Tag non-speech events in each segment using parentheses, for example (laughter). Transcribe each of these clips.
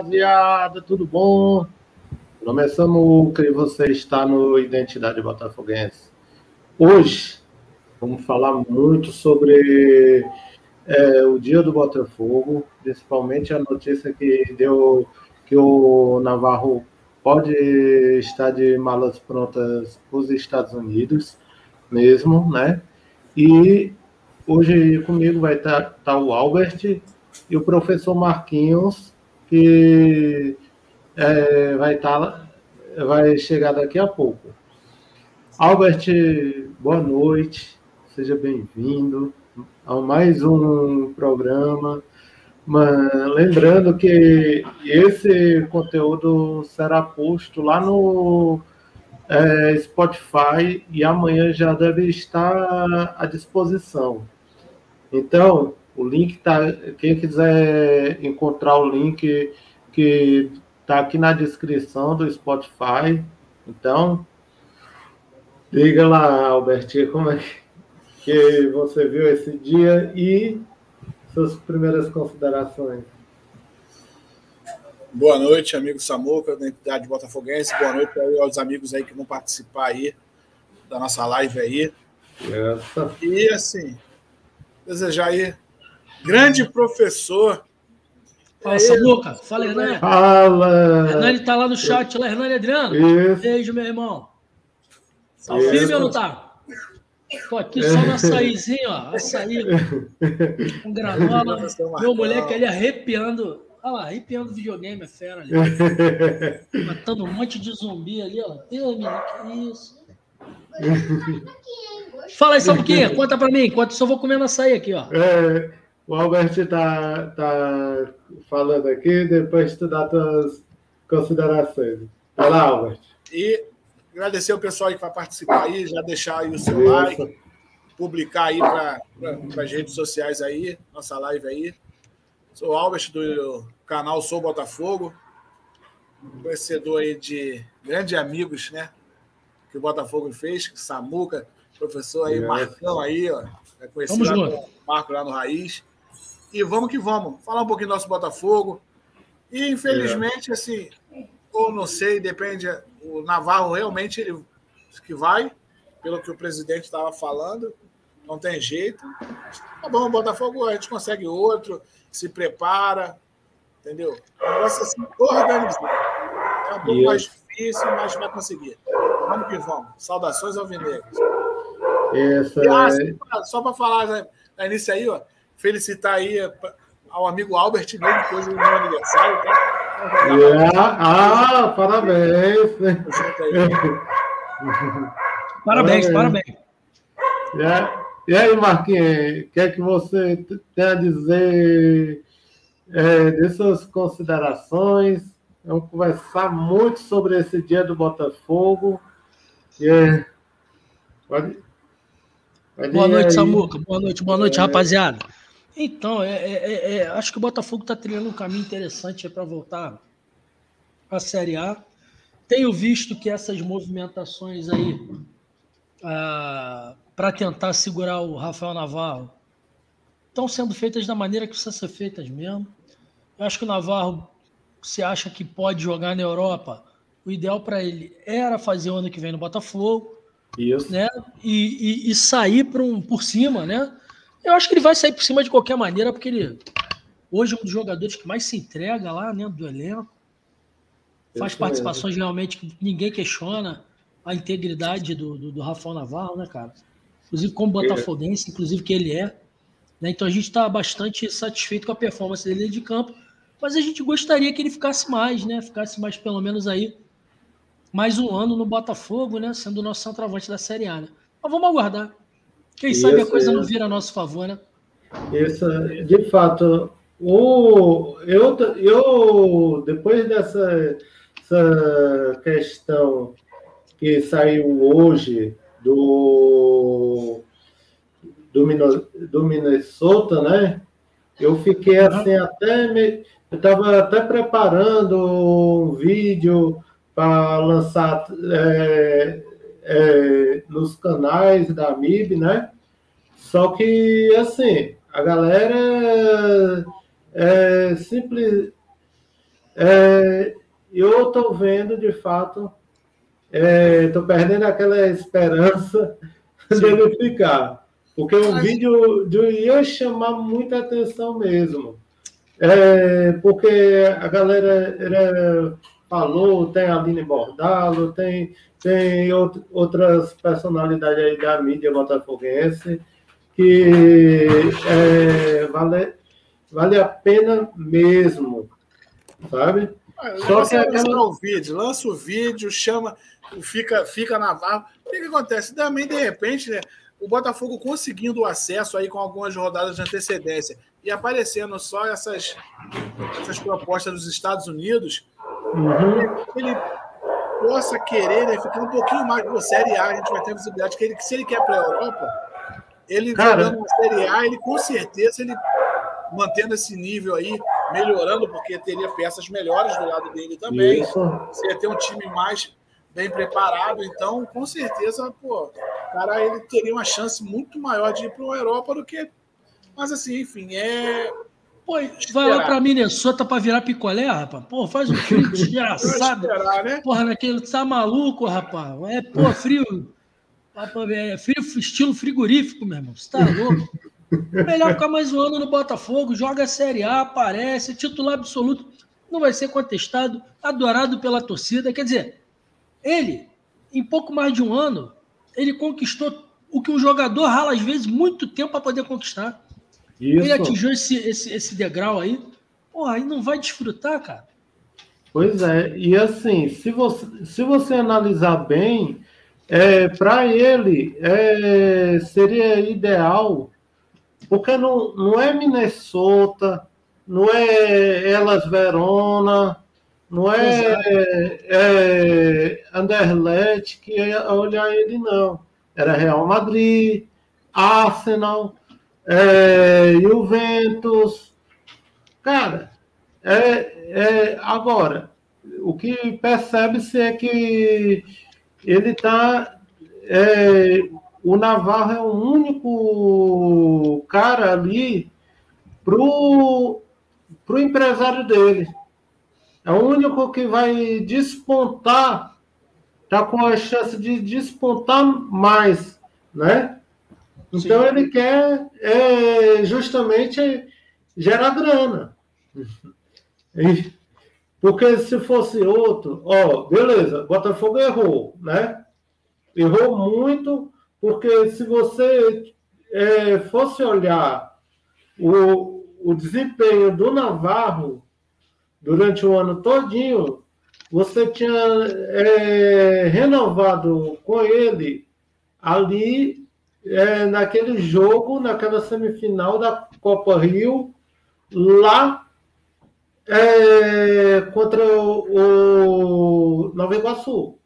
Rapaziada, tudo bom? Meu nome é Samuca e você está no Identidade Botafoguense. Hoje vamos falar muito sobre é, o dia do Botafogo, principalmente a notícia que deu que o Navarro pode estar de malas prontas para os Estados Unidos mesmo, né? E hoje comigo vai estar, tá, tá o Albert e o professor Marquinhos, que é, vai estar tá, vai chegar daqui a pouco. Albert, boa noite, seja bem-vindo a mais um programa. Mas, lembrando que esse conteúdo será posto lá no é, Spotify e amanhã já deve estar à disposição. Então, o link tá. Quem quiser encontrar o link que está aqui na descrição do Spotify. Então, diga lá, Albertinho, como é que você viu esse dia e suas primeiras considerações. Boa noite, amigo Samuca, da entidade botafoguense. Boa noite aos amigos aí que vão participar aí da nossa live aí. Essa. E assim, desejar aí grande professor. Fala, Samuca. Fala, Hernani. Fala. Hernani tá lá no chat, lá, Hernani Adriano. Isso. Beijo, meu irmão. Tá firme ou não tá? Tô aqui só no açaizinho, ó. Açaí com granola. Meu moleque ali arrepiando. Olha lá, arrepiando videogame, é fera ali. Matando um monte de zumbi ali, ó. Deus, menino, que isso? (laughs) Fala aí, Samuquinha, conta pra mim, enquanto eu vou comendo açaí aqui, ó. É, o Albert tá, tá falando aqui, depois tu dá tuas considerações. Vai lá, Albert. E Agradecer o pessoal que vai participar aí, já deixar aí o seu Isso. like, publicar aí para as redes sociais aí, nossa live aí. Sou o Albert do canal Sou Botafogo, conhecedor aí de grandes amigos, né? Que o Botafogo fez, Samuca, professor aí, Marcão aí, ó. É conhecido lá Marco lá no Raiz. E vamos que vamos. Falar um pouquinho do nosso Botafogo. E, infelizmente, é. assim, ou não sei, depende o Navarro realmente ele que vai, pelo que o presidente estava falando, não tem jeito. Tá bom, o Botafogo a gente consegue outro, se prepara, entendeu? Um negócio assim, organizado. É um pouco mais difícil, mas vai conseguir. Vamos que vamos. Saudações ao Vinegros. Essa e, ah, Só para falar né, início aí, ó, felicitar aí ao amigo Albert, né, depois do meu aniversário, tá? Yeah. Ah, parabéns. Parabéns, parabéns. Yeah. E aí, Marquinhos, o que é que você tem a dizer é, dessas considerações? Vamos conversar muito sobre esse dia do Botafogo. Yeah. Pode, pode boa noite, aí. Samuca. Boa noite, boa noite, é... rapaziada. Então, é, é, é, é, acho que o Botafogo está trilhando um caminho interessante para voltar à Série A. Tenho visto que essas movimentações aí ah, para tentar segurar o Rafael Navarro estão sendo feitas da maneira que precisam ser feitas mesmo. Eu acho que o Navarro se acha que pode jogar na Europa. O ideal para ele era fazer o ano que vem no Botafogo. Isso. Né? E, e, e sair por, um, por cima, né? Eu acho que ele vai sair por cima de qualquer maneira, porque ele hoje é um dos jogadores que mais se entrega lá dentro do elenco. Faz participações realmente que ninguém questiona a integridade do, do, do Rafael Navarro, né, cara? Inclusive como botafoguense, inclusive que ele é. Né? Então a gente está bastante satisfeito com a performance dele de campo, mas a gente gostaria que ele ficasse mais, né? Ficasse mais pelo menos aí mais um ano no Botafogo, né? Sendo o nosso centroavante da Série A, né? Mas vamos aguardar. Quem sabe a coisa não vira a nosso favor, né? Isso, de fato. O, eu, eu, depois dessa questão que saiu hoje do, do, do Minnesota, né? Eu fiquei assim até me, eu estava até preparando um vídeo para lançar é, é, nos canais da MIB, né? Só que, assim, a galera é simples, é, eu estou vendo, de fato, estou é, perdendo aquela esperança (laughs) Sim. dele ficar. Porque o vídeo ia chamar muita atenção mesmo. É, porque a galera era, falou, tem a Aline Bordalo, tem, tem outras personalidades aí da mídia botafoguense que é, vale, vale a pena mesmo, sabe? Só que aquela... o vídeo, lança o vídeo, chama, fica, fica na barra. O que, que acontece? Também, de repente, né, o Botafogo conseguindo o acesso aí com algumas rodadas de antecedência e aparecendo só essas, essas propostas dos Estados Unidos, uhum. ele possa querer, né, ficar um pouquinho mais na Série A, a gente vai ter visibilidade que, ele, se ele quer para a Europa, ele Cara... jogando na Série A, ele com certeza ele mantendo esse nível aí, melhorando, porque teria peças melhores do lado dele também. Isso. Você ia ter um time mais bem preparado, então com certeza, pô, cara, ele teria uma chance muito maior de ir para a Europa do que. Mas assim, enfim, é. Pô, vai lá para Minnesota para virar picolé, rapaz. Pô, faz um frio (laughs) desgraçado. esperar, né? Porra, naquele. Tá maluco, rapaz? É, pô, frio. É frio, estilo frigorífico, meu irmão. Você tá (laughs) louco? Melhor ficar mais um ano no Botafogo, joga a Série A, aparece, titular absoluto, não vai ser contestado, adorado pela torcida. Quer dizer, ele, em pouco mais de um ano, ele conquistou o que um jogador rala, às vezes, muito tempo para poder conquistar. Isso. Ele atingiu esse, esse, esse degrau aí. Porra, aí não vai desfrutar, cara. Pois é, e assim, se você, se você analisar bem, é, para ele é, seria ideal porque não, não é Minnesota, não é Elas Verona, não é, é Anderlecht que ia olhar ele, não. Era Real Madrid, Arsenal, é, Juventus. Cara, é, é, agora, o que percebe-se é que ele está é, o Navarro é o único cara ali pro, pro empresário dele. É o único que vai despontar, tá com a chance de despontar mais, né? Então Sim. ele quer é, justamente gerar grana. Porque se fosse outro, ó, beleza, Botafogo errou, né? Errou muito, porque se você é, fosse olhar o, o desempenho do Navarro durante o ano todinho, você tinha é, renovado com ele ali é, naquele jogo, naquela semifinal da Copa Rio, lá é, contra o, o Nova Iguaçu.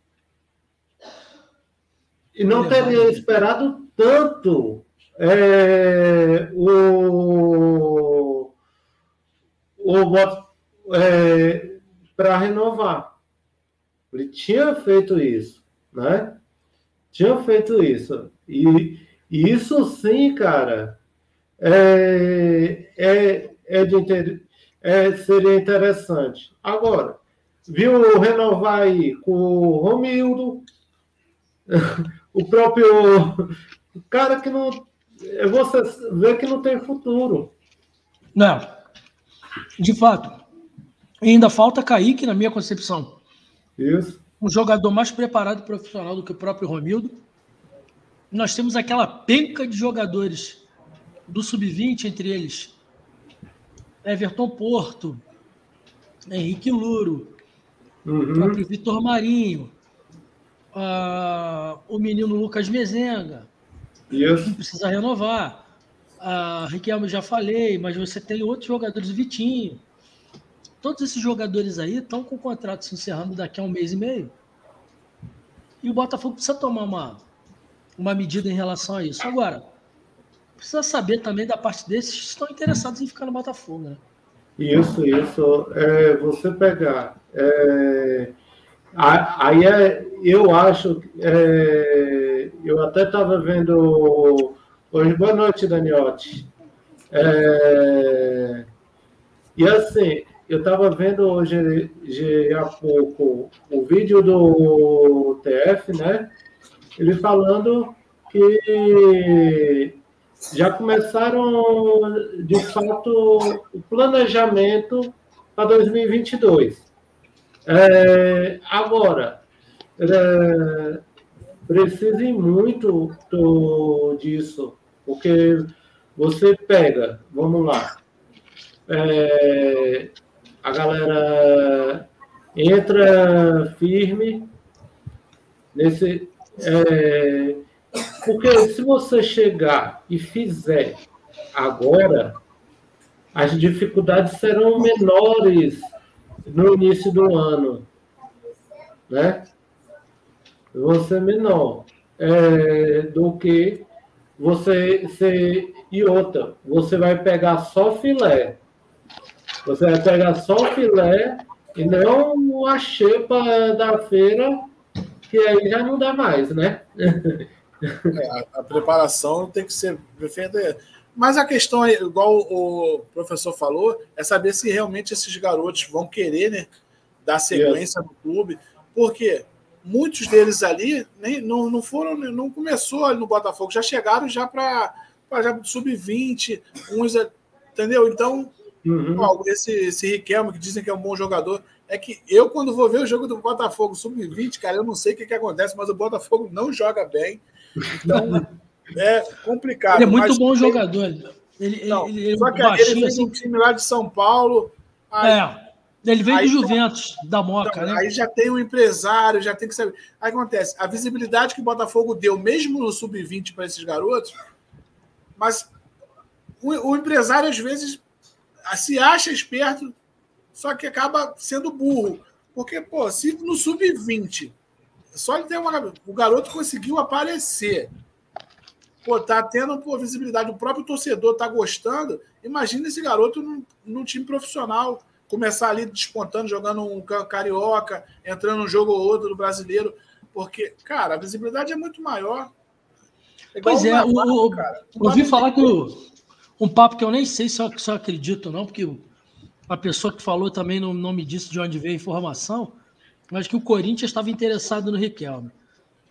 E não teria esperado tanto é, o, o é, para renovar. Ele tinha feito isso, né? Tinha feito isso. E, e isso sim, cara, é, é, é de inter, é, seria interessante. Agora, viu renovar aí com o Romildo, (laughs) o próprio cara que não. Você vê que não tem futuro. Não. De fato. Ainda falta Kaique, na minha concepção. Isso. Um jogador mais preparado e profissional do que o próprio Romildo. Nós temos aquela penca de jogadores do sub-20, entre eles Everton Porto, Henrique Luro, uhum. o próprio Vitor Marinho, uh, o menino Lucas Mezenga, que precisa renovar. Uh, Riquelme já falei, mas você tem outros jogadores, o Vitinho. Todos esses jogadores aí estão com o contrato se encerrando daqui a um mês e meio. E o Botafogo precisa tomar uma, uma medida em relação a isso. Agora, precisa saber também da parte desses que estão interessados em ficar no Botafogo. Né? Isso, isso. É, você pegar. É, Aí é, eu acho, é, eu até estava vendo hoje, boa noite, Daniotti. É, e assim, eu estava vendo hoje há pouco o vídeo do TF, né? Ele falando que já começaram, de fato, o planejamento para 2022. É, agora, é, precisem muito do, disso, porque você pega, vamos lá, é, a galera entra firme nesse. É, porque se você chegar e fizer agora, as dificuldades serão menores no início do ano, né? Vão ser menor é, do que você ser e outra. Você vai pegar só filé. Você vai pegar só filé e não a xepa da feira, que aí já não dá mais, né? É, a, a, preparação tem que ser feita. Mas a questão, é, igual o professor falou, é saber se realmente esses garotos vão querer né, dar sequência no clube, porque muitos deles ali nem, não, não foram, não começou ali no Botafogo, já chegaram já para sub-20, uns, entendeu? Então, uhum. esse, esse Riquelme, que dizem que é um bom jogador, é que eu, quando vou ver o jogo do Botafogo sub-20, cara, eu não sei o que, que acontece, mas o Botafogo não joga bem. Então, (laughs) é complicado. Ele é muito bom jogador. Ele, não, ele, ele, só que ele fez assim. um time lá de São Paulo. Aí, é. Ele veio do Juventus, da Moca, então, né? Aí já tem um empresário, já tem que saber. Aí acontece, a visibilidade que o Botafogo deu, mesmo no sub-20 para esses garotos, mas o, o, empresário às vezes se acha esperto, só que acaba sendo burro. Porque, pô, se no sub-20 só ele tem uma. O garoto conseguiu aparecer. Pô, tá tendo pô, visibilidade, o próprio torcedor tá gostando. Imagina esse garoto num, num time profissional, começar ali despontando, jogando um carioca, entrando um jogo ou outro do brasileiro. Porque, cara, a visibilidade é muito maior. É pois é, o, o, o ouvi falar que o, um papo que eu nem sei se eu, se eu acredito ou não, porque a pessoa que falou também não, não me disse de onde veio a informação mas que o Corinthians estava interessado no Riquelme.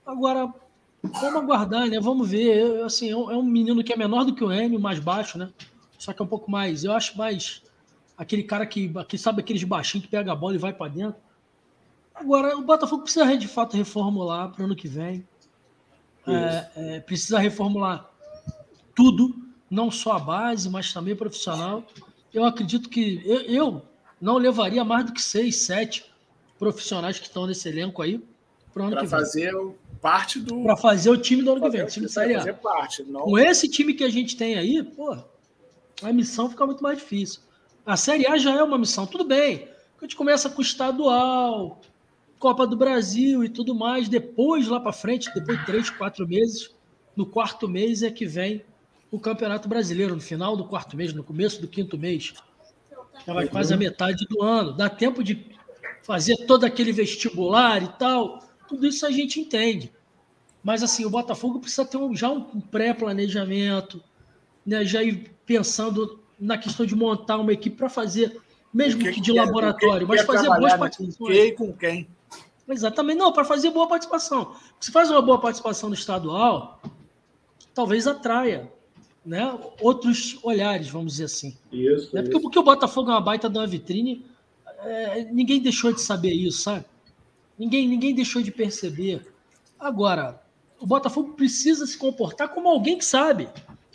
Agora, vamos aguardar, né? Vamos ver. Assim, é, é um menino que é menor do que o Enio, mais baixo, né? Só que é um pouco mais. Eu acho mais aquele cara que, que sabe aqueles baixinhos que pega a bola e vai para dentro. Agora, o Botafogo precisa de fato reformular para o ano que vem. É, é, precisa reformular tudo, não só a base, mas também profissional. Eu acredito que eu, eu não levaria mais do que seis, sete profissionais que estão nesse elenco aí para ano fazer parte do. Para fazer o time do ano que vem, time Série A. Parte, não... Com esse time que a gente tem aí, pô, a missão fica muito mais difícil. A Série A já é uma missão, tudo bem. A gente começa com o estadual, Copa do Brasil e tudo mais. Depois, lá para frente, depois de três, quatro meses, no quarto mês é que vem o Campeonato Brasileiro, no final do quarto mês, no começo do quinto mês. Já vai quase a metade do ano. Dá tempo de fazer todo aquele vestibular e tal, tudo isso a gente entende. Mas assim, o Botafogo precisa ter um, já um pré-planejamento, né? já ir pensando na questão de montar uma equipe para fazer, mesmo que, que, de laboratório, mas fazer boas participações. Com quem, com quem? Exatamente, não, para fazer boa participação. Se faz uma boa participação no estadual, talvez atraia né, outros olhares, vamos dizer assim. Isso, né? Porque, porque o Botafogo é uma baita de uma vitrine é, ninguém deixou de saber isso, sabe? Ninguém, ninguém deixou de perceber. Agora, o Botafogo precisa se comportar como alguém que sabe.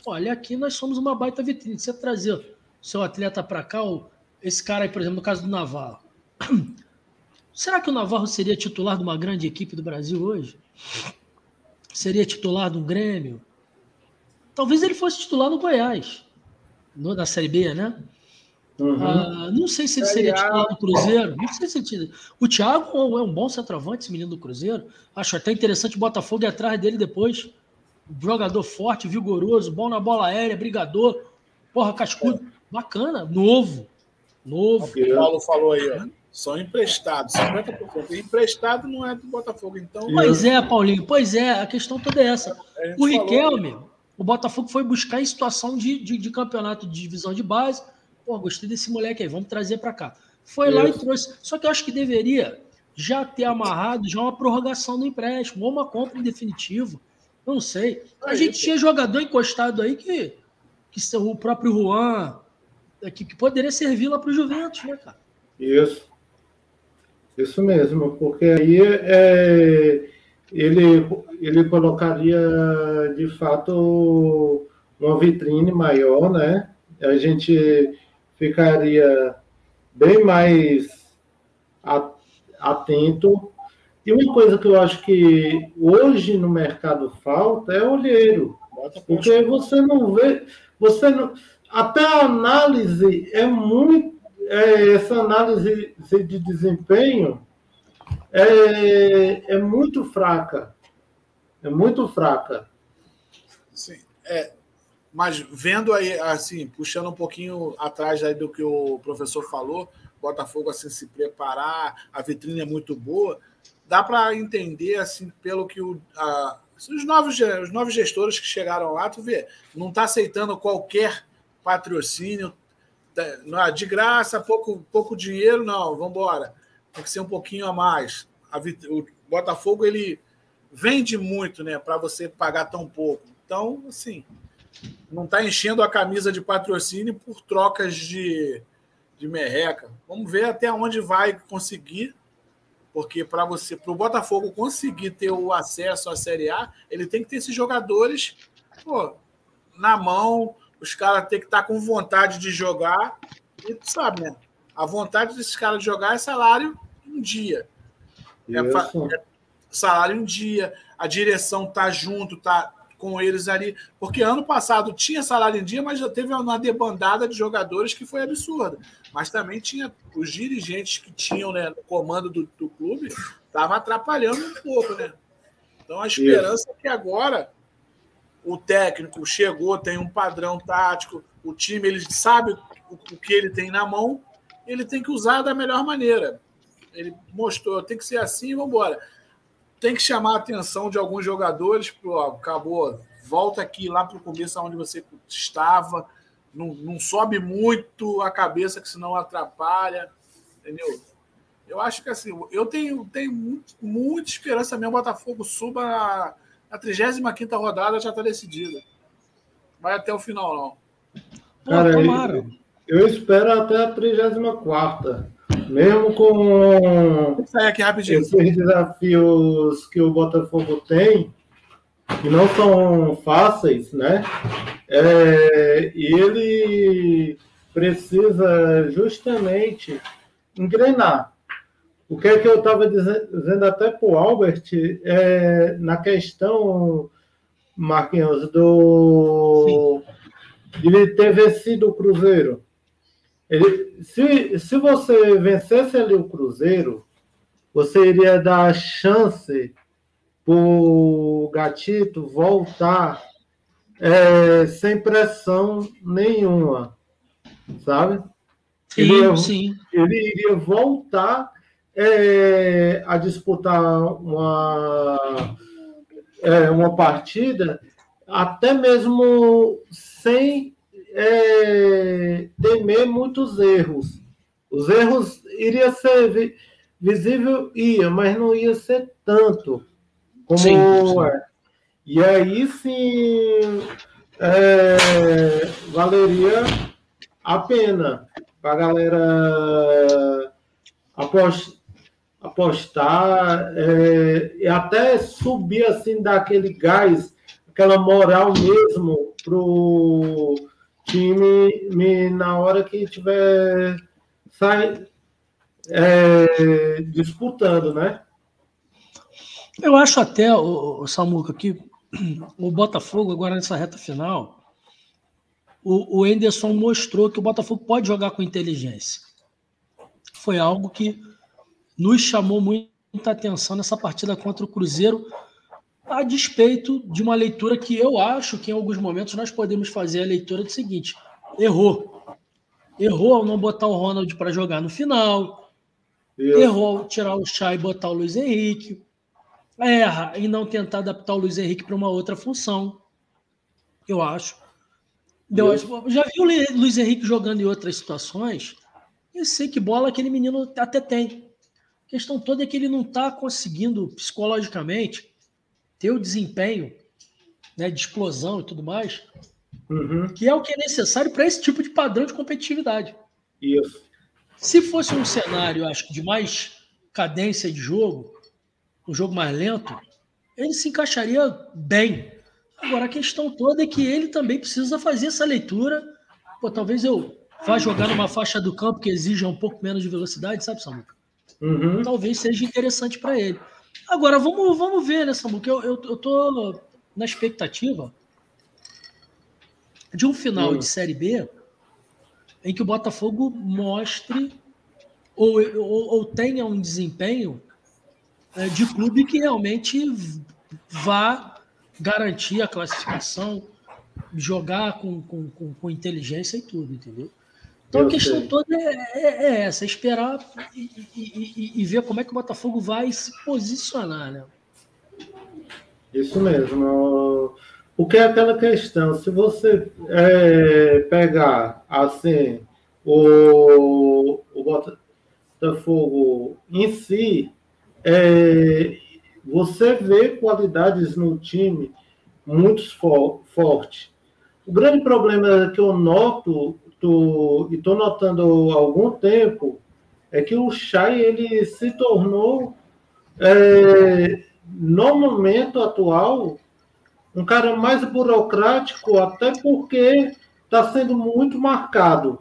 Olha, aqui nós somos uma baita vitrine. Você trazer seu atleta para cá, ou esse cara aí, por exemplo, no caso do Navarro. (clears throat) Será que o Navarro seria titular de uma grande equipe do Brasil hoje? Seria titular de um Grêmio? Talvez ele fosse titular no Goiás, no, na Série B, né? Uhum. Ah, não sei se ele seria titular do Cruzeiro. Não sei se ele... O Thiago é um bom centroavante, esse menino do Cruzeiro. Acho até interessante o Botafogo ir atrás dele depois. Jogador forte, vigoroso, bom na bola aérea, brigador. Porra, cascudo. Bacana, novo. Novo. O que o Paulo falou aí, ó. São emprestados, 50%. Emprestado não é do Botafogo, então. Pois é, Paulinho, pois é, a questão toda é essa. O Riquelme, falou... o Botafogo foi buscar em situação de, de, de campeonato de divisão de base Pô, gostei desse moleque aí, vamos trazer para cá. Foi Isso. lá e trouxe. Só que eu acho que deveria já ter amarrado já uma prorrogação do empréstimo, ou uma compra em definitivo. Eu não sei. A gente tinha jogador encostado aí que, que o próprio Juan, que, que poderia servir lá para o Juventus, né, cara? Isso. Isso mesmo, porque aí é, ele, ele colocaria de fato uma vitrine maior, né? A gente ficaria bem mais atento. E uma coisa que eu acho que hoje no mercado falta é olheiro. Porque você não vê, você não, até a análise é muito, é, essa análise de desempenho é, é muito fraca. É muito fraca. Sim. É, mas vendo aí, assim, puxando um pouquinho atrás aí do que o professor falou, Botafogo assim se preparar, a vitrine é muito boa. Dá para entender assim pelo que o, a, os novos os novos gestores que chegaram lá, tu vê, não está aceitando qualquer patrocínio tá, de graça, pouco pouco dinheiro, não, vamos embora. Tem que ser um pouquinho a mais. A, o Botafogo ele vende muito, né, para você pagar tão pouco. Então, assim, não está enchendo a camisa de patrocínio por trocas de de merreca. Vamos ver até onde vai conseguir, porque para você, para o Botafogo conseguir ter o acesso à Série A, ele tem que ter esses jogadores pô, na mão, os caras têm que estar tá com vontade de jogar. E tu sabe, né? A vontade desses caras de jogar é salário em dia. É, é, salário em dia, a direção tá junto, tá com eles ali. Porque ano passado tinha salário em dia, mas já teve uma debandada de jogadores que foi absurda. Mas também tinha os dirigentes que tinham né, no comando do, do clube, estava atrapalhando um pouco, né? Então a esperança Isso. é que agora o técnico chegou, tem um padrão tático, o time ele sabe o, o que ele tem na mão, ele tem que usar da melhor maneira. Ele mostrou, tem que ser assim, vamos embora tem que chamar a atenção de alguns jogadores. Pô, acabou, volta aqui lá para o começo, onde você estava. Não, não sobe muito a cabeça, que senão atrapalha. Entendeu? Eu acho que assim, eu tenho, tenho muito, muita esperança mesmo. O Botafogo suba na, na 35 rodada, já está decidida. Vai até o final, não. Cara, Pô, eu, eu espero até a 34 mesmo com esses desafios que o Botafogo tem, que não são fáceis, né? É, ele precisa justamente engrenar. O que é que eu estava dizendo até para o Albert é, na questão, Marquinhos, do Sim. de ter vencido o Cruzeiro. Ele, se, se você vencesse ali o Cruzeiro, você iria dar chance para o Gatito voltar é, sem pressão nenhuma, sabe? Sim, ele sim. Ele iria voltar é, a disputar uma, é, uma partida até mesmo sem é, temer muitos erros. Os erros iria ser visível, ia, mas não ia ser tanto como sim, sim. é. E aí sim é, valeria a pena para a galera apostar é, e até subir assim daquele gás, aquela moral mesmo pro time me, na hora que tiver sai, é, disputando, né? Eu acho até, o, o Samuca, que (clears throat) o Botafogo, agora nessa reta final, o, o Enderson mostrou que o Botafogo pode jogar com inteligência. Foi algo que nos chamou muita atenção nessa partida contra o Cruzeiro, a despeito de uma leitura que eu acho que em alguns momentos nós podemos fazer a leitura do seguinte: errou. Errou ao não botar o Ronald para jogar no final. Errou ao tirar o Chá e botar o Luiz Henrique. Erra em não tentar adaptar o Luiz Henrique para uma outra função. Eu acho. Deu, já vi o Luiz Henrique jogando em outras situações. Eu sei que bola aquele menino até tem. A questão toda é que ele não está conseguindo psicologicamente ter o desempenho né, de explosão e tudo mais, uhum. que é o que é necessário para esse tipo de padrão de competitividade. Isso. Se fosse um cenário, acho que de mais cadência de jogo, um jogo mais lento, ele se encaixaria bem. Agora, a questão toda é que ele também precisa fazer essa leitura. Pô, talvez eu vá jogar numa faixa do campo que exija um pouco menos de velocidade, sabe, Samuca? Uhum. Talvez seja interessante para ele. Agora, vamos, vamos ver, né, Samuca? Eu, eu, eu tô na expectativa de um final uhum. de Série B em que o Botafogo mostre ou, ou, ou tenha um desempenho é, de clube que realmente vá garantir a classificação, jogar com, com, com, com inteligência e tudo, entendeu? Então Eu a questão sei. toda é, é, é, essa, esperar e, e, e, ver como é que o Botafogo vai se posicionar, né? Isso mesmo. O que é aquela questão? Se você é, pegar assim o, o Botafogo em si, é, você vê qualidades no time muito for, forte. O grande problema que eu noto tô, e estou notando há algum tempo é que o Chay ele se tornou é, no momento atual um cara mais burocrático, até porque está sendo muito marcado.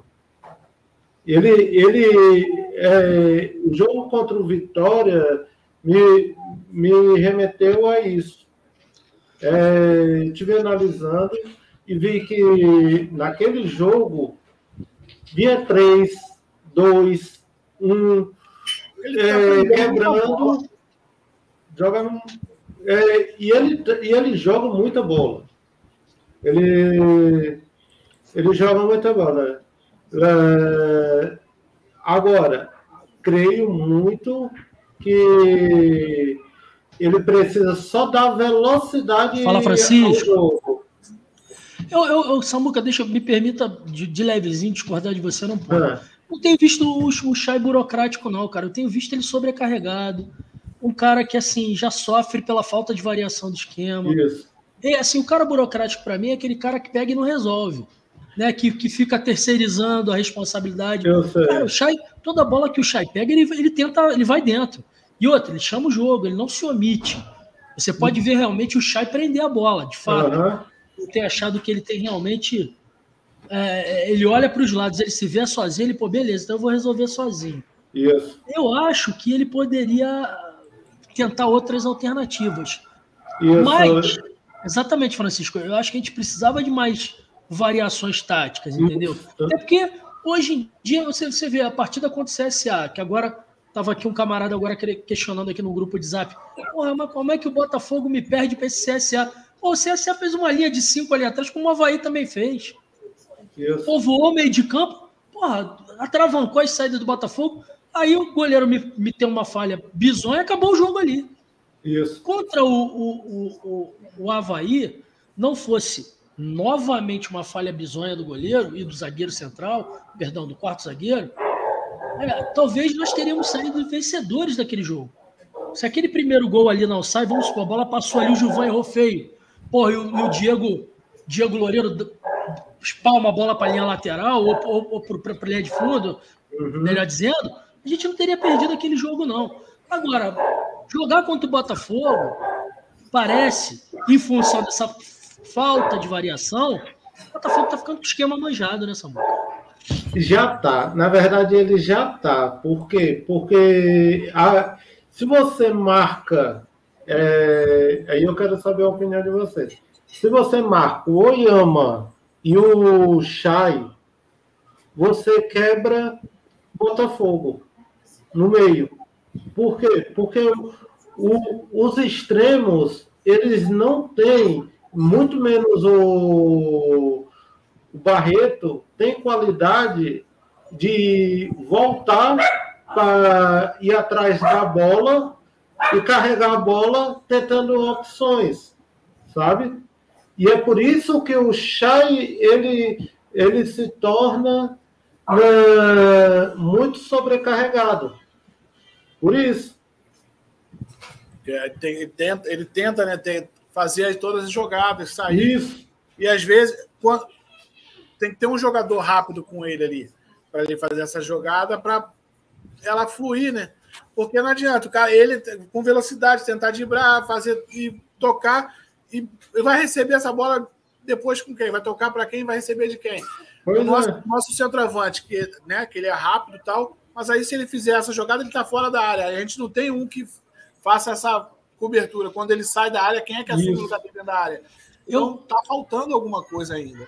Ele, ele é, o jogo contra o Vitória me, me remeteu a isso. É, estive analisando e vi que naquele jogo vinha 3, 2, 1, é, quebrando, joga, é, e, ele, e ele joga muita bola. Ele, ele joga muita bola. É, agora, creio muito que ele precisa só dar velocidade Fala, Francisco. Eu, eu, eu, Samuca, deixa, me permita de, de levezinho discordar de você, não pode. É. Não tenho visto o, o Chay burocrático, não, cara. Eu tenho visto ele sobrecarregado. Um cara que, assim, já sofre pela falta de variação do esquema. Isso. E, assim, o cara burocrático, para mim, é aquele cara que pega e não resolve né, que, que fica terceirizando a responsabilidade. Eu sei. Cara, o Chay, toda bola que o Chay pega, ele, ele tenta, ele vai dentro. E outra, ele chama o jogo, ele não se omite. Você pode ver realmente o Chay prender a bola, de fato. Uhum. Eu tenho achado que ele tem realmente. É, ele olha para os lados, ele se vê sozinho, ele, pô, beleza, então eu vou resolver sozinho. Isso. Eu acho que ele poderia tentar outras alternativas. Isso. Mas, exatamente, Francisco, eu acho que a gente precisava de mais variações táticas, entendeu? Até porque hoje em dia você, você vê a partida contra o CSA, que agora tava aqui um camarada agora questionando aqui no grupo de Zap. Porra, mas como é que o Botafogo me perde para esse CSA? Pô, o CSA fez uma linha de cinco ali atrás, como o Havaí também fez. Isso. Povoou meio de campo, porra, atravancou as saídas do Botafogo. Aí o goleiro me, me tem uma falha bizonha e acabou o jogo ali. Isso. Contra o, o, o, o, Havaí, não fosse novamente uma falha bizonha do goleiro e do zagueiro central, perdão, do quarto zagueiro, olha, talvez nós teríamos saído vencedores daquele jogo. Se aquele primeiro gol ali não sai, vamos supor, a bola passou ali, o Gilvan errou feio. Porra, e o, e o Diego, Diego Loureiro espalma a bola para a linha lateral ou, ou, ou para a linha de fundo, uhum. melhor dizendo, a gente não teria perdido aquele jogo, não. Agora, jogar contra o Botafogo parece, em função dessa falta de variação, o Botafogo tá ficando com o esquema manjado nessa boca. Já tá. Na verdade, ele já tá. Por quê? Porque a, se você marca. É, aí eu quero saber a opinião de vocês. Se você marca o Oyama e o Shai, você quebra Botafogo no meio. Por quê? Porque o, os extremos, eles não têm muito menos o, o Barreto tem qualidade de voltar para ir atrás da bola e carregar a bola tentando opções, sabe? E é por isso que o Chay ele, ele se torna né, muito sobrecarregado. Por isso. É, ele tenta, ele tenta né, fazer todas as jogadas, sair. Isso. E às vezes quando, tem que ter um jogador rápido com ele ali para ele fazer essa jogada para ela fluir, né? Porque não adianta o cara, ele com velocidade tentar driblar, fazer e tocar e vai receber essa bola depois com quem? Vai tocar para quem? Vai receber de quem? Pois o nosso, é. nosso centroavante, que, né, que ele é rápido e tal, mas aí se ele fizer essa jogada, ele está fora da área. A gente não tem um que faça essa cobertura. Quando ele sai da área, quem é que assume o lugar dentro da área? Então, eu, tá faltando alguma coisa ainda.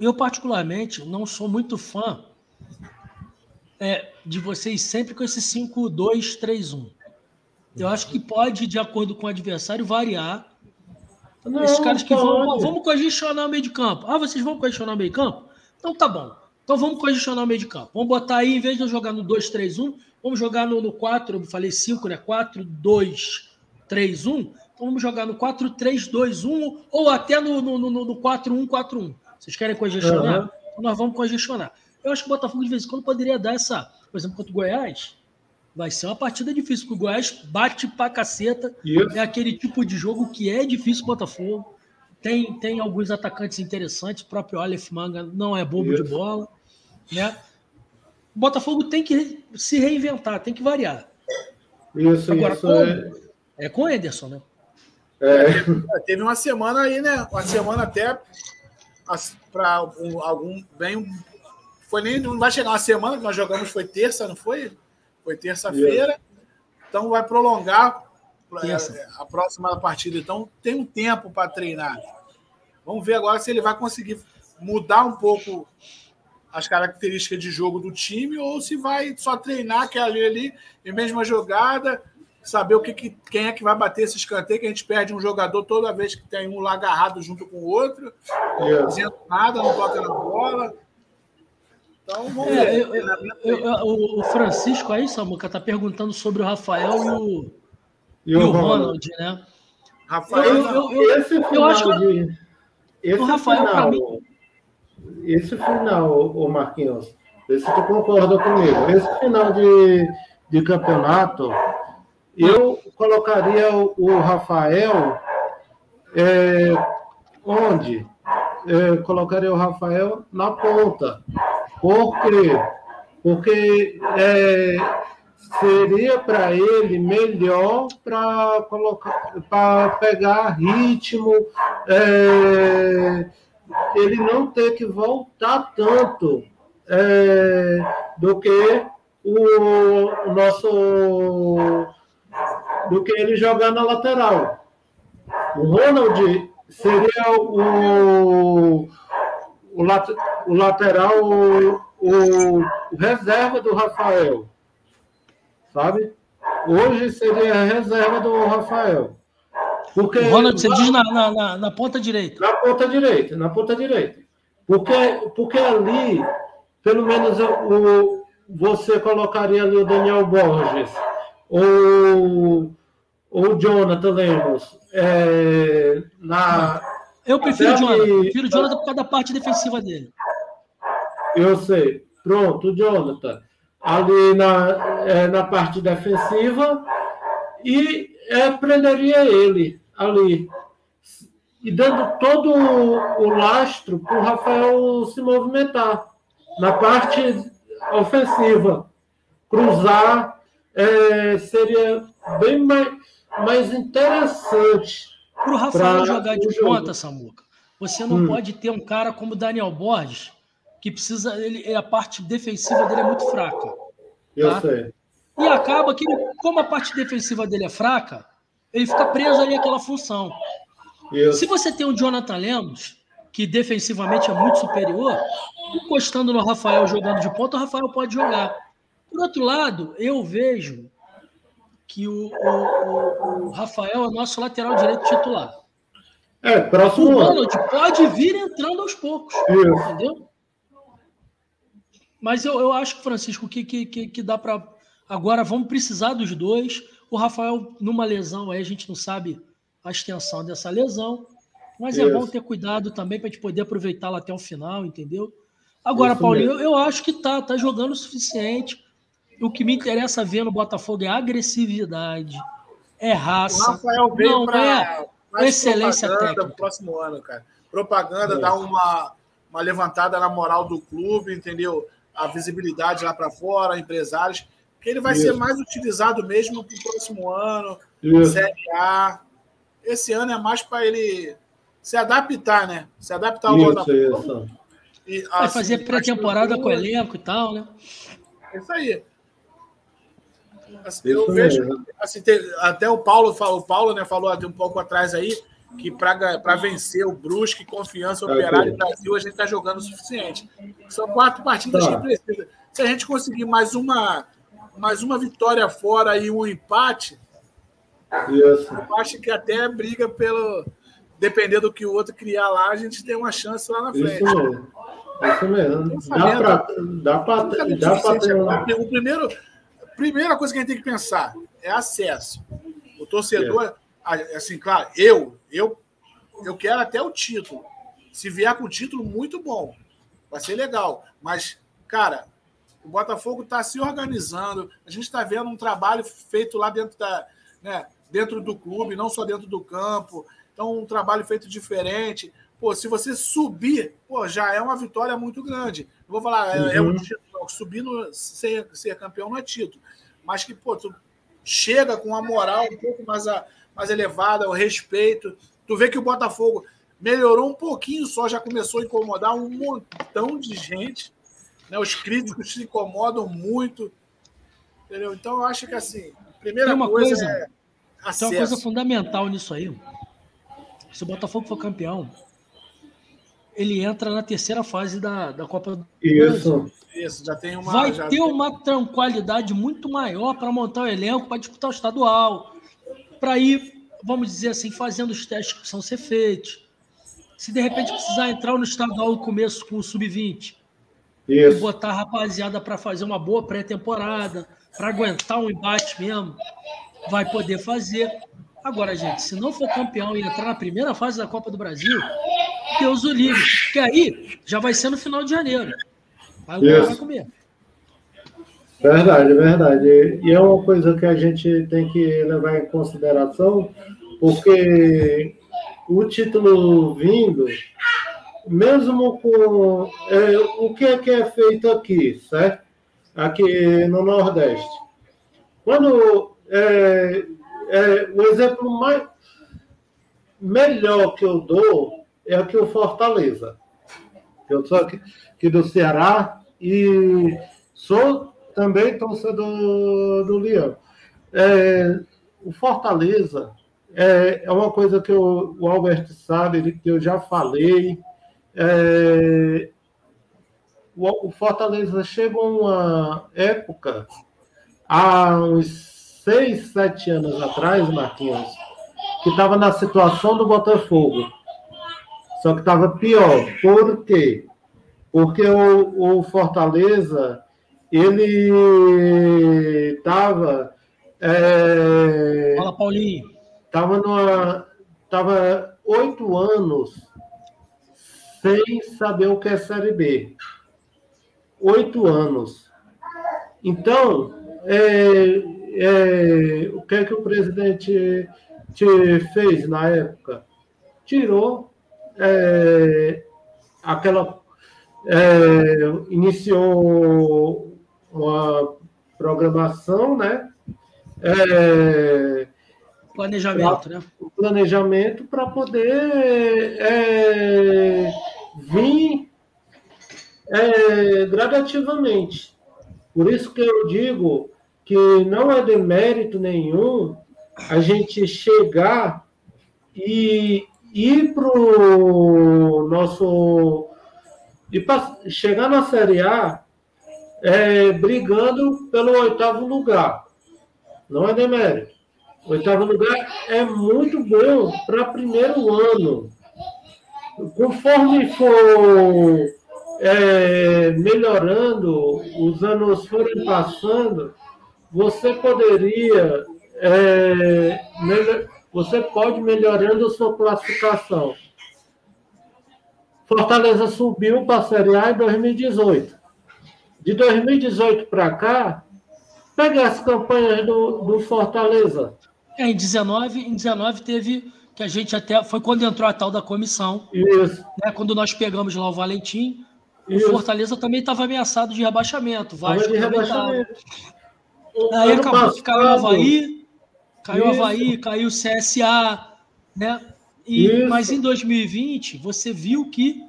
Eu, particularmente, não sou muito fã é, de vocês sempre com esse 5-2-3-1. Eu acho que pode, de acordo com o adversário, variar. Não, Esses caras que vão. Vamos congestionar o meio de campo. Ah, vocês vão congestionar o meio de campo? Então tá bom. Então vamos congestionar o meio de campo. Vamos botar aí, em vez de eu jogar no 2-3-1, vamos jogar no, no 4, eu falei 5, né? 4-2-3-1. Então vamos jogar no 4-3-2-1 ou até no, no, no, no 4-1-4-1. Vocês querem congestionar? Uhum. Então nós vamos congestionar. Eu acho que o Botafogo de vez em quando poderia dar essa, por exemplo, contra o Goiás. Vai ser uma partida difícil, porque o Goiás bate pra caceta. Isso. É aquele tipo de jogo que é difícil o Botafogo. Tem, tem alguns atacantes interessantes, o próprio Aleph Manga não é bobo Isso. de bola. Né? O Botafogo tem que se reinventar, tem que variar. Isso, Agora, isso como? É... é com o Ederson, né? É. Teve uma semana aí, né? Uma semana até para algum bem foi nem, não vai chegar uma semana que nós jogamos, foi terça, não foi? Foi terça-feira. Então vai prolongar é, a próxima partida. Então tem um tempo para treinar. Vamos ver agora se ele vai conseguir mudar um pouco as características de jogo do time ou se vai só treinar que é ali, ali em mesma jogada, saber o que, que, quem é que vai bater esse escanteio, que a gente perde um jogador toda vez que tem um lá agarrado junto com o outro, não dizendo nada, não toca na bola. Então, vamos é, ver. Eu, eu, o Francisco aí, Samuca, tá perguntando sobre o Rafael e o, e, e o Ronald, né? Rafael, eu, eu, esse final eu acho que de, esse o Rafael, final, mim... esse final, o Marquinhos, vê se tu concorda comigo. Esse final de, de campeonato, eu colocaria o, o Rafael é, onde? É, colocaria o Rafael na ponta. Por quê? Porque é, seria para ele melhor para colocar para pegar ritmo, é, ele não ter que voltar tanto é, do que o, o, nosso do que ele jogar na lateral. O Ronald seria o o, lat, o lateral, o, o, o, reserva do Rafael. Sabe? Hoje seria a reserva do Rafael. Porque, o Ronald, você diz na, na, na, ponta direita. Na ponta direita, na ponta direita. Porque, porque ali, pelo menos o, você colocaria ali o Daniel Borges, ou o Jonathan Lemos, é, na, eu prefiro o Jonathan. Que... Prefiro o Jonathan por causa da parte defensiva dele. Eu sei. Pronto, o Jonathan. Ali na, é, na parte defensiva e é, prenderia ele ali. E dando todo o lastro para o Rafael se movimentar. Na parte ofensiva. Cruzar é, seria bem mais, mais interessante para o Rafael jogar de ponta, Samuca, você não hum. pode ter um cara como o Daniel Borges, que precisa. Ele, a parte defensiva dele é muito fraca. Eu tá? sei. E acaba que, como a parte defensiva dele é fraca, ele fica preso ali àquela função. Isso. Se você tem o Jonathan Lemos, que defensivamente é muito superior, encostando no Rafael jogando de ponta, o Rafael pode jogar. Por outro lado, eu vejo que o, o, o, Rafael é nosso lateral direito titular. É, próximo o Ronald ano. pode vir entrando aos poucos. Isso. Entendeu? Mas eu, eu acho, Francisco, que, que, que, que dá para. Agora vamos precisar dos dois. O Rafael, numa lesão aí, a gente não sabe a extensão dessa lesão. Mas é bom ter cuidado também para a gente poder aproveitá-la até o final, entendeu? Agora, Isso Paulinho, eu, eu acho que tá, tá jogando o suficiente. O que me interessa ver no Botafogo é agressividade, é raça. O Rafael veio não pra, é excelência técnica. No próximo ano, cara. Propaganda é. dá uma, uma levantada na moral do clube, entendeu? A visibilidade lá para fora, empresários. Que ele vai Isso. ser mais utilizado mesmo para o próximo ano, Isso. Série A. Esse ano é mais para ele se adaptar, né? Se adaptar ao Botafogo. Isso. E, assim, vai fazer pré-temporada com o elenco e tal, né? Isso aí. Assim, eu vejo, assim, tem, até o Paulo, o Paulo né, falou um pouco atrás aí que para vencer o Brusque, Confiança, o Operário e Brasil, a gente está jogando o suficiente. São quatro partidas tá. que precisa. Se a gente conseguir mais uma, mais uma vitória fora e um empate, Isso. eu acho que até briga pelo. Dependendo do que o outro criar lá, a gente tem uma chance lá na frente. Isso mesmo. Isso mesmo. Dá para. Dá para ter. O primeiro primeira coisa que a gente tem que pensar é acesso. O torcedor, é. Assim, claro, eu, eu, eu quero até o título. Se vier com título, muito bom. Vai ser legal. Mas, cara, o Botafogo está se organizando. A gente está vendo um trabalho feito lá dentro da, né, dentro do clube, não só dentro do campo. Então, um trabalho feito diferente. Pô, se você subir, pô, já é uma vitória muito grande. Não vou falar, é, é um título. Subir no, ser, ser campeão não é título. Mas que, pô, tu chega com a moral um pouco mais, a, mais elevada, o respeito. Tu vê que o Botafogo melhorou um pouquinho só, já começou a incomodar um montão de gente. Né? Os críticos se incomodam muito. Entendeu? Então, eu acho que assim, a primeira uma coisa, coisa é. Acesso. Tem uma coisa fundamental nisso aí. Se o Botafogo for campeão, ele entra na terceira fase da, da Copa do Isso. Isso, já tem uma. Vai ter tem... uma tranquilidade muito maior para montar o elenco para disputar o estadual. Para ir, vamos dizer assim, fazendo os testes que precisam ser feitos. Se de repente precisar entrar no estadual no começo com o sub-20 e botar a rapaziada para fazer uma boa pré-temporada, para aguentar um embate mesmo, vai poder fazer. Agora, gente, se não for campeão e entrar na primeira fase da Copa do Brasil, Deus o livre. Porque aí já vai ser no final de janeiro. Aí o vai comer. Verdade, verdade. E é uma coisa que a gente tem que levar em consideração, porque o título vindo, mesmo com é, o que é que é feito aqui, certo? Aqui no Nordeste. Quando é, é, o exemplo mais melhor que eu dou é aqui o Fortaleza. Eu sou aqui, aqui do Ceará e sou também torcedor do Leão. É, o Fortaleza é, é, uma coisa que eu, o Albert sabe, que eu já falei. É, o, o Fortaleza chegou uma época, há uns seis, sete anos atrás, Marquinhos, que estava na situação do Botafogo. Só que estava pior. Por quê? Porque o, o Fortaleza, ele estava... É, Fala, Paulinho. Estava numa... Estava oito anos sem saber o que é Série B. Oito anos. Então, é, é, o que é que o presidente te fez na época? Tirou é, aquela. É, iniciou uma programação, né? É, planejamento, pra, né? Planejamento para poder é, vir é, gradativamente. Por isso que eu digo que não é demérito nenhum a gente chegar e ir para o nosso. e pra, chegar na Série A é, brigando pelo oitavo lugar. Não é demérito. Oitavo lugar é muito bom para primeiro ano. Conforme for é, melhorando, os anos forem passando, você poderia, é, melhor, você pode melhorando a sua classificação. Fortaleza subiu para a Série A em 2018. De 2018 para cá, pega as campanhas do, do Fortaleza. É, em 19, em 19 teve que a gente até foi quando entrou a tal da comissão. Isso. Né, quando nós pegamos lá o Valentim, Isso. o Fortaleza também estava ameaçado de rebaixamento. Vasco de rebaixamento. Aí acabou passado, que caiu o Havaí, caiu o Havaí, caiu o CSA, né? E, mas em 2020, você viu que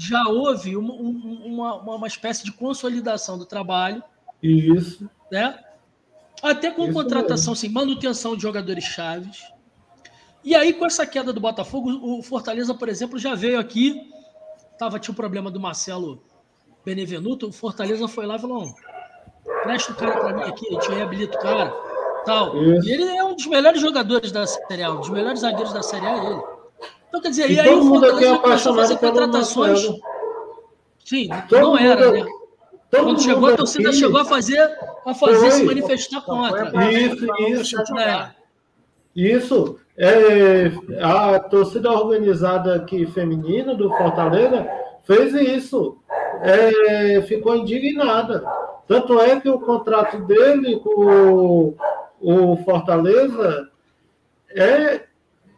já houve uma, uma, uma espécie de consolidação do trabalho. Isso. Né? Até com Isso contratação, assim, manutenção de jogadores chaves. E aí, com essa queda do Botafogo, o Fortaleza, por exemplo, já veio aqui. Tava, tinha o problema do Marcelo Benevenuto. O Fortaleza foi lá e falou: presta o cara para mim aqui, a gente reabilita o cara. Tal. E ele é um dos melhores jogadores da Série A, um dos melhores zagueiros da Série A ele. Então, quer dizer, e, e aí o Fortaleza começou a fazer contratações. Sim, todo não era, né? Quando chegou, a torcida aqui, chegou a fazer, a fazer se manifestar contra. Isso, isso. É. Isso. É, a torcida organizada aqui feminina do Fortaleza fez isso. É, ficou indignada. Tanto é que o contrato dele com o, o Fortaleza é, é,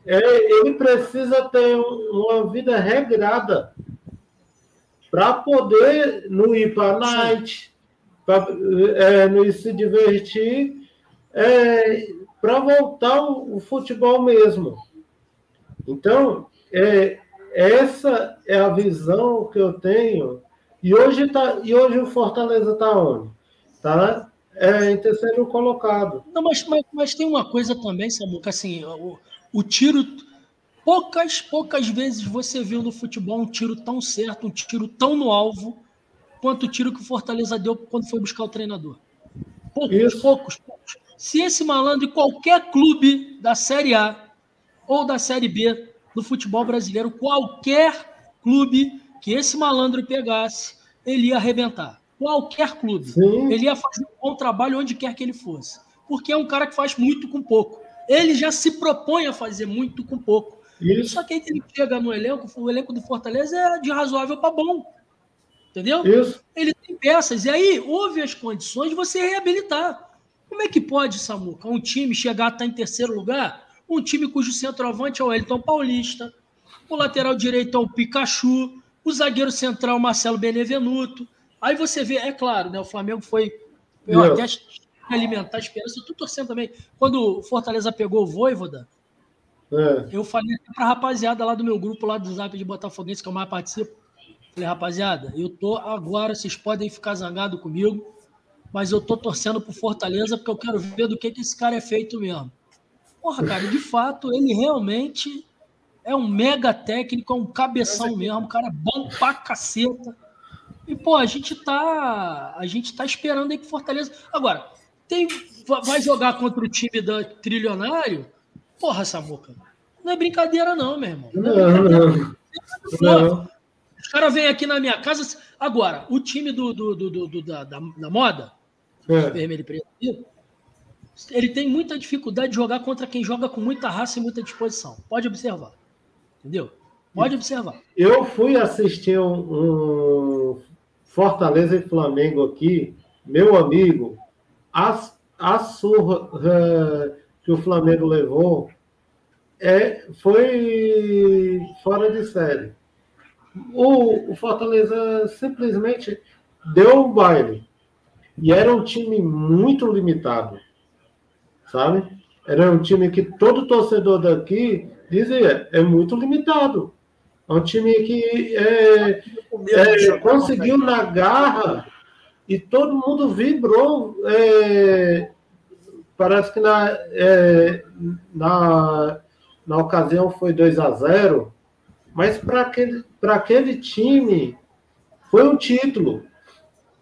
ele precisa ter uma vida regrada para poder não ir para a night, para é, não ir se divertir, é, para voltar o, o, futebol mesmo. Então, é, essa é a visão que eu tenho. E hoje, tá, e hoje o Fortaleza está onde? Está é, em terceiro colocado. Não, mas, mas, mas tem uma coisa também, Samuca, assim, o, o tiro. Poucas, poucas vezes você viu no futebol um tiro tão certo, um tiro tão no alvo, quanto o tiro que o Fortaleza deu quando foi buscar o treinador. Poucos, poucos, poucos. Se esse malandro em qualquer clube da Série A ou da Série B do futebol brasileiro, qualquer clube que esse malandro pegasse, ele ia arrebentar. Qualquer clube. Sim. Ele ia fazer um bom trabalho onde quer que ele fosse. Porque é um cara que faz muito com pouco. Ele já se propõe a fazer muito com pouco. Isso. Só que aí ele chega no elenco, o elenco do Fortaleza é de razoável para bom. Entendeu? Isso. Ele tem peças. E aí houve as condições de você reabilitar. Como é que pode, Samuca, um time chegar a estar em terceiro lugar? Um time cujo centroavante é o Elton Paulista, o lateral direito é o Pikachu, o zagueiro central Marcelo Benevenuto. Aí você vê, é claro, né? O Flamengo foi. Eu até alimentar a esperança. Eu tô torcendo também. Quando o Fortaleza pegou o Voivoda, é. eu falei para a rapaziada lá do meu grupo, lá do Zap de Botafoguense, que eu mais participo. Falei, rapaziada, eu tô agora, vocês podem ficar zangados comigo, mas eu tô torcendo pro Fortaleza porque eu quero ver do que, que esse cara é feito mesmo. Porra, cara, de fato, ele realmente é um mega técnico, é um cabeção mesmo, um cara bom pra caceta. E, pô, a gente tá. A gente tá esperando aí que Fortaleza. Agora, tem, vai jogar contra o time da Trilionário? Porra, Samuca. Não é brincadeira, não, meu irmão. Não, é não, não. Os caras vêm aqui na minha casa. Agora, o time do, do, do, do da, da, da, moda, é. vermelho e preto, ele tem muita dificuldade de jogar contra quem joga com muita raça e muita disposição. Pode observar. Entendeu? Pode observar. Eu fui assistir um, um Fortaleza e Flamengo aqui, meu amigo, a, a surra uh, que o Flamengo levou é, foi fora de série. O, o Fortaleza simplesmente deu um baile. E era um time muito limitado, sabe? Era um time que todo torcedor daqui dizia, é muito limitado. É um time que é, é, conseguiu na garra e todo mundo vibrou. É, parece que na, é, na, na ocasião foi 2 a 0 mas para aquele, aquele time foi um título.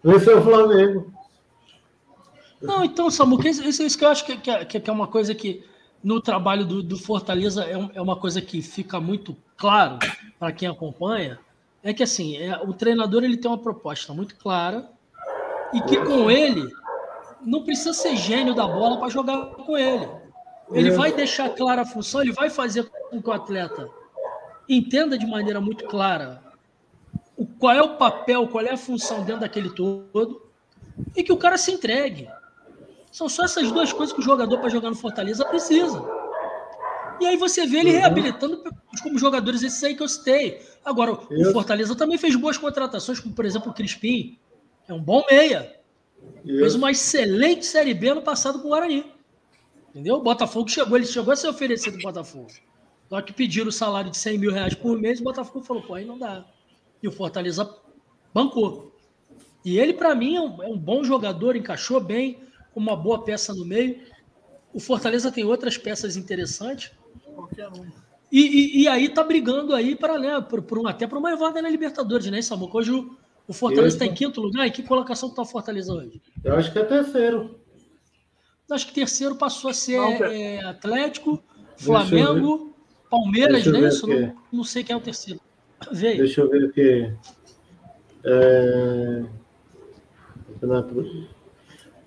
Venceu o Flamengo. Não, então, Samuca, isso, isso que eu acho que, que, que é uma coisa que no trabalho do, do Fortaleza é, um, é, uma coisa que fica muito claro para quem acompanha, é que assim, é, o treinador ele tem uma proposta muito clara e que com ele não precisa ser gênio da bola para jogar com ele. Ele vai deixar clara a função, ele vai fazer com que o atleta entenda de maneira muito clara qual é o papel, qual é a função dentro daquele todo, e que o cara se entregue. São só essas duas coisas que o jogador para jogar no Fortaleza precisa. E aí você vê ele uhum. reabilitando como jogadores esses aí que eu citei. Agora, o Fortaleza também fez boas contratações, como por exemplo o Crispim. É um bom meia. Isso. Fez uma excelente Série B no passado com o Guarani. Entendeu? O Botafogo chegou, ele chegou a ser oferecido do Botafogo. Só que pediram o salário de 100 mil reais por mês, o Botafogo falou, pô, aí não dá. E o Fortaleza bancou. E ele, para mim, é um, é um, bom jogador, encaixou bem, com uma boa peça no meio. O Fortaleza tem outras peças interessantes. Qualquer um. E, e, e, aí tá brigando aí para né, por, por um, até para uma evada na Libertadores, né, Samuco? Hoje o, o Fortaleza está em quinto lugar. Em que colocação está o Fortaleza hoje? Eu acho que é terceiro. Acho que terceiro passou a ser não, é, Atlético, Flamengo, Palmeiras, não é isso? Não, não, sei quem é o terceiro. Veio. Deixa eu ver aqui. É...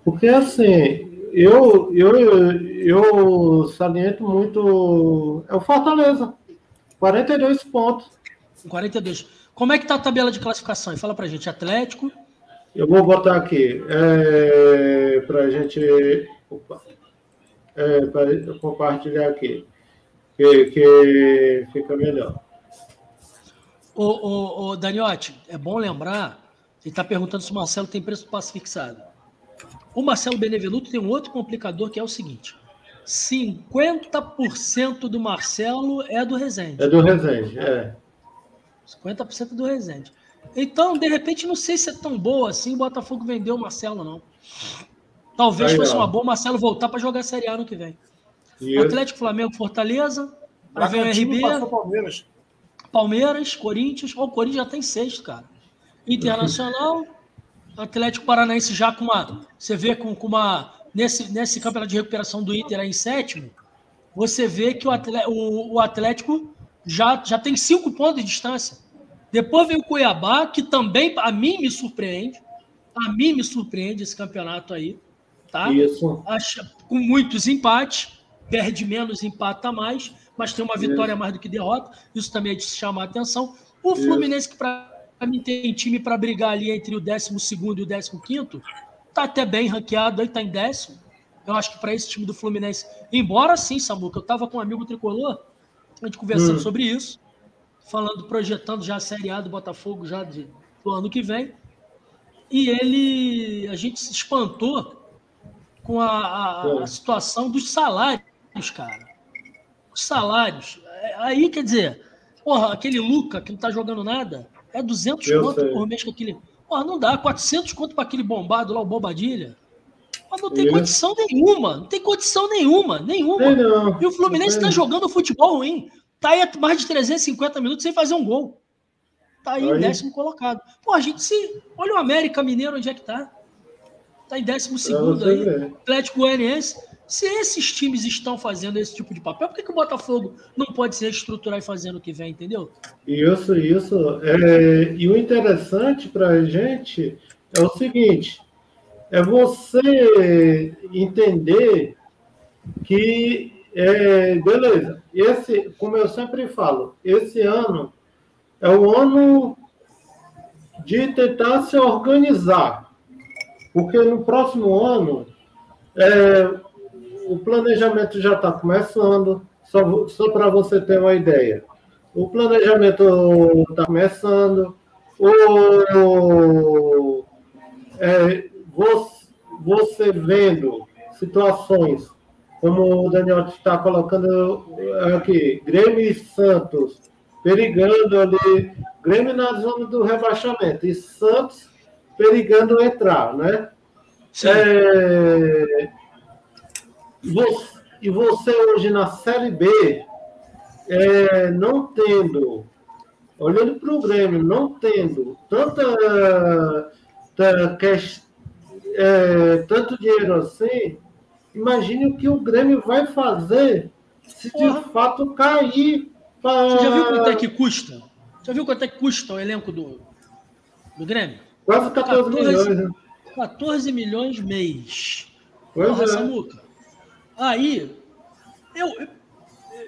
Porque assim, eu, eu, eu saliento muito. É o Fortaleza. 42 pontos. 42. Como é que tá a tabela de classificação? Fala pra gente, Atlético. Eu vou botar aqui. É, pra gente. Opa, é, para compartilhar aqui. Que, que fica melhor. Ô, ô Daniotti, é bom lembrar. Ele está perguntando se o Marcelo tem preço do passe fixado. O Marcelo Benevenuto tem um outro complicador que é o seguinte: 50% do Marcelo é do Rezende. É do Rezende, é. 50% do Rezende. Então, de repente, não sei se é tão boa assim o Botafogo vendeu o Marcelo, não. Talvez Aí, fosse não. uma boa o Marcelo voltar para jogar a Série A no que vem. Atlético, Flamengo, Fortaleza. Aí vem o RB. Palmeiras. Palmeiras, Corinthians. Oh, o Corinthians já tem sexto, cara. Internacional. (laughs) Atlético Paranaense já com uma. Você vê com, com uma. Nesse, nesse campeonato de recuperação do Inter aí em sétimo, você vê que o Atlético, o, o Atlético já, já tem cinco pontos de distância. Depois vem o Cuiabá, que também, a mim, me surpreende. A mim me surpreende esse campeonato aí. Tá? Isso. Acha, com muitos empates, perde menos, empata mais, mas tem uma vitória Isso. mais do que derrota. Isso também é de chamar a atenção. O Fluminense, que para mim tem time para brigar ali entre o 12 e o 15, tá até bem ranqueado, aí tá em décimo. Eu acho que para esse time do Fluminense, embora sim, Samuca, eu tava com um amigo tricolor, a gente conversando hum. sobre isso, falando, projetando já a Série A do Botafogo já de, do ano que vem. E ele, a gente se espantou com a, a, a situação dos salários, cara. Os salários. É, aí, quer dizer, porra, aquele Luca que não tá jogando nada, é 200 eu conto sei. por mês com aquele. Porra, não dá. 400 conto para aquele bombado lá, o Bobadilha. Mas não tem Isso. condição nenhuma. Não tem condição nenhuma. Nenhuma. Não, e o Fluminense está jogando futebol ruim. Tá aí mais de 350 minutos sem fazer um gol. Tá aí, aí. em décimo colocado. Pô, a gente se. Olha o América Mineiro onde é que tá. Tá em décimo segundo aí. Atlético Goianiense. Se esses times estão fazendo esse tipo de papel, por que, que o Botafogo não pode se reestruturar e fazer no que vem, entendeu? Isso, isso. É, e o interessante para a gente é o seguinte: é você entender que, é, beleza, esse, como eu sempre falo, esse ano é o ano de tentar se organizar, porque no próximo ano é, o planejamento já está começando, só, só para você ter uma ideia. O planejamento está começando, o, é, você, você vendo situações como o Daniel está colocando aqui, Grêmio e Santos perigando ali, Grêmio na zona do rebaixamento e Santos perigando entrar, né? É, e você hoje na Série B, é, não tendo, olhando para o Grêmio, não tendo tanta, tanta é, tanto dinheiro assim, imagine o que o Grêmio vai fazer se Porra. de fato cair. Pra... Você já viu quanto é que custa? Já viu quanto é que custa o elenco do, do Grêmio? Quase 14, 14 milhões. Né? 14 milhões mês. Pois Porra, é. Samuca. Aí, eu,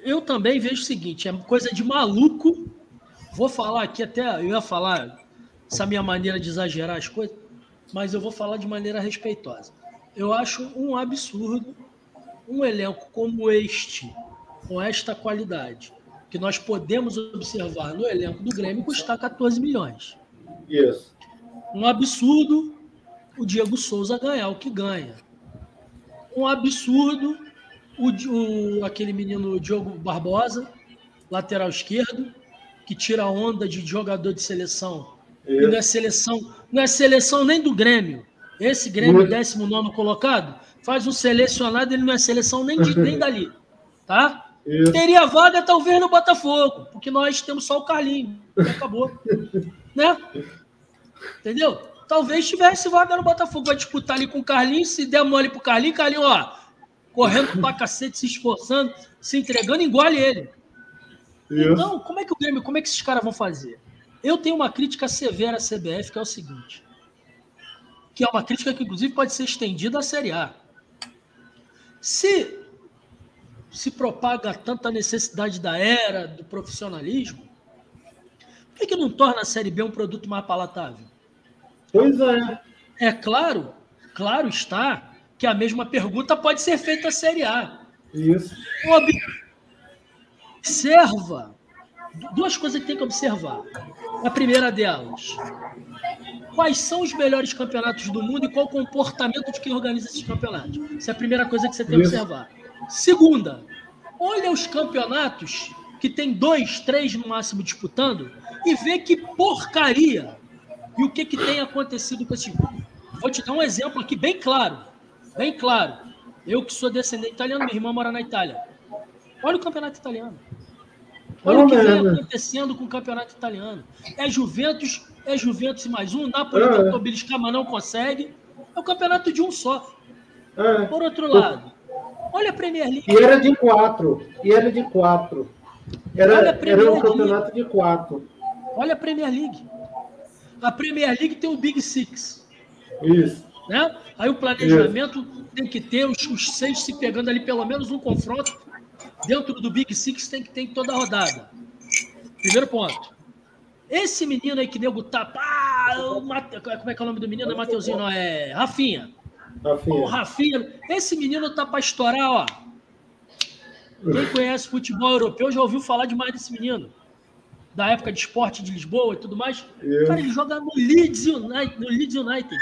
eu também vejo o seguinte: é coisa de maluco. Vou falar aqui até, eu ia falar essa minha maneira de exagerar as coisas, mas eu vou falar de maneira respeitosa. Eu acho um absurdo um elenco como este, com esta qualidade, que nós podemos observar no elenco do Grêmio, custar 14 milhões. Isso. Um absurdo o Diego Souza ganhar o que ganha. Um absurdo o, o aquele menino Diogo Barbosa, lateral esquerdo, que tira a onda de jogador de seleção. Isso. E não é seleção, não é seleção nem do Grêmio. Esse Grêmio, 19 colocado, faz um selecionado, ele não é seleção nem, de, nem dali. Tá? (laughs) Isso. Teria vaga talvez no Botafogo, porque nós temos só o Carlinho. Acabou. (laughs) né? Entendeu? Talvez tivesse vaga no Botafogo. Vai disputar ali com o Carlinho. Se der mole pro Carlinho, Carlinho, ó, correndo pra cacete, se esforçando, se entregando, engole ele. Isso. Então, como é que o Grêmio, como é que esses caras vão fazer? Eu tenho uma crítica severa à CBF, que é o seguinte: que é uma crítica que, inclusive, pode ser estendida à Série A. Se se propaga tanta necessidade da era, do profissionalismo, por que, que não torna a Série B um produto mais palatável? Pois é. É claro, claro está, que a mesma pergunta pode ser feita à Série A. Isso. Observa duas coisas que tem que observar. A primeira delas, quais são os melhores campeonatos do mundo e qual o comportamento de quem organiza esses campeonatos. Essa é a primeira coisa que você tem que observar. Segunda, olha os campeonatos que tem dois, três no máximo disputando e vê que porcaria e o que, que tem acontecido com esse. Vou te dar um exemplo aqui bem claro. Bem claro. Eu que sou descendente italiano, minha irmã mora na Itália. Olha o campeonato italiano. Olha o que vem acontecendo com o campeonato italiano. É Juventus, é Juventus e mais um. Napoli é. tentou beliscar, mas não consegue. É o campeonato de um só. É. Por outro lado, olha a Premier League. E era de quatro. E era de quatro. Era, era um campeonato de quatro. Olha a Premier League. A Premier League tem o Big Six. Isso. Né? Aí o planejamento Isso. tem que ter os, os seis se pegando ali, pelo menos um confronto dentro do Big Six tem que ter toda a rodada. Primeiro ponto. Esse menino aí que nego tapa. Ah, Mate... Como é que é o nome do menino? É Mateuzinho, não, é Rafinha. Rafinha. O Rafinha. Esse menino tá para estourar, ó. Quem conhece futebol europeu já ouviu falar demais desse menino. Da época de esporte de Lisboa e tudo mais. Cara, ele joga no Leeds United. No Leeds United.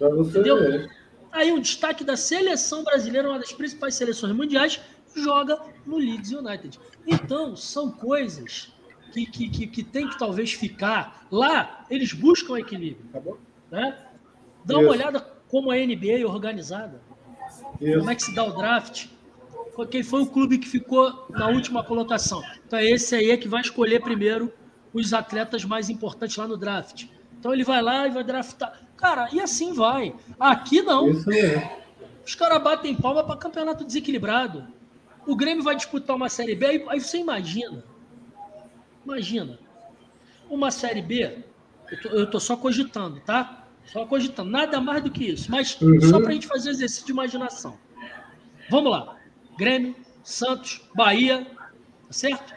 Entendeu? Ver. Aí um destaque da seleção brasileira, uma das principais seleções mundiais, joga no Leeds United. Então, são coisas que, que, que, que tem que talvez ficar. Lá, eles buscam equilíbrio. Tá bom? Né? Dá Isso. uma olhada como a NBA é organizada. Isso. Como é que se dá o draft. Quem foi o clube que ficou na última colocação. Então, é esse aí é que vai escolher primeiro os atletas mais importantes lá no draft. Então, ele vai lá e vai draftar. Cara, e assim vai. Aqui não. Isso é. Os caras batem palma para campeonato desequilibrado. O Grêmio vai disputar uma Série B, aí, aí você imagina. Imagina. Uma Série B, eu tô, eu tô, só cogitando, tá? Só cogitando, nada mais do que isso. Mas uhum. só para a gente fazer exercício de imaginação. Vamos lá. Grêmio, Santos, Bahia, tá certo?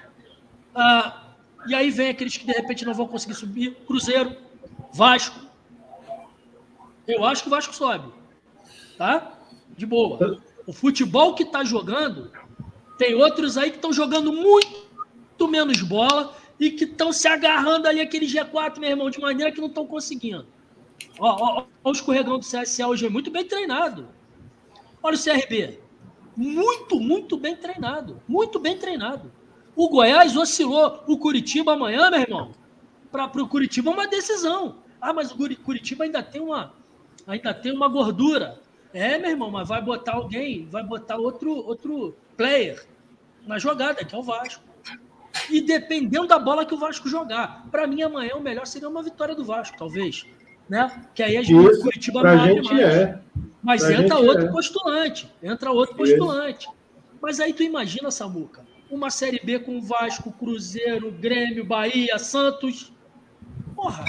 Ah, e aí vem aqueles que de repente não vão conseguir subir. Cruzeiro, Vasco. Eu acho que o Vasco sobe. Tá? De boa. O futebol que está jogando tem outros aí que estão jogando muito menos bola e que estão se agarrando ali aquele G4, meu irmão, de maneira que não estão conseguindo. Ó, o escorregão do CSA hoje é muito bem treinado. Olha o CRB. Muito, muito bem treinado. Muito bem treinado. O Goiás oscilou. O Curitiba amanhã, meu irmão. Para o Curitiba é uma decisão. Ah, mas o Curitiba ainda tem uma, ainda tem uma gordura. É, meu irmão, mas vai botar alguém, vai botar outro, outro player na jogada, que é o Vasco. E dependendo da bola que o Vasco jogar. Para mim, amanhã o melhor seria uma vitória do Vasco, talvez. Né? Que aí a gente Isso, Curitiba abre mais. É. Mas pra entra outro é. postulante. Entra outro postulante. Isso. Mas aí tu imagina, Samuca, uma Série B com Vasco, Cruzeiro, Grêmio, Bahia, Santos. Porra!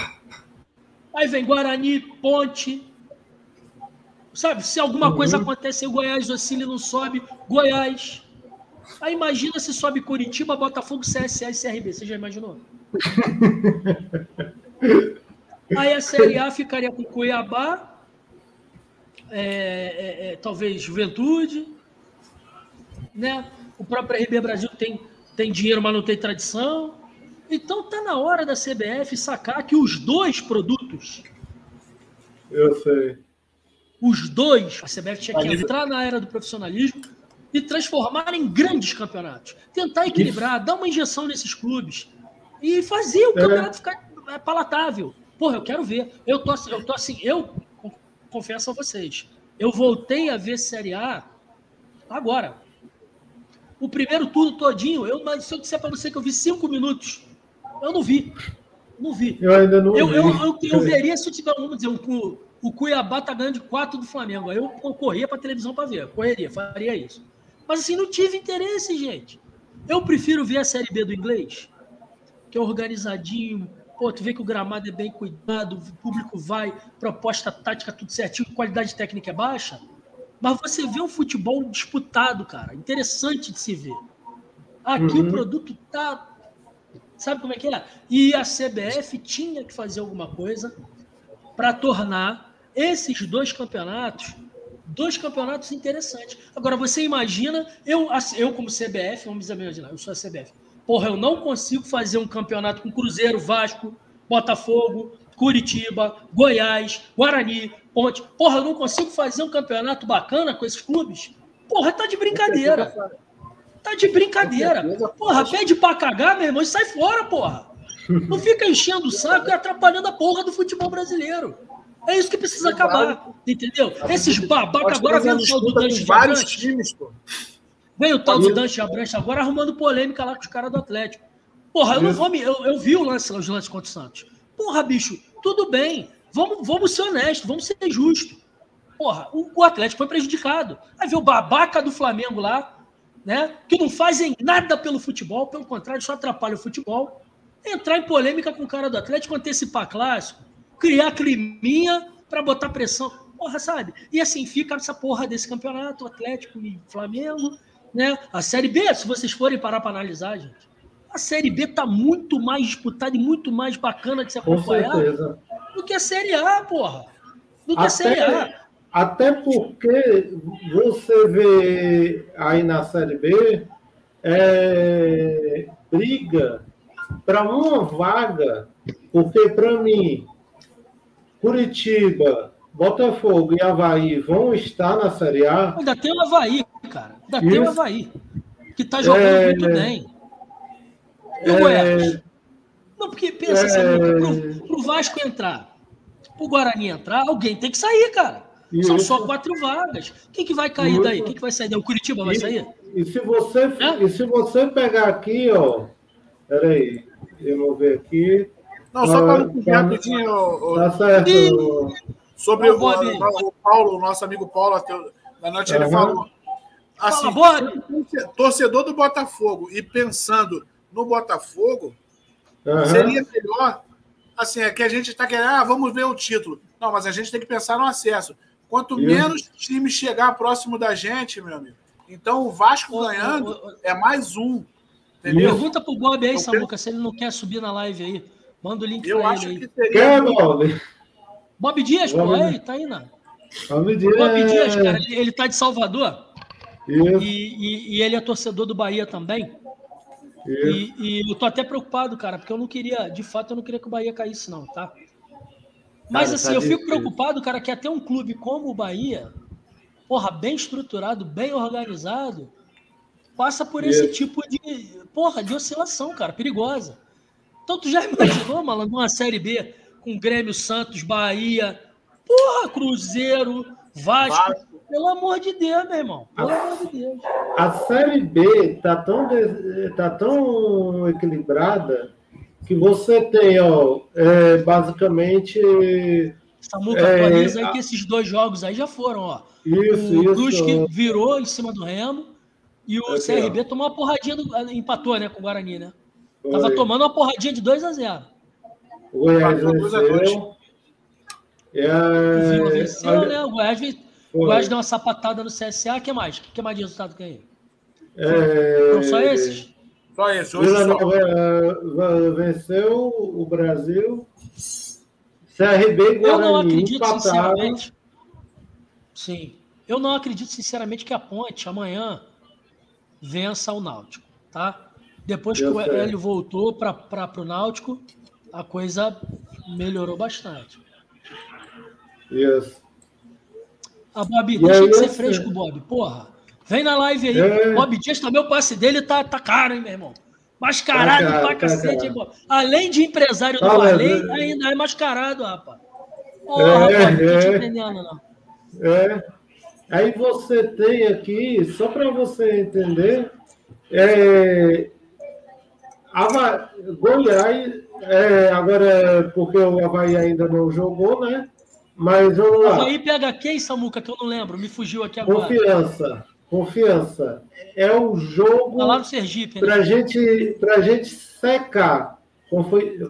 Aí vem Guarani, Ponte, Sabe, se alguma uhum. coisa acontecer, o Goiás oscila e não sobe, Goiás. Aí imagina se sobe Curitiba, Botafogo, CSA e CRB. Você já imaginou? (laughs) Aí a Série A ficaria com Cuiabá, é, é, é, talvez Juventude, né? O próprio RB Brasil tem, tem dinheiro, mas não tem tradição. Então tá na hora da CBF sacar que os dois produtos. Eu sei. Os dois, a CBF tinha que entrar na era do profissionalismo e transformar em grandes campeonatos. Tentar equilibrar, Isso. dar uma injeção nesses clubes e fazer o é. campeonato é. ficar palatável. Porra, eu quero ver. Eu tô, eu tô assim, eu confesso a vocês, eu voltei a ver Série A agora. O primeiro turno todinho, eu, se eu disser para você que eu vi cinco minutos eu não vi. Não vi. Eu ainda não eu, vi. Eu, eu, eu, veria se eu tiver, vamos dizer, um, o Cuiabá tá ganhando de 4 do Flamengo. Aí eu corria para televisão para ver. Correria, faria isso. Mas assim, não tive interesse, gente. Eu prefiro ver a Série B do inglês, que é organizadinho. Pô, tu vê que o gramado é bem cuidado, o público vai, proposta tática tudo certinho, qualidade técnica é baixa. Mas você vê um futebol disputado, cara. Interessante de se ver. Aqui uhum. o produto tá Sabe como é que é? E a CBF tinha que fazer alguma coisa para tornar esses dois campeonatos dois campeonatos interessantes. Agora, você imagina, eu, eu como CBF, vamos imaginar, eu sou a CBF. Porra, eu não consigo fazer um campeonato com Cruzeiro, Vasco, Botafogo, Curitiba, Goiás, Guarani, Ponte. Porra, eu não consigo fazer um campeonato bacana com esses clubes? Porra, tá de brincadeira. Tá de brincadeira. Porra, pede pra cagar, meu irmão, e sai fora, porra. Não fica enchendo o saco e atrapalhando a porra do futebol brasileiro. É isso que precisa acabar, entendeu? Esses babacas agora vem o tal do Dante vários times, pô. Vem o tal do Dante Abranche agora arrumando polêmica lá com os caras do Atlético. Porra, eu não vou me. Eu, eu vi o lance, os lances contra o Santos. Porra, bicho, tudo bem. Vamos, vamos ser honestos, vamos ser justos. Porra, o, o Atlético foi prejudicado. Aí vê o babaca do Flamengo lá, né, que não fazem nada pelo futebol, pelo contrário, só atrapalha o futebol, entrar em polêmica com o cara do Atlético, antecipar clássico, criar climinha para botar pressão. Porra, sabe? E assim fica essa porra desse campeonato, Atlético e Flamengo, né? A Série B, se vocês forem parar para analisar, gente, a Série B tá muito mais disputada e muito mais bacana de se acompanhar do que a Série A, porra. Do que Até... a Série A. Até porque você vê aí na Série B é, briga para uma vaga, porque para mim, Curitiba, Botafogo e Havaí vão estar na Série A. Ainda tem o Havaí, cara. Ainda Isso. tem o Havaí, que está jogando é, muito bem. E o é, Goiás? Não, porque pensa assim, é, para o Vasco entrar, para o Guarani entrar, alguém tem que sair, cara. Isso. São só quatro vagas. Quem que vai cair Isso. daí? Quem que vai sair daí? O Curitiba vai e, sair? E se você, é? e se você pegar aqui, ó. Peraí, eu vou ver aqui. Não, só para não tá, rapidinho. Tá certo. E... Sobre o, o, o, Paulo, o nosso amigo Paulo, na noite uhum. ele falou. Assim, Fala, torcedor do Botafogo e pensando no Botafogo, uhum. seria melhor. Assim, é que a gente está querendo, ah, vamos ver o título. Não, mas a gente tem que pensar no acesso. Quanto Isso. menos time chegar próximo da gente, meu amigo. Então o Vasco ô, ganhando ô, ô, é mais um. Entendeu? Pergunta pro Bob aí, Samuca, se ele não quer subir na live aí. Manda o link eu pra ele aí. Que seria... É, Bob? Bob Dias, Bob... pô, aí, tá aí, né? Bob Dias, Bob Dias cara, ele, ele tá de Salvador. Isso. E, e, e ele é torcedor do Bahia também. E, e, eu tô até preocupado, cara, porque eu não queria, de fato, eu não queria que o Bahia caísse, não, tá? Mas cara, assim, tá eu fico preocupado, cara, que até um clube como o Bahia, porra, bem estruturado, bem organizado, passa por esse tipo de, porra, de oscilação, cara, perigosa. Então tu já (laughs) imaginou, malandro, uma Série B com Grêmio, Santos, Bahia, porra, Cruzeiro, Vasco. Vasco. Pelo amor de Deus, meu irmão. Pelo a, amor de Deus. A Série B tá tão, tá tão equilibrada que você tem, ó, é, basicamente. Samuca, é, atualiza aí que esses dois jogos aí já foram, ó. Isso, o Brusque virou em cima do Remo e o Aqui, CRB ó. tomou uma porradinha, do, empatou, né, com o Guarani, né? Foi. Tava tomando uma porradinha de 2 a 0 O Goiás venceu. É... O venceu, Olha... né? O Goiás, o Goiás deu uma sapatada no CSA. O que mais? O que mais de resultado que aí? É... Não só esses? Só esse. Hoje Vila Nova eh, venceu o Brasil. CRB e Guarani Eu não acredito, empataram. sinceramente. Sim. Eu não acredito, sinceramente, que a Ponte amanhã vença o Náutico, tá? Depois que o Hélio voltou para o Náutico, a coisa melhorou bastante. Isso. A Bob, deixa de ser fresco, Bob. Porra. Vem na live aí. É. Bob Dias também, o passe dele tá, tá caro, hein, meu irmão? Mascarado tá pra tá cacete, hein, Bob? Além de empresário do tá ainda é mascarado, rapaz. Porra, é, Bob, é. não tô te entendendo, não. É. Aí você tem aqui, só para você entender, é, Ava, Goiás, é, agora porque o Havaí ainda não jogou, né? Mas vamos lá. Havaí pega quem, Samuca, que eu não lembro, me fugiu aqui agora. Confiança, confiança. É o jogo lá no Sergipe, né? para gente, a gente secar.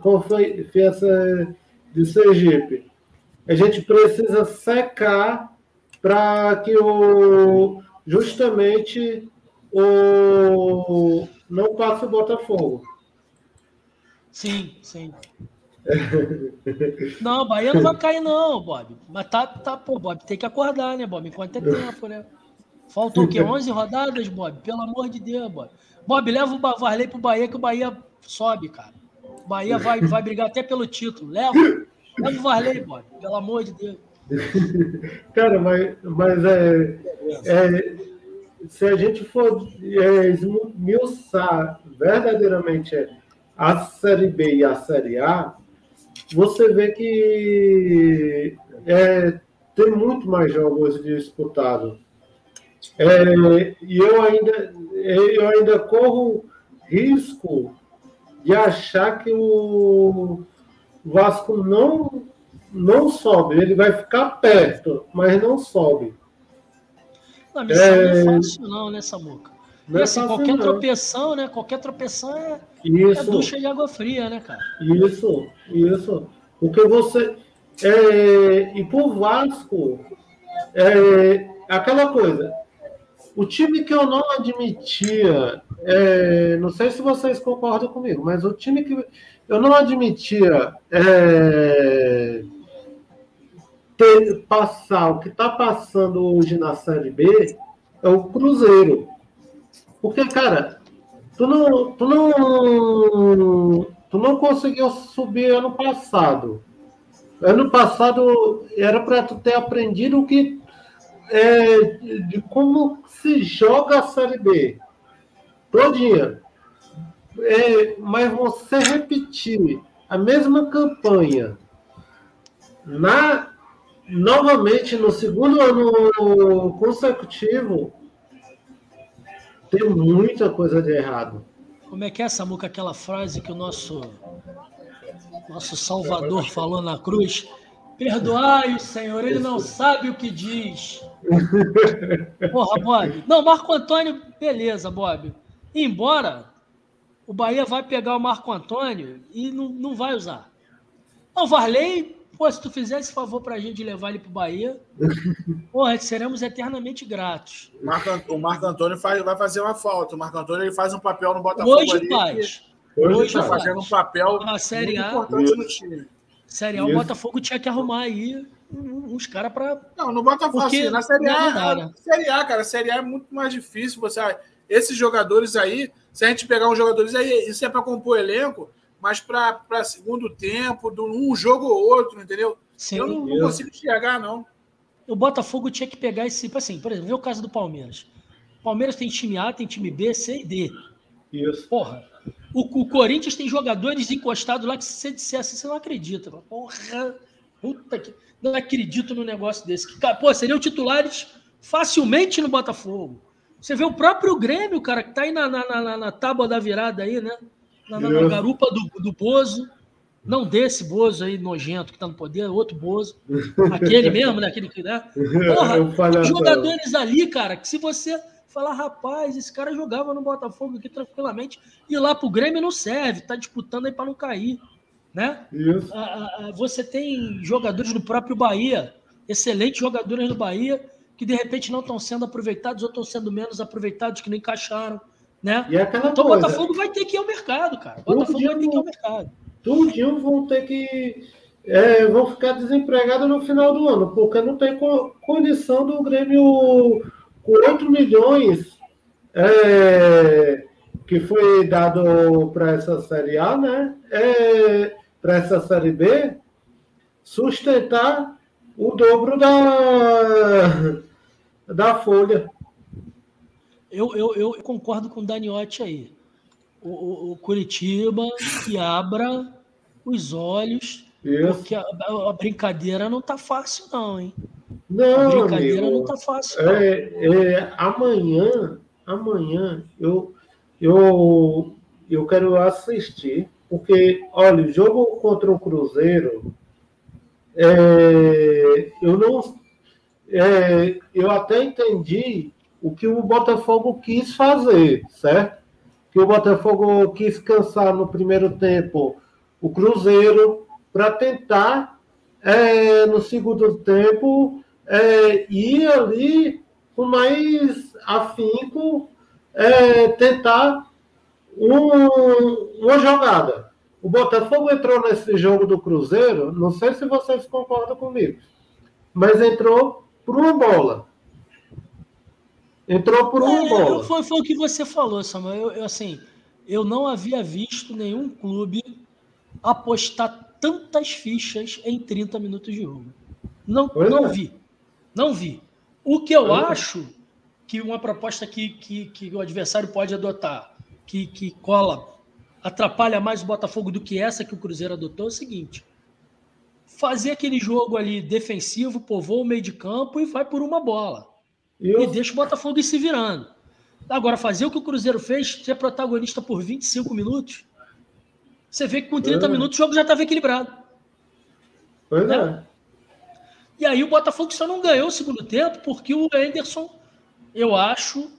Confiança de Sergipe. A gente precisa secar para que o justamente o não passe o Botafogo. Sim, sim. não, Bahia não vai cair, não, Bob. Mas tá, tá, pô, Bob, tem que acordar, né, Bob? Enquanto é tempo, né? Faltam o quê? 11 rodadas, Bob? Pelo amor de Deus, Bob. Bob, leva o Varley pro Bahia que o Bahia sobe, cara. O Bahia vai, vai brigar até pelo título. Leva. Leva o Varley, Bob. Pelo amor de Deus. (laughs) Cara, mas, mas é, é, se a gente for é, esmiuçar verdadeiramente a Série B e a Série A, você vê que é, tem muito mais jogos disputados. É, e eu ainda, eu ainda corro risco de achar que o Vasco não não sobe, ele vai ficar perto, mas não sobe. A missão é... não é fácil, não, né, Samuca? Não e é assim, qualquer não. tropeção, né? Qualquer tropeção é, isso. é ducha de água fria, né, cara? Isso, isso. Porque você. É, e por Vasco, é, aquela coisa. O time que eu não admitia, é, não sei se vocês concordam comigo, mas o time que eu não admitia é, ter, passar o que está passando hoje na Série B é o Cruzeiro. Porque, cara, tu não, tu não, tu não conseguiu subir ano passado. Ano passado era para tu ter aprendido o que é, de como se joga a Série B. Todinha. É, mas você repetir a mesma campanha na novamente no segundo ano consecutivo, tem muita coisa de errado. Como é que é, Samuca, aquela frase que o nosso nosso Salvador falou na cruz? Perdoai o Senhor, ele não sabe o que diz. Porra, Bob. Não, Marco Antônio, beleza, Bob. Embora o Bahia vai pegar o Marco Antônio e não, não vai usar. O Varley Pô, se tu fizer esse favor pra gente levar ele pro Bahia, (laughs) porra, seremos eternamente gratos. Marco, o Marco Antônio faz, vai fazer uma falta. O Marco Antônio ele faz um papel no Botafogo. Hoje ali, faz. Hoje, hoje tá fazendo um papel na Série A, importante no time. Série A, o Botafogo tinha que arrumar aí uns caras para. Não, no Botafogo, assim, na Série A, né? Série A, cara, Série A é muito mais difícil. Você, esses jogadores aí, se a gente pegar uns jogadores aí, isso é para compor elenco mas para segundo tempo, de um jogo ou outro, entendeu? Sim, eu não, não consigo enxergar, não. O Botafogo tinha que pegar esse. Tipo assim, por exemplo, vê o caso do Palmeiras. O Palmeiras tem time A, tem time B, C e D. Isso. Porra. O, o Corinthians tem jogadores encostados lá que se você disser assim, você não acredita. Porra, puta que. Não acredito no negócio desse. Que, pô, seriam titulares facilmente no Botafogo. Você vê o próprio Grêmio, cara, que tá aí na, na, na, na tábua da virada aí, né? Na, garupa do, do Bozo. Não desse Bozo aí nojento que tá no poder, outro Bozo. Aquele (laughs) mesmo, né? Aquele que, né? Porra, jogadores ali, cara, que se você falar, rapaz, esse cara jogava no Botafogo aqui tranquilamente, e lá pro Grêmio não serve, tá disputando aí para não cair. Né? Isso. Você tem jogadores do próprio Bahia, excelentes jogadores do Bahia, que de repente não estão sendo aproveitados ou estão sendo menos aproveitados, que não encaixaram. Né? E é então o Botafogo vai ter que ir ao mercado, cara. O Botafogo vai ter que ir ao mercado. Tudinho vão ter que, é, vão ficar desempregados no final do ano, porque não tem condição do Grêmio com 8 milhões é, que foi dado para essa Série A, né? É, para essa Série B, sustentar o dobro da, da folha. Eu, eu, eu concordo com o Daniotti aí. O, o, o Curitiba que abra os olhos, Isso. porque a, a, brincadeira não tá fácil, não, hein? Não, a brincadeira amigo, não tá fácil. Não. É, é, amanhã, amanhã eu, eu, eu quero assistir, porque, olha, o jogo contra o Cruzeiro, é, eu não. É, eu até entendi o que o Botafogo quis fazer, certo? Que o Botafogo quis cansar no primeiro tempo o Cruzeiro para tentar, é, no segundo tempo, é, ir ali com mais afinco, é, tentar um, uma jogada. O Botafogo entrou nesse jogo do Cruzeiro, não sei se vocês concordam comigo, mas entrou por uma bola. Entrou por uma é, bola. Foi, foi, o que você falou, Samuel. Eu, eu, assim, eu não havia visto nenhum clube apostar tantas fichas em 30 minutos de jogo. Não, não é. vi. Não vi. O que eu é. acho que uma proposta que, que, que o adversário pode adotar, que, que cola, atrapalha mais o Botafogo do que essa que o Cruzeiro adotou, é o seguinte: fazer aquele jogo ali defensivo, povoa o meio de campo e vai por uma bola. E deixa o Botafogo ir se virando. Agora, fazer o que o Cruzeiro fez, ser protagonista por 25 minutos, você vê que com 30 é. minutos o jogo já estava equilibrado. Pois né? é. E aí o Botafogo só não ganhou o segundo tempo porque o Anderson, eu acho.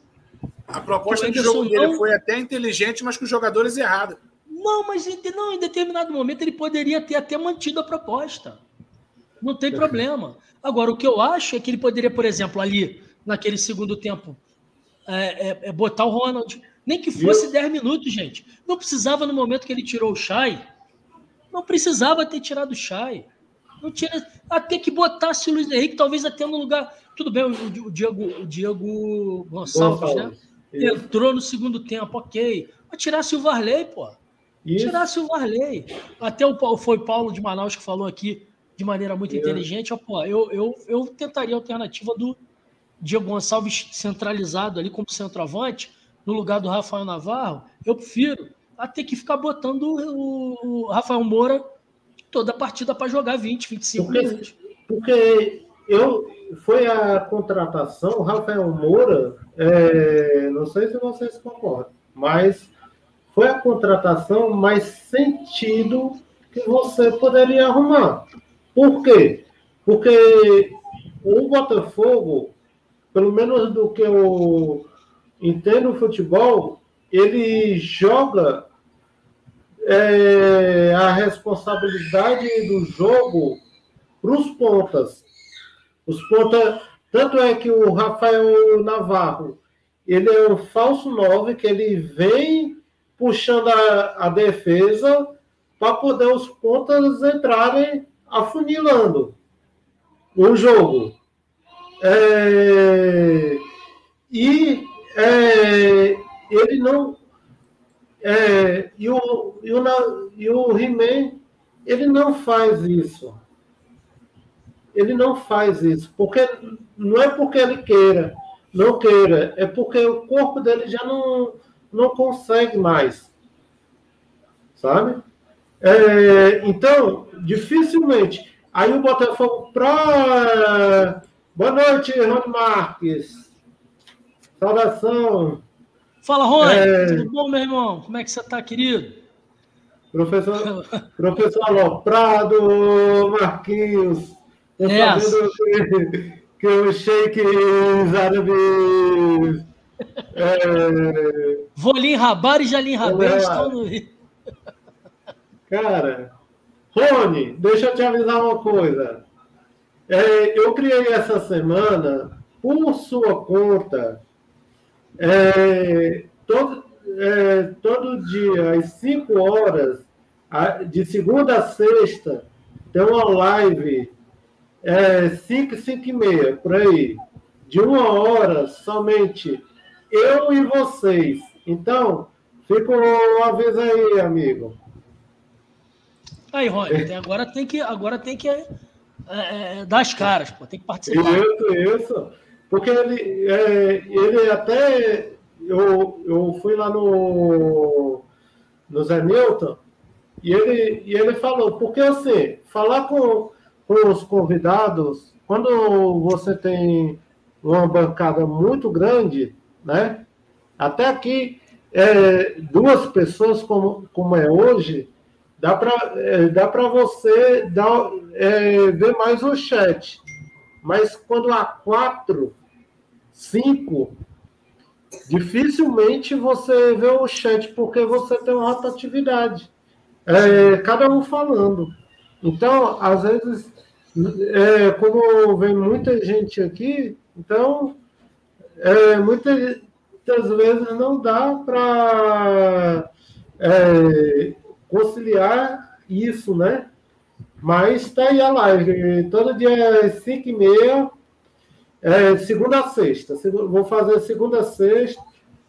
A proposta de jogo dele não... foi até inteligente, mas com os jogadores errados. Não, mas em, não, em determinado momento ele poderia ter até mantido a proposta. Não tem problema. Agora, o que eu acho é que ele poderia, por exemplo, ali, naquele segundo tempo, é, é, é botar o Ronald, nem que fosse 10 minutos, gente. Não precisava no momento que ele tirou o Chay. Não precisava ter tirado o Chay. Não tinha. Até que botasse o Luiz Henrique, talvez até no lugar. Tudo bem, o, Diego, o Diego Gonçalves, né? Entrou no segundo tempo, ok. Mas tirasse o Varley, pô. Isso. Tirasse o Varley. Até o, foi Paulo de Manaus que falou aqui de maneira muito inteligente. Ó, pô, eu, eu, eu tentaria a alternativa do Diego Gonçalves centralizado ali como centroavante no lugar do Rafael Navarro, eu prefiro a ter que ficar botando o, Rafael Moura toda a partida para jogar 20, 25 porque, minutos. Porque eu, foi a contratação, o Rafael Moura, é, não sei se vocês concordam, mas foi a contratação mais sentido que você poderia arrumar. Por quê? Porque o Botafogo, pelo menos do que eu entendo o futebol, ele joga é, a responsabilidade do jogo para os pontas. Os pontas, tanto é que o Rafael Navarro, ele é um falso 9 que ele vem puxando a, a defesa para poder os pontas entrarem afunilando o jogo. É, e é, ele não. É, e o, e o, e o He-Man, ele não faz isso. Ele não faz isso. Porque não é porque ele queira, não queira, é porque o corpo dele já não, não consegue mais. Sabe? É, então, dificilmente. Aí o Botafogo para. Boa noite, Rony Marques. Saudação. Fala, Rony. É... Tudo bom, meu irmão? Como é que você está, querido? Professor, (laughs) professor Aloprado, Marquinhos. Estou é. sabendo que, que o Sheik árabes. É... Volim Rabar e Jalim Rabar estão no Cara, Rony, deixa eu te avisar uma coisa. É, eu criei essa semana, por sua conta, é, todo, é, todo dia, às 5 horas, de segunda a sexta, ter uma live é, 5, 5 e meia, por aí, de uma hora somente eu e vocês. Então, fica um aviso aí, amigo. Aí, Rony, agora tem que, agora tem que é, é, dar as caras, pô, tem que participar. Isso, isso. Porque ele, é, ele até. Eu, eu fui lá no, no Zé Milton e ele, e ele falou, porque assim, falar com, com os convidados, quando você tem uma bancada muito grande, né? Até aqui, é, duas pessoas como, como é hoje, dá para é, dá você dar, é, ver mais o chat. Mas quando há quatro, cinco, dificilmente você vê o chat, porque você tem uma rotatividade. É, cada um falando. Então, às vezes, é, como vem muita gente aqui, então, é, muitas, muitas vezes não dá para é, conciliar isso, né? Mas está aí a live, todo dia às 5 e meia, é, segunda a sexta. Vou fazer segunda a sexta,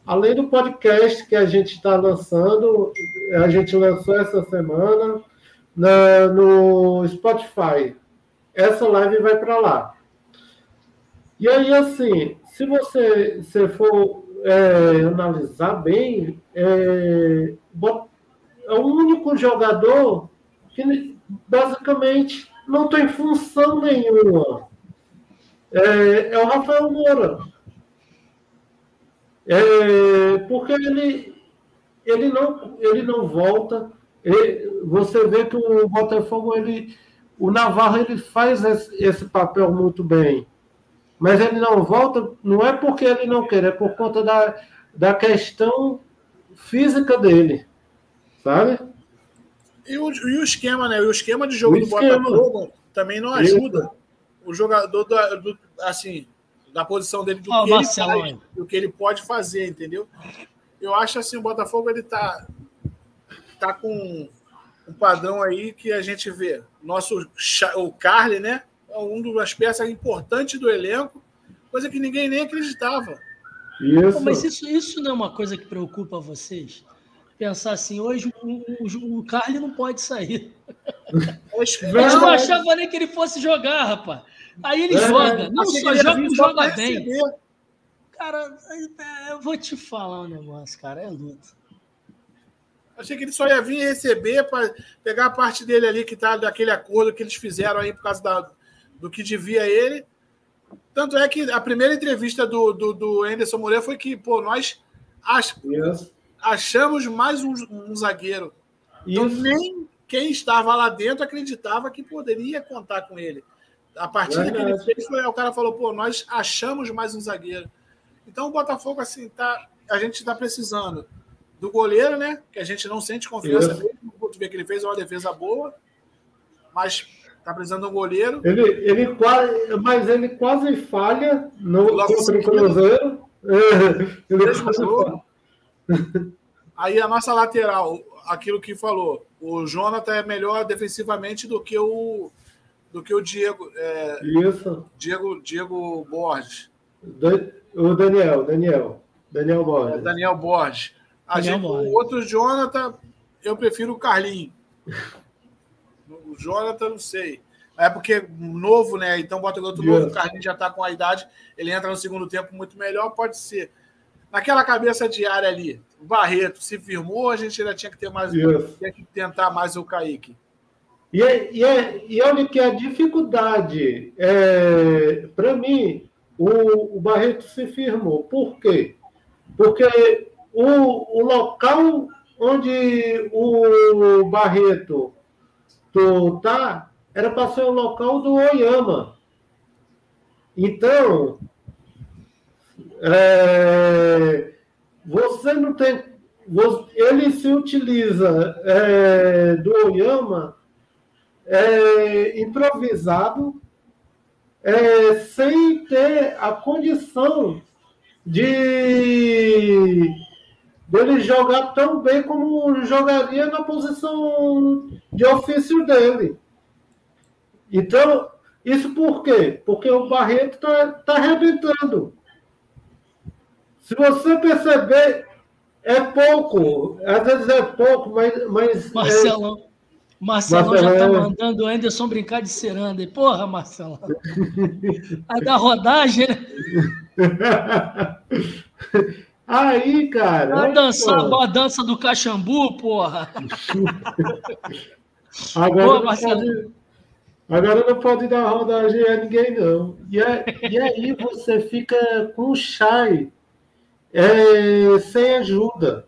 além do podcast que a gente está lançando, a gente lançou essa semana na, no Spotify. Essa live vai para lá. E aí, assim, se você se for é, analisar bem, é, é o único jogador que basicamente não tem função nenhuma. É, é o Rafael Moura. É, porque ele, ele, não, ele não volta. Ele, você vê que o Botafogo, ele, o Navarro, ele faz esse, esse papel muito bem. Mas ele não volta, não é porque ele não quer, é por conta da, da questão física dele, sabe? E o, e o esquema, né? O esquema de jogo o do esquema. Botafogo também não ajuda Isso. o jogador do, do, assim, da posição dele do, oh, que ele faz, do que ele pode fazer, entendeu? Eu acho assim, o Botafogo ele tá, tá com um padrão aí que a gente vê. Nosso o Carly, né? É uma das peças importantes do elenco, coisa que ninguém nem acreditava. Isso. Mas isso, isso não é uma coisa que preocupa vocês? Pensar assim, hoje o, o, o Carly não pode sair. (laughs) Eu não achava nem que ele fosse jogar, rapaz. Aí ele é, joga. Não só joga, joga bem. Cara, é, eu vou te falar um negócio, cara. É luta. Achei que ele só ia vir receber para pegar a parte dele ali que tá daquele acordo que eles fizeram aí por causa da, do que devia ele. Tanto é que a primeira entrevista do, do, do Anderson Moreira foi que, pô, nós ach, yes. Achamos mais um, um zagueiro. Então, nem quem estava lá dentro acreditava que poderia contar com ele. A partir é que ele fez, foi, o cara falou, pô, nós achamos mais um zagueiro. Então o Botafogo, assim, tá, a gente está precisando do goleiro, né? Que a gente não sente confiança nele. Tu vê que ele fez uma defesa boa, mas Tá precisando de um goleiro. Ele, ele quase, mas ele quase falha no Logo contra o Cruzeiro. É, (laughs) ele quase Aí a nossa lateral, aquilo que falou, o Jonathan é melhor defensivamente do que o do que o Diego. É, Isso. Diego, Diego Borges. o Daniel, Daniel. Daniel Borges. É, Daniel Borges. A Daniel gente, Borges. O outro Jonathan, eu prefiro o Carlinho. O Jonathan, não sei. É porque novo, né? Então bota o outro novo, o Carlinhos já está com a idade, ele entra no segundo tempo muito melhor, pode ser. Naquela cabeça de área ali, o Barreto se firmou, a gente ainda tinha que ter mais tinha que tentar mais o Kaique. E, é, e, é, e olha que a dificuldade, é, para mim, o, o Barreto se firmou. Por quê? Porque o, o local onde o Barreto tá, era para ser o local do Oyama. Então, é, você não tem. Ele se utiliza é, do Oyama é, improvisado, é, sem ter a condição de dele jogar tão bem como jogaria na posição de ofício dele. Então, isso por quê? Porque o Barreto está tá arrebentando. Se você perceber, é pouco. Às vezes é pouco, mas. mas é Marcelão. É... Marcelão, Marcelão já está mandando o Anderson brincar de ceranda. Porra, Marcelão. A da rodagem, né? (laughs) Aí, cara. Vai dançar a dança do cachambu, porra. (laughs) Agora, Pô, não pode, agora não pode dar rodagem a ninguém, não. E, é, e aí você fica com o Chay é, sem ajuda.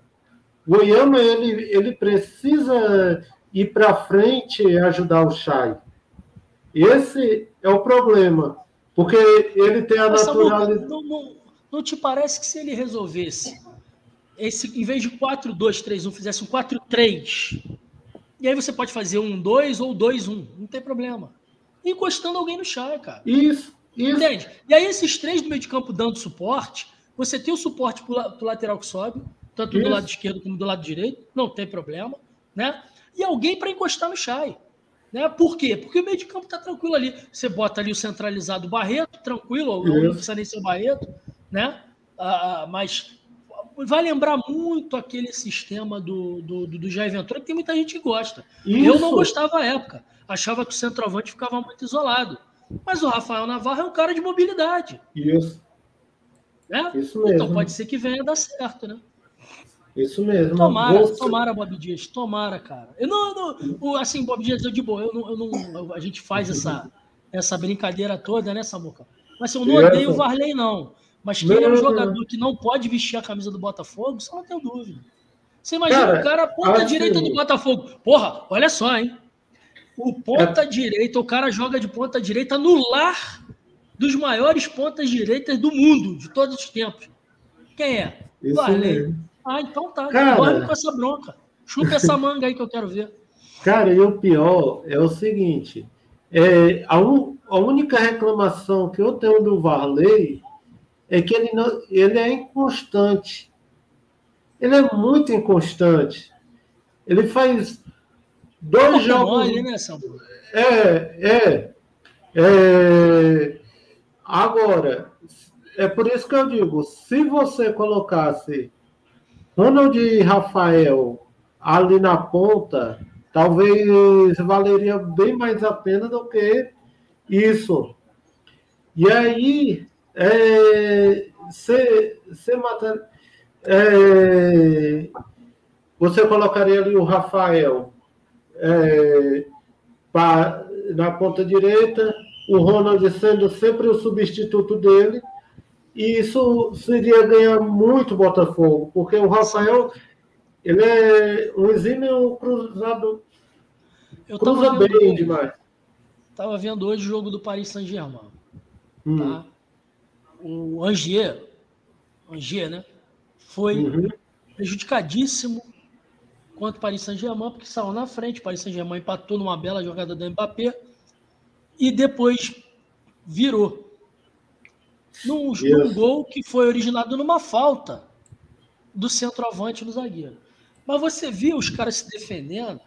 O Oyama, ele, ele precisa ir para frente e ajudar o Chay. Esse é o problema. Porque ele tem a naturalidade. Não, não, não te parece que se ele resolvesse, esse, em vez de 4-2-3-1, fizesse um 4-3, e aí você pode fazer um 2 ou 2-1, não tem problema. Encostando alguém no chá, cara. Isso, isso. Entende? E aí esses três do meio de campo dando suporte, você tem o suporte para o lateral que sobe, tanto isso. do lado esquerdo como do lado direito, não tem problema, né? E alguém para encostar no Chay. Né? Por quê? Porque o meio de campo está tranquilo ali. Você bota ali o centralizado Barreto, tranquilo, não precisa nem ser o Barreto, né? Ah, ah, mas vai lembrar muito aquele sistema do, do, do Jair Ventura, que tem muita gente que gosta. Isso. Eu não gostava à época. Achava que o centroavante ficava muito isolado. Mas o Rafael Navarro é um cara de mobilidade. Isso. Né? Isso mesmo. Então pode ser que venha dar certo, né? Isso mesmo. Tomara, Você... tomara, Bob Dias, tomara, cara. Eu não, não assim, Bob Dias, eu de boa, eu não, eu não, a gente faz essa, essa brincadeira toda, né, Samuca? Mas eu não odeio o Varley, não. Mas que ele é um jogador que não pode vestir a camisa do Botafogo, só não tenho dúvida. Você imagina cara, o cara, ponta assim... direita do Botafogo. Porra, olha só, hein? O ponta é... direita, o cara joga de ponta direita no lar dos maiores pontas direitas do mundo, de todos os tempos. Quem é? Isso Mesmo. Ah, então tá. Cara... Dorme com essa bronca. Chupa essa manga aí que eu quero ver. Cara, e o pior é o seguinte: é, a, un, a única reclamação que eu tenho do Varley é que ele, não, ele é inconstante. Ele é muito inconstante. Ele faz dois jogos. Mole, né, é, é, é. Agora, é por isso que eu digo: se você colocasse Ronald e Rafael ali na ponta, talvez valeria bem mais a pena do que isso. E aí é, você mata, é, você colocaria ali o Rafael é, pra, na ponta direita, o Ronald sendo sempre o substituto dele, e isso seria ganhar muito Botafogo, porque o Rafael ele é um exímio cruzado, Eu cruza bem vendo, demais. Estava vendo hoje o jogo do Paris Saint-Germain. Hum. Tá? o Angier, Angier, né? Foi uhum. prejudicadíssimo contra o Paris Saint-Germain, porque saiu na frente. O Paris Saint-Germain empatou numa bela jogada do Mbappé e depois virou. Num, num gol que foi originado numa falta do centroavante no zagueiro. Mas você via os caras se defendendo,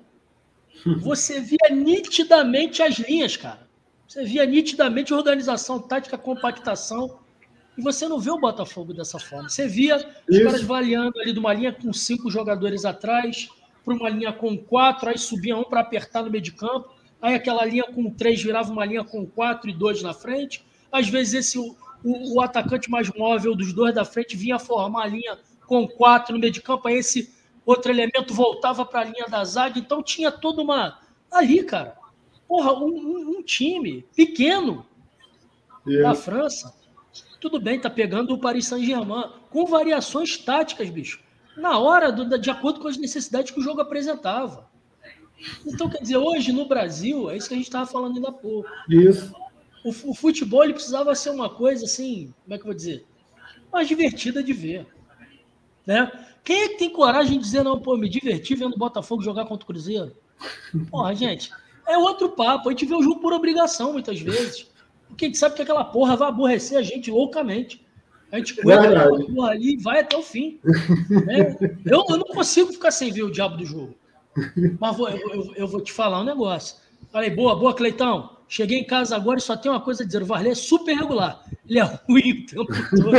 (laughs) você via nitidamente as linhas, cara. Você via nitidamente organização, tática, compactação. E você não vê o Botafogo dessa forma. Você via os Isso. caras variando ali de uma linha com cinco jogadores atrás para uma linha com quatro, aí subia um para apertar no meio de campo, aí aquela linha com três virava uma linha com quatro e dois na frente. Às vezes esse o, o, o atacante mais móvel dos dois da frente vinha formar a linha com quatro no meio de campo, aí esse outro elemento voltava para a linha da zaga. Então tinha toda uma. Ali, cara. Porra, um, um, um time pequeno da França tudo bem, tá pegando o Paris Saint-Germain com variações táticas, bicho. Na hora, do, de acordo com as necessidades que o jogo apresentava. Então, quer dizer, hoje no Brasil, é isso que a gente estava falando ainda há pouco. Isso. O, o, futebol ele precisava ser uma coisa assim, como é que eu vou dizer? Mais divertida de ver. Né? Quem é que tem coragem de dizer, não, pô, me diverti vendo o Botafogo jogar contra o Cruzeiro? Porra, gente, é outro papo. A gente vê o jogo por obrigação, muitas vezes. Porque a gente sabe que aquela porra vai aborrecer a gente loucamente. A gente aguenta aquela porra ali e vai até o fim. Né? Eu, eu, não consigo ficar sem ver o diabo do jogo. Mas vou, eu, eu, vou te falar um negócio. Falei, boa, boa, Cleitão. Cheguei em casa agora e só tem uma coisa a dizer: o Varley é super regular. Ele é ruim o tempo todo.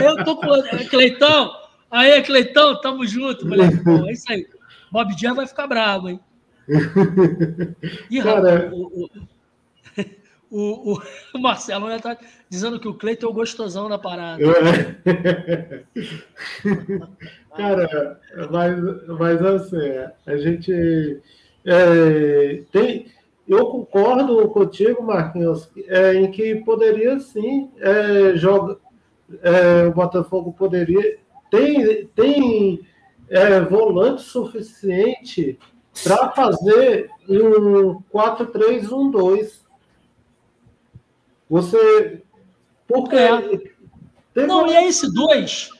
Eu tô com. Cleitão, aí, Cleitão, tamo junto. Bom, é isso aí. Bob Dias vai ficar bravo, hein? Ih, (laughs) Cara... o, o, o, o, (laughs) Marcelo já tá dizendo que o Cleiton é o gostosão da parada. (laughs) Cara, mas, mas assim, a gente é, tem. Eu concordo contigo, Marquinhos, é, em que poderia sim é, joga, é, o Botafogo poderia. Tem, tem é, volante suficiente para fazer um 4-3-1-2. Você. Porque. É. Não, uma... e é esse dois,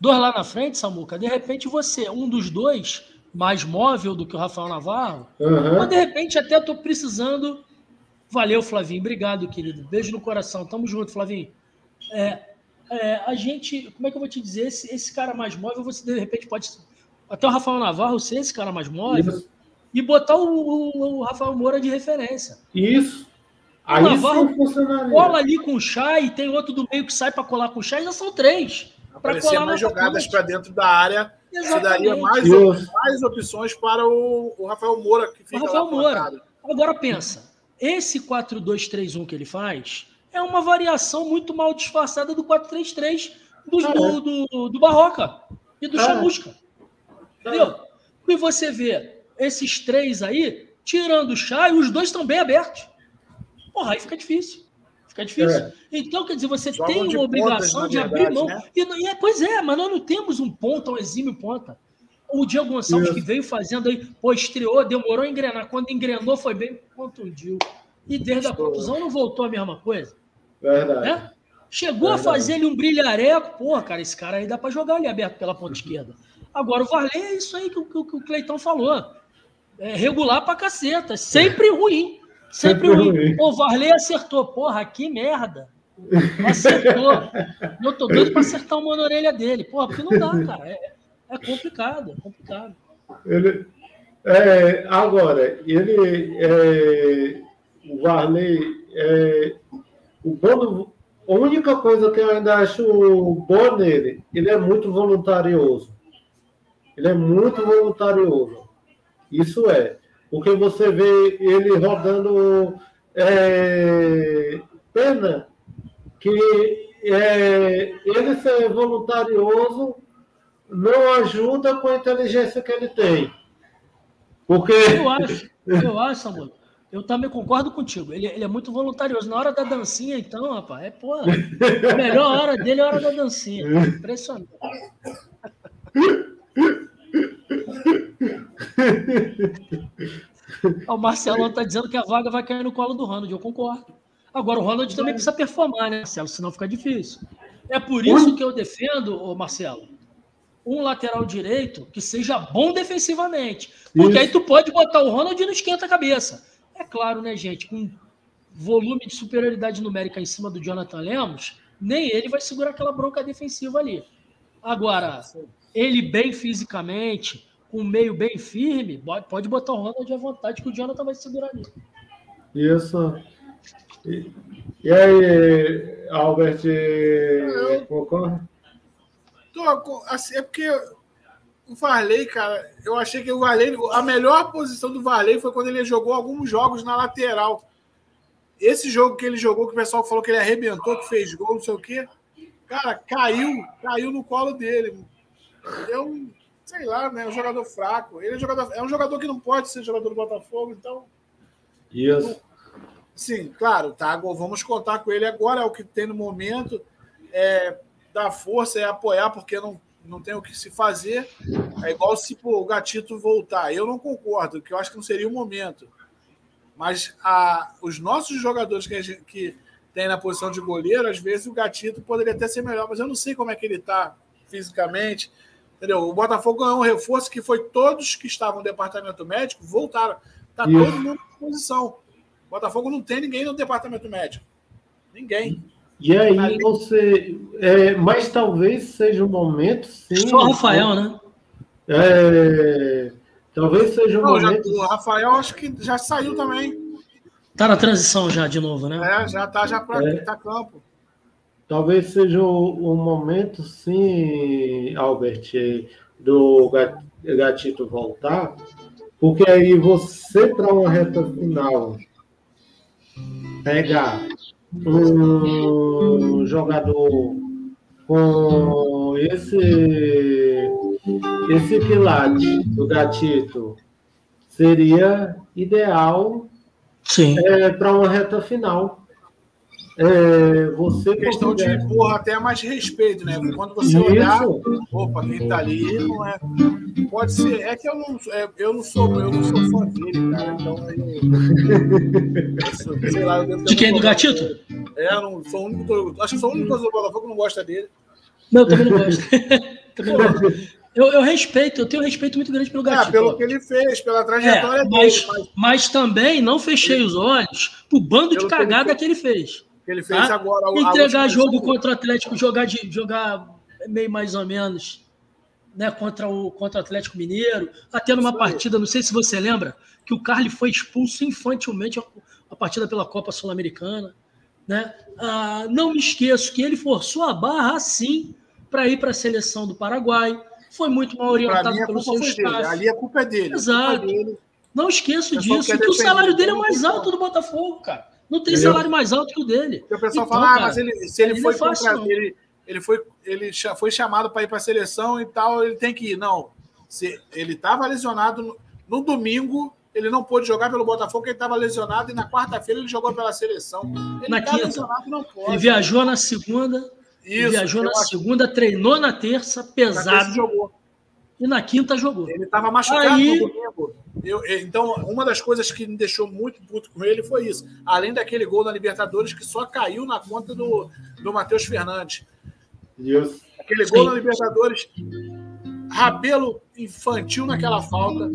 dois lá na frente, Samuca, de repente você, um dos dois, mais móvel do que o Rafael Navarro, uhum. mas de repente até estou precisando. Valeu, Flavinho. Obrigado, querido. Beijo no coração. Tamo junto, Flavinho. É, é, a gente, como é que eu vou te dizer? Esse, esse cara mais móvel, você de repente pode. Até o Rafael Navarro ser esse cara mais móvel. Isso e botar o, o, o Rafael Moura de referência. Isso. O Aí Navarro cola ali com o Chay, tem outro do meio que sai para colar com o Chay, já são três. Para colar mais jogadas para dentro da área, Exatamente. daria mais, mais opções para o, o, Rafael Moura, que fica o Rafael Moura. Agora pensa, esse 4-2-3-1 que ele faz é uma variação muito mal disfarçada do 4-3-3 do, ah, do, do, do, Barroca e do ah, Chamusca. Entendeu? E você vê esses três aí, tirando o Chay, os dois estão bem abertos. Porra, aí fica difícil. Fica difícil. É. Então, quer dizer, você Jogam tem uma obrigação de abrir mão. Né? E, e, pois é, mas nós não temos um ponta, um exímio ponta. O Diego Gonçalves Isso. que veio fazendo aí, pô, estreou, demorou a engrenar. Quando engrenou, foi bem contundiu. E desde Estou. a contusão não voltou a mesma coisa. Verdade. Né? Chegou Verdade. a fazer ele um brilhareco. Porra, cara, esse cara aí dá para jogar ali aberto pela ponta esquerda. Agora, o Varley é isso aí que, que, que o Cleitão falou é, regular pra caceta. Sempre ruim. Sempre, ruim. O Varley acertou. Porra, que merda. Acertou. Eu tô doido pra acertar uma na orelha dele. Porra, porque não dá, cara. É, é complicado, é complicado. Ele, é, agora, ele. É, o Varley. É, o bom a única coisa que eu ainda acho bom nele, ele é muito voluntarioso. Ele é muito voluntarioso. Isso é. Porque você vê ele rodando é, pena que é, ele ser voluntarioso não ajuda com a inteligência que ele tem. Porque. Eu acho, eu acho, amor. Eu também concordo contigo. Ele, ele, é muito voluntarioso. Na hora da dancinha, então, rapaz, é pô. A melhor hora dele é a hora da dancinha. Impressionante. (laughs) (laughs) o Marcelo está dizendo que a vaga vai cair no colo do Ronald. Eu concordo. Agora, o Ronald também precisa performar, né, Marcelo? Senão fica difícil. É por isso que eu defendo, Marcelo, um lateral direito que seja bom defensivamente. Porque isso. aí tu pode botar o Ronald e não esquenta a cabeça. É claro, né, gente? Com volume de superioridade numérica em cima do Jonathan Lemos, nem ele vai segurar aquela bronca defensiva ali. Agora, ele bem fisicamente, com o meio bem firme, pode botar o Ronald à vontade, que o Jonathan vai segurar ali. Isso. E, e aí, Albert, concorda? Assim, é porque o Varley, cara, eu achei que o Varley, a melhor posição do Varley foi quando ele jogou alguns jogos na lateral. Esse jogo que ele jogou, que o pessoal falou que ele arrebentou, que fez gol, não sei o quê, cara, caiu, caiu no colo dele. Deu sei lá, né? Um jogador fraco. Ele é, jogador, é um jogador que não pode ser jogador do Botafogo, então. Isso. Sim, claro, tá. Vamos contar com ele agora, é o que tem no momento. É, dar força é apoiar, porque não, não tem o que se fazer. É igual se pô, o Gatito voltar. Eu não concordo, que eu acho que não seria o momento. Mas a, os nossos jogadores que, gente, que tem na posição de goleiro, às vezes o Gatito poderia até ser melhor, mas eu não sei como é que ele está fisicamente. Entendeu? O Botafogo ganhou um reforço que foi todos que estavam no departamento médico voltaram. Está todo mundo à disposição. O Botafogo não tem ninguém no departamento médico. Ninguém. E aí Ali. você. É, mas talvez seja o um momento. Sim, Só o Rafael, né? É, talvez seja um não, momento. Já, o Rafael acho que já saiu também. Tá na transição já de novo, né? É, já tá já para é. tá campo. Talvez seja o, o, momento, sim, Albert, do Gatito voltar, porque aí você, para uma reta final, pegar um jogador com esse esse quilate do gatito seria ideal é, para uma reta final. É, você questão considera... de porra, até mais respeito, né? Quando você Isso. olhar, opa, quem tá ali não é. Pode ser, é que eu não, é, eu não sou, eu não sou fã dele, cara. Então (laughs) eu, sei lá, eu De quem? Do Gatito? É, eu não sou o único. Acho que sou o único do Botafogo que não gosta dele. Não, também não gosto. (laughs) também não gosto. Eu, eu, respeito, eu tenho um respeito muito grande pelo Gatito. Ah, pelo que ele fez, pela trajetória é, mas, dele. Mas... mas também não fechei os olhos pro bando de cagada que ele fez. Que ele fez tá? agora. Entregar jogo contra o Atlético, jogar, de, jogar meio mais ou menos né, contra, o, contra o Atlético Mineiro. Até numa partida, não sei se você lembra, que o Carly foi expulso infantilmente a, a partida pela Copa Sul-Americana. Né? Ah, não me esqueço que ele forçou a barra, sim, para ir para a seleção do Paraguai foi muito mal orientado mim, pelo seu staff. Ali a culpa é dele. Exato. É dele. Não esqueço disso. Que o salário dele é mais alto do Botafogo, cara. Não tem Entendeu? salário mais alto que o dele. o pessoal então, fala, ah, mas ele, se ele, ele foi contra, ele, ele foi ele foi chamado para ir para a seleção e tal, ele tem que ir. Não. Se ele estava lesionado no, no, domingo, ele não pôde jogar pelo Botafogo, ele estava lesionado e na quarta-feira ele jogou pela seleção. Ele na tá quinta. não pode. Ele viajou na segunda isso, viajou na acho... segunda, treinou na terça, pesado. Na jogou. E na quinta jogou. Ele estava machucado Aí... no domingo. Eu, então, uma das coisas que me deixou muito puto com ele foi isso. Além daquele gol na Libertadores que só caiu na conta do, do Matheus Fernandes. Isso. Aquele gol Sim. na Libertadores, rabelo infantil naquela falta.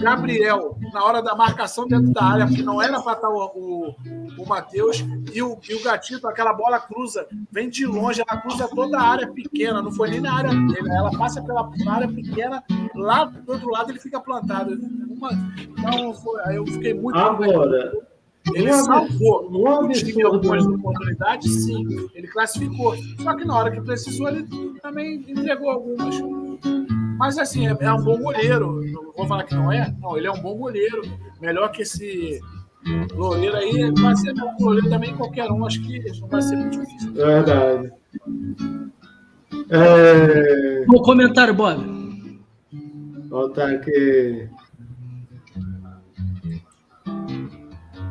Gabriel, na hora da marcação dentro da área, porque não era para estar o, o, o Matheus, e o, e o Gatito, aquela bola cruza, vem de longe, ela cruza toda a área pequena, não foi nem na área dele, ela passa pela área pequena, lá do outro lado ele fica plantado. Uma, então, foi, eu fiquei muito. Agora. Ele salvou o time algumas oportunidades, sim. Ele classificou. Só que na hora que precisou, ele também entregou algumas. Mas assim, é, é um bom goleiro. Não vou falar que não é. Não, ele é um bom goleiro. Melhor que esse Loureiro aí vai ser um goleiro também qualquer um. Acho que não vai ser muito difícil. Verdade. É... O comentário, Bob. Voltar aqui.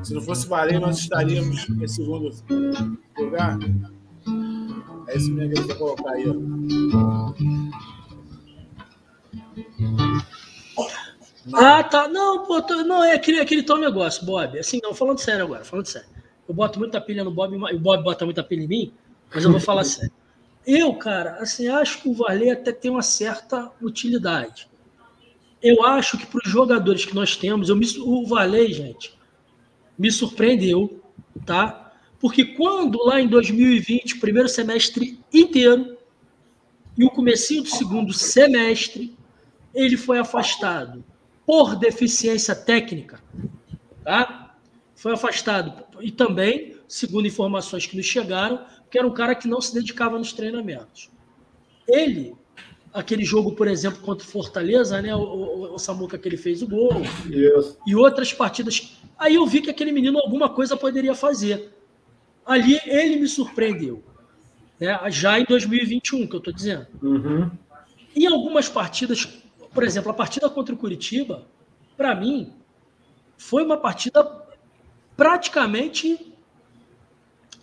Se não fosse Varei, nós estaríamos em segundo lugar. É esse mesmo que eu vou colocar aí. Ó. Ah, tá. Não, pô, não, é aquele, aquele tal negócio, Bob. Assim, não, falando sério agora, falando sério. Eu boto muita pilha no Bob, e o Bob bota muita pilha em mim, mas eu vou falar (laughs) sério. Eu, cara, assim, acho que o Varley até tem uma certa utilidade. Eu acho que para os jogadores que nós temos, eu me, o Varley, gente, me surpreendeu, tá? Porque quando lá em 2020, primeiro semestre inteiro, e o comecinho do segundo semestre, ele foi afastado por deficiência técnica, tá? Foi afastado e também, segundo informações que nos chegaram, que era um cara que não se dedicava nos treinamentos. Ele, aquele jogo, por exemplo, contra o Fortaleza, né, o, o, o Samuca que ele fez o gol, yes. e outras partidas, aí eu vi que aquele menino alguma coisa poderia fazer. Ali ele me surpreendeu, né, já em 2021, que eu estou dizendo. Uhum. Em algumas partidas por exemplo, a partida contra o Curitiba, para mim, foi uma partida praticamente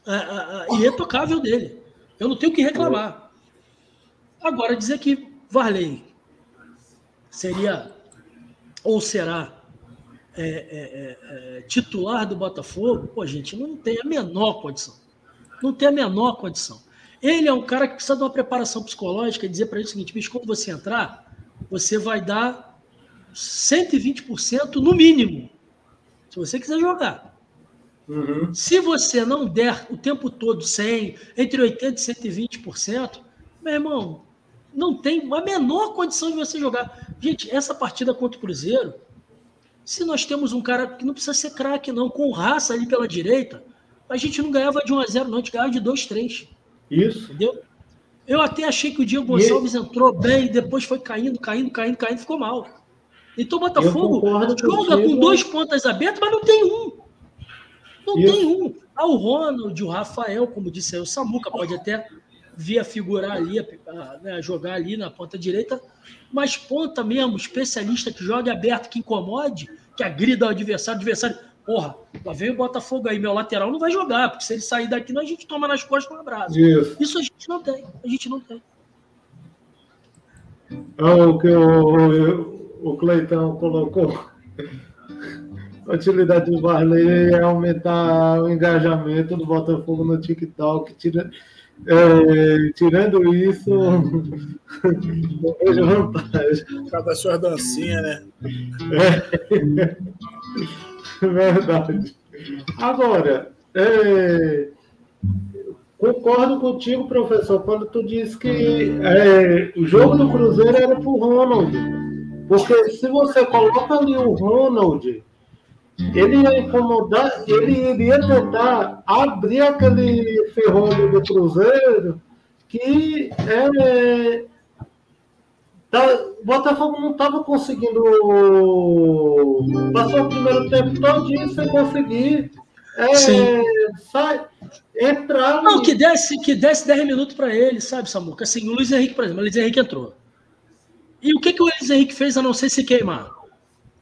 uh, uh, irretocável dele. Eu não tenho o que reclamar. Agora, dizer que Varley seria ou será é, é, é, titular do Botafogo, pô, gente, não tem a menor condição. Não tem a menor condição. Ele é um cara que precisa de uma preparação psicológica e dizer para ele o seguinte: bicho, quando você entrar, você vai dar 120% no mínimo, se você quiser jogar. Uhum. Se você não der o tempo todo 100, entre 80% e 120%, meu irmão, não tem a menor condição de você jogar. Gente, essa partida contra o Cruzeiro, Se nós temos um cara que não precisa ser craque, não, com raça ali pela direita, a gente não ganhava de 1 a 0 não, a gente ganhava de 2 3 Isso. Entendeu? Eu até achei que o Diego Gonçalves e... entrou bem, depois foi caindo, caindo, caindo, caindo, ficou mal. Então o Botafogo joga com dois pontas abertas, mas não tem um. Não tem um. Ah, o Ronald, o Rafael, como disse aí, o Samuca pode até vir a figurar ali, a, né, jogar ali na ponta direita, mas ponta mesmo, especialista que joga aberto, que incomode, que agrida o adversário, o adversário, porra, lá vem o Botafogo aí, meu lateral não vai jogar, porque se ele sair daqui, a gente toma nas costas um abraço. Isso. Isso a gente não tem, a gente não tem. Olha o que o, o Cleitão colocou. A utilidade do Varley é aumentar o engajamento do Botafogo no TikTok, tira, é, tirando isso, não vejo vantagem. Por causa das suas dancinhas, né? É, (laughs) (laughs) verdade. Agora, é, concordo contigo, professor, quando tu disse que é, o jogo do Cruzeiro era pro Ronald. Porque se você coloca ali o Ronald ele ia incomodar, ele iria tentar abrir aquele ferrolho do Cruzeiro que é, o Botafogo não estava conseguindo passar o primeiro tempo todo sem conseguir é, sai, entrar. Não, que desse, que desse 10 minutos para ele, sabe, Samuca? Assim, o Luiz Henrique, por exemplo, o Luiz Henrique entrou. E o que, que o Luiz Henrique fez a não ser se queimar?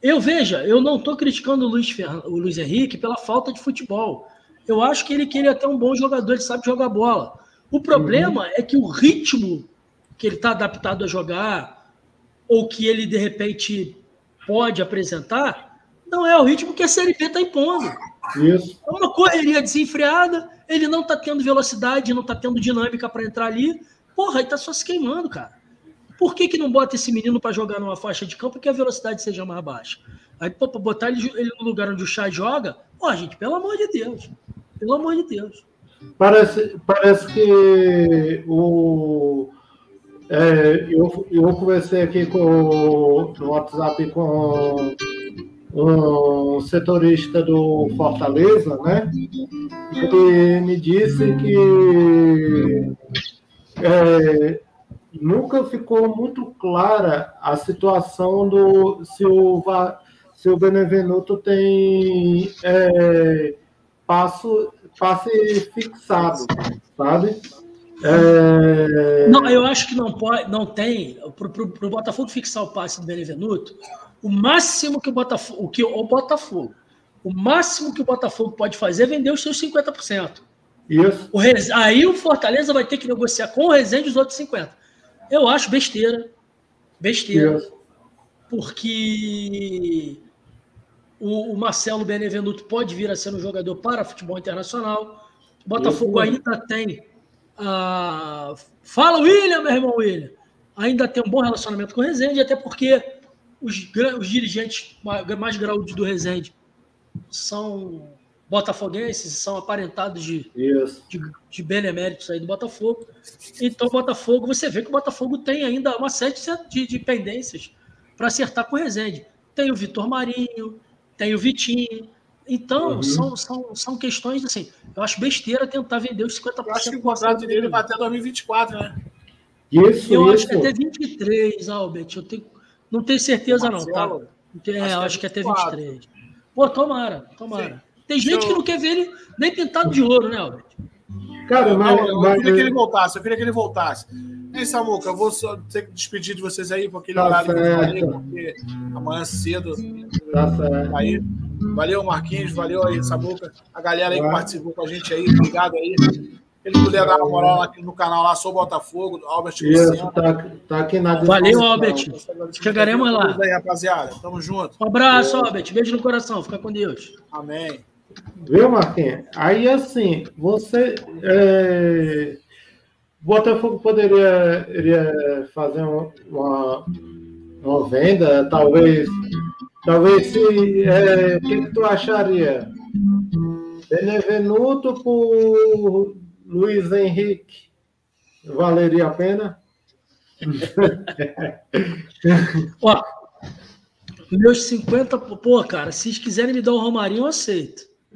Eu veja, eu não estou criticando o Luiz, Ferran, o Luiz Henrique pela falta de futebol. Eu acho que ele queria até um bom jogador, ele sabe jogar bola. O problema uhum. é que o ritmo que ele está adaptado a jogar, ou que ele de repente pode apresentar, não é o ritmo que a Série B está impondo. Isso. É uma correria desenfreada, ele não está tendo velocidade, não está tendo dinâmica para entrar ali. Porra, ele está só se queimando, cara. Por que, que não bota esse menino para jogar numa faixa de campo que a velocidade seja mais baixa? Aí, pô, pra botar ele, ele, no lugar onde o Chá joga, ó, gente, pelo amor de Deus. Pelo amor de Deus. Parece, parece que o. É, eu, eu conversei aqui com, no WhatsApp com um setorista do Fortaleza, né? Ele me disse que é, nunca ficou muito clara a situação do se o, se o Benevenuto tem é, passo, passe fixado, sabe? É... Não, eu acho que não pode, não tem para o Botafogo fixar o passe do Benevenuto. O máximo que o Botafogo, o que o Botafogo, o máximo que o Botafogo pode fazer é vender os seus 50%. Isso. O Aí o Fortaleza vai ter que negociar com o Rezende os outros 50%. Eu acho besteira. Besteira. Yes. Porque o, o, Marcelo Benevenuto pode vir a ser um jogador para futebol internacional. O Botafogo yes. ainda tem. Uh, fala, William, meu irmão William. Ainda tem um bom relacionamento com o Rezende, até porque os, os dirigentes mais graúdos do Rezende são botafoguenses, são aparentados de, de, de, beneméritos aí do Botafogo. Então, Botafogo, você vê que o Botafogo tem ainda uma série de, de pendências para acertar com o Rezende. Tem o Vitor Marinho, tem o Vitinho. Então, uhum. são, são, são questões assim. Eu acho besteira tentar vender os 50%. Eu acho que o contrato dele vai até 2024, né? Isso, eu isso. acho que até 23, Albert. Eu tenho, não tenho certeza, não, tá? É, acho, acho que, é até 23. Pô, tomara, tomara. Sim. Tem gente que não quer ver ele nem pintado de ouro, né, Albert? Cara, mas, eu, eu, eu queria que ele voltasse, eu queria que ele voltasse. Ei, Samuca, eu vou só ter que despedir de vocês aí, porque ele tá horário que eu falei, porque amanhã cedo. Tá certo. Valeu, Marquinhos, valeu aí, Samuca. A galera aí que participou com a gente aí, obrigado aí. Ele puder dar uma moral aqui no canal lá, sou Botafogo, Albert Isso, tá, tá, aqui na Valeu, Albert. Chegaremos lá. Aí, rapaziada. Tamo junto. Um abraço, Albert. Beijo no coração. Fica com Deus. Amém. Viu, Marquinhos? Aí, assim, você. É... Botafogo poderia iria fazer uma, uma venda, talvez. Talvez se. É... O que, tu acharia? Benevenuto por Luiz Henrique. Valeria a pena? (laughs) Ó, Meus 50, pô, cara, se eles quiserem me dar o Romarinho, eu aceito. (laughs)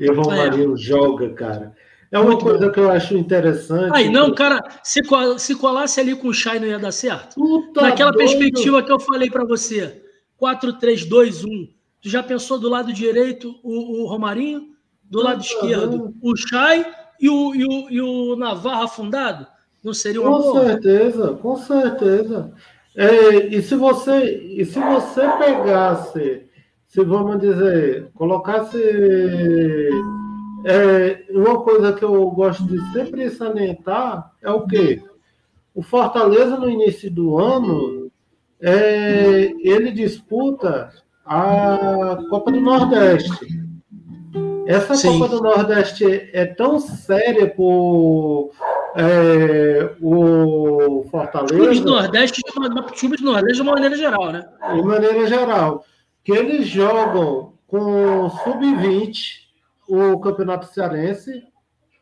e o Romarinho é. joga, cara. É uma Muito coisa bom. que eu acho interessante. Aí, não, cara, se, se colasse ali com o Chay não ia dar certo? Puta Naquela doido. perspectiva que eu falei para você, 4-3-2-1. Tu já pensou do lado direito o, o Romarinho? Do lado esquerdo o Chay e o, e, o, e o Navarro afundado? Não seria uma Com boa? certeza, com certeza. É, e se você e se você pegasse, se vamos dizer, colocasse é, uma coisa que eu gosto de sempre salientar é o quê? O Fortaleza no início do ano é, ele disputa a Copa do Nordeste. Essa Sim. Copa do Nordeste é tão séria por é, o Fortaleza. Clubes do Nordeste, clubes do Nordeste de uma maneira geral, né? De maneira geral. Que eles jogam com sub-20 o Campeonato Cearense.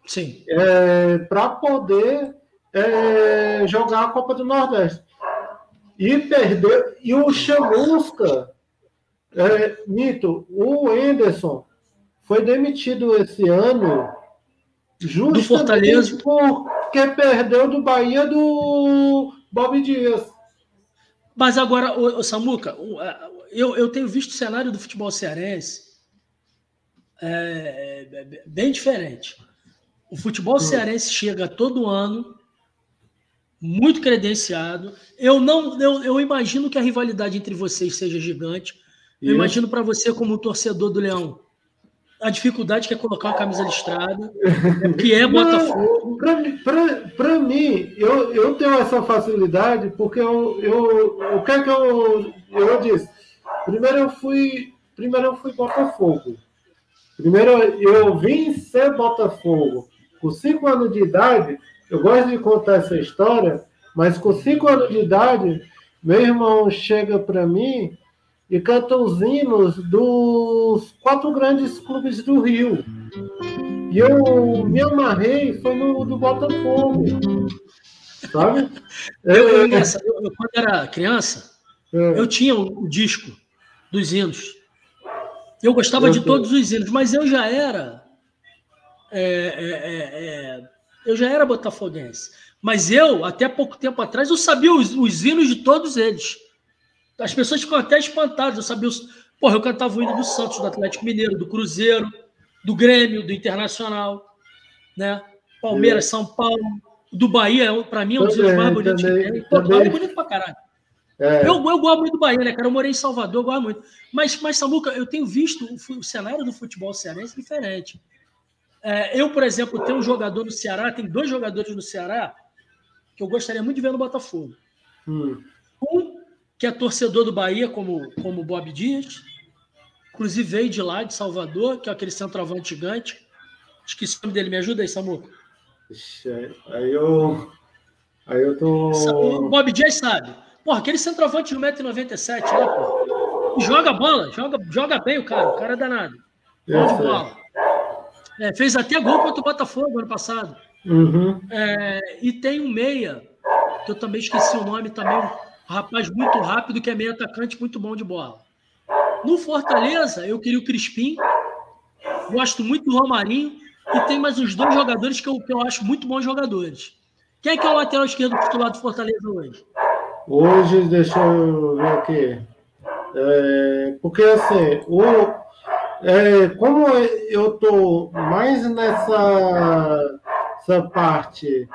Sim. É, para poder é, jogar a Copa do Nordeste. E perder. E o Chamusca, é, Mito, o Enderson foi demitido esse ano justamente do Fortaleza. porque perdeu do Bahia do Bob Dias. Mas agora, o, Samuca, eu, eu tenho visto o cenário do futebol cearense é, é, bem diferente. O futebol hum. cearense chega todo ano muito credenciado. Eu não, eu, eu imagino que a rivalidade entre vocês seja gigante. Eu imagino para você como torcedor do Leão a dificuldade que é colocar uma camisa listrada, o que é Botafogo. Para mim, eu, eu tenho essa facilidade porque eu, eu, o que é que eu, eu disse? Primeiro eu fui, primeiro eu fui Botafogo. Primeiro eu vim ser Botafogo. Com cinco anos de idade, eu gosto de contar essa história, mas com cinco anos de idade, meu irmão chega para mim e canta os hinos dos quatro grandes clubes do Rio. E eu me amarrei, foi no do Botafogo. Sabe? Eu, eu, nessa, eu, eu quando era criança, é. eu tinha o, o, disco dos hinos. Eu gostava de todos os hinos, mas eu já era. É, é, é, é, eu já era botafoguense. Mas eu, até pouco tempo atrás, eu sabia os, os hinos de todos eles. As pessoas ficam até espantadas. Eu sabia. Porra, eu cantava o hino do Santos, do Atlético Mineiro, do Cruzeiro, do Grêmio, do Internacional, né? Palmeiras, São Paulo, do Bahia, para mim, é um dos hinos mais bonitos também, que tem. É bonito pra caralho. É. Eu, eu gosto muito do Bahia, né, cara? Eu morei em Salvador, eu gosto muito. Mas, mas Samuca, eu tenho visto o, o cenário do futebol cearense diferente. É, eu, por exemplo, tenho um jogador no Ceará, tem dois jogadores no Ceará que eu gostaria muito de ver no Botafogo. Hum. Um que é torcedor do Bahia, como, como Bob Dias. Inclusive veio de lá, de Salvador, que é aquele centroavante gigante. Esqueci o nome dele, me ajuda aí, Samu. Aí eu. Aí eu tô. O Bob Dias sabe. Porra, aquele centroavante de 1,97m lá, pô. Joga bola, joga, joga bem o cara, o cara é danado. Bom de bola. É, fez até gol contra o Botafogo ano passado. Uhum. É, e tem um meia, que eu também esqueci o nome também, rapaz muito rápido que é meio atacante, muito bom de bola. No Fortaleza, eu queria o Crispim, gosto muito do Romarinho, e tem mais uns dois jogadores que eu, que eu acho muito bons jogadores. Quem é que é o lateral esquerdo titular do Fortaleza hoje? Hoje, deixa eu ver aqui. É, porque assim, o, é, como eu tô mais nessa essa parte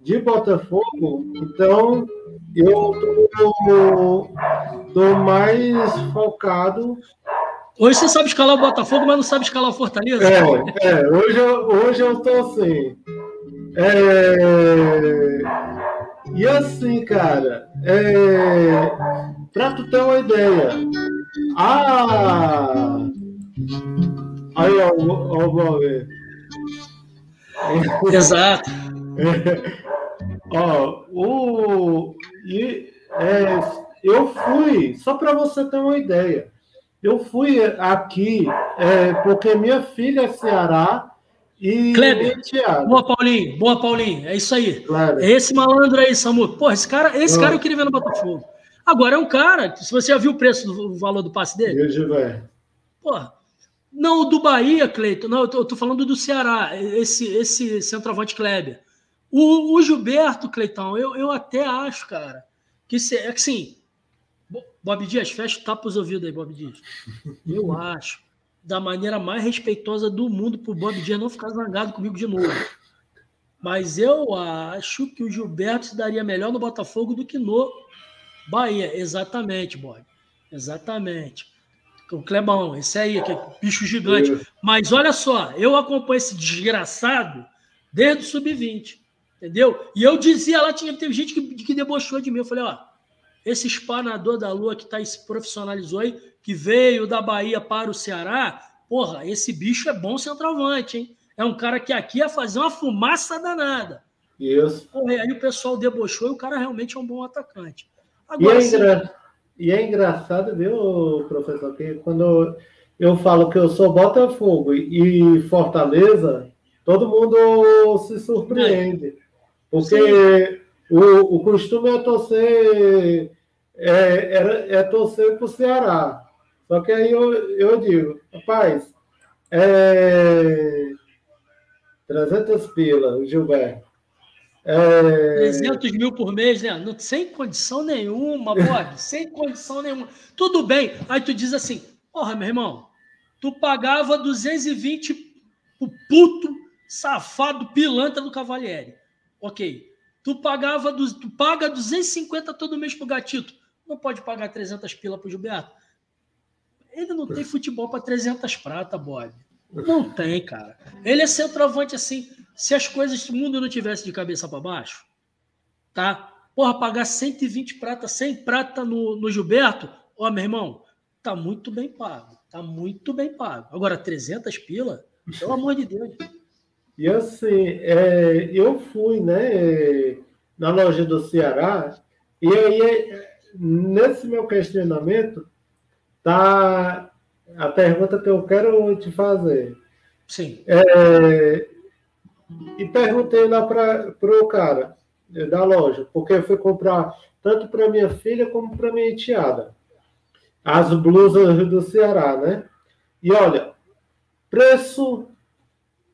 de Botafogo, então eu tô, tô mais focado. Hoje você sabe escalar o Botafogo, mas não sabe escalar o Fortaleza? É, é hoje, eu, hoje eu tô assim. É, e assim, cara, é, pra tu ter uma ideia, a. Aí, ó, ver. Exato. (laughs) Ó, o, e, é, eu fui, só para você ter uma ideia, eu fui aqui é, porque minha filha é Ceará e Kleber, boa Paulinho, boa Paulinho, é isso aí. Claro. Esse malandro aí, Samu. Pô, esse cara, esse cara eu queria ver no Botafogo. Agora é um cara, se você já viu o preço do o valor do passe dele? Já Porra. Não, o do Bahia, Cleiton. Não, eu tô, eu tô, falando do Ceará, esse, esse centroavante Kleber. O, o Gilberto, Cleitão, eu, eu até acho, cara, que se, é que sim. Bob Dias, fecha, tapa os ouvidos aí, Bob Dias. Eu (laughs) acho, da maneira mais respeitosa do mundo, pro Bob Dias não ficar zangado comigo de novo. Mas eu acho que o Gilberto se daria melhor no Botafogo do que no Bahia. Exatamente, Bob. Exatamente. O Clebão, esse aí, que é bicho gigante. Mas olha só, eu acompanho esse desgraçado desde o sub-20. Entendeu? E eu dizia lá, tinha, teve gente que, que debochou de mim. Eu falei, ó, esse espanador da lua que tá, se profissionalizou aí, que veio da Bahia para o Ceará, porra, esse bicho é bom centroavante, hein? É um cara que aqui ia fazer uma fumaça danada. Isso. Porra, aí o pessoal debochou e o cara realmente é um bom atacante. Agora, e, é engra... e é engraçado, viu, professor, que quando eu falo que eu sou Botafogo e Fortaleza, todo mundo se surpreende. Porque o, o costume é torcer é, é, é torcer para o Ceará. Só que aí eu, eu digo, rapaz, é, 300 pila, Gilberto. É... 300 mil por mês, né? Não, sem condição nenhuma, (laughs) Bob, sem condição nenhuma. Tudo bem. Aí tu diz assim, porra, meu irmão, tu pagava 220 o puto, safado, pilantra do Cavalieri. Ok. Tu pagava, tu paga 250 todo mês pro Gatito. Não pode pagar 300 pila pro Gilberto. Ele não tem futebol para 300 prata, Bob. Não tem, cara. Ele é centroavante assim. Se as coisas do mundo não tivesse de cabeça para baixo, tá? Porra, pagar 120 prata, 100 prata no, no Gilberto, ó, meu irmão, tá muito bem pago. Tá muito bem pago. Agora, 300 pila, pelo amor de Deus. E assim, é, eu fui, né, na loja do Ceará, e aí, nesse meu questionamento, tá a pergunta que eu quero te fazer. Sim. É, e perguntei lá para o cara da loja, porque eu fui comprar tanto para minha filha como para minha enteada. As blusas do Ceará, né? E olha, preço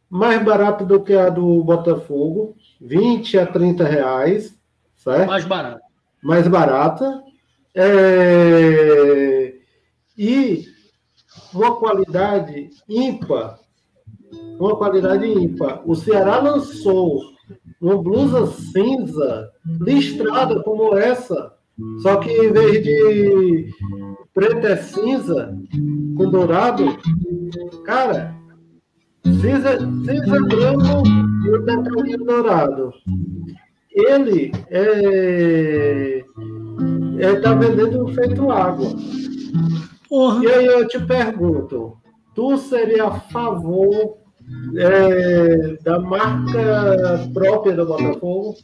mais barato do que a do Botafogo, 20 a 30 reais, certo? Mais barato. Mais barata. É... E uma qualidade ímpar. Uma qualidade ímpar. O Ceará lançou uma blusa cinza, listrada como essa, só que em vez de preto é cinza, com dourado, cara, cinza, cinza branco e o detalhinho dourado. Ele é, é tá vendendo feito água. Porra. E aí eu te pergunto, tu seria a favor é, da marca própria do Botafogo?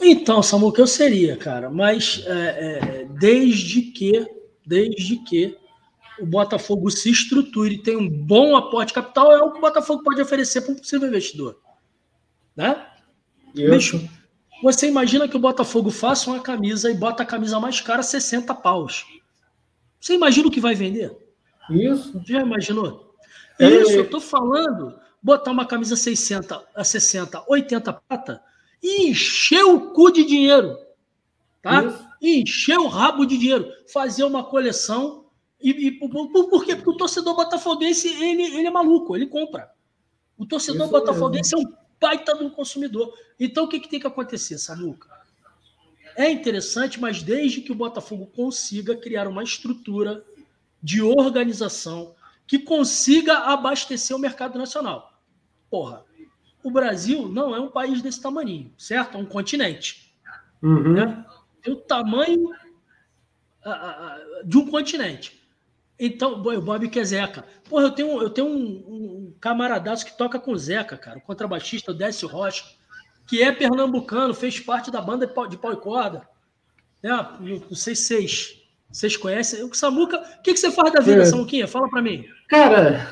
Então, Samuca, eu seria, cara, mas é, é, desde que, desde que o Botafogo se estruture e tenha um bom aporte capital, é o que o Botafogo pode oferecer para um possível investidor. Né? Bicho, você imagina que o Botafogo faça uma camisa e bota a camisa mais cara 60 paus. Você imagina o que vai vender? Isso. Já imaginou? É... Isso, eu tô falando, botar uma camisa 60, a 60, 80 prata e encher o cu de dinheiro. Tá? Isso. E encher o rabo de dinheiro. Fazer uma coleção. E, e por, por, quê? Porque o torcedor botafoguense, ele, ele é maluco, ele compra. O torcedor Isso botafoguense mesmo. é um baita do consumidor. Então o que, que tem que acontecer, Samuca? É interessante, mas desde que o Botafogo consiga criar uma estrutura de organização que consiga abastecer o mercado nacional. Porra, o Brasil não é um país desse tamanho, certo? É um continente. Uhum. Né? Tem o tamanho de um continente. Então, o Bob que é Zeca. Porra, eu tenho, eu tenho um, um camaradaço que toca com o Zeca, cara, o contrabaixista Décio Rocha que é pernambucano, fez parte da banda de pau e corda. Né? Não sei se vocês, conhecem. O Samuca, o que, que você faz da vida, é. Samuquinha? Fala para mim. Cara,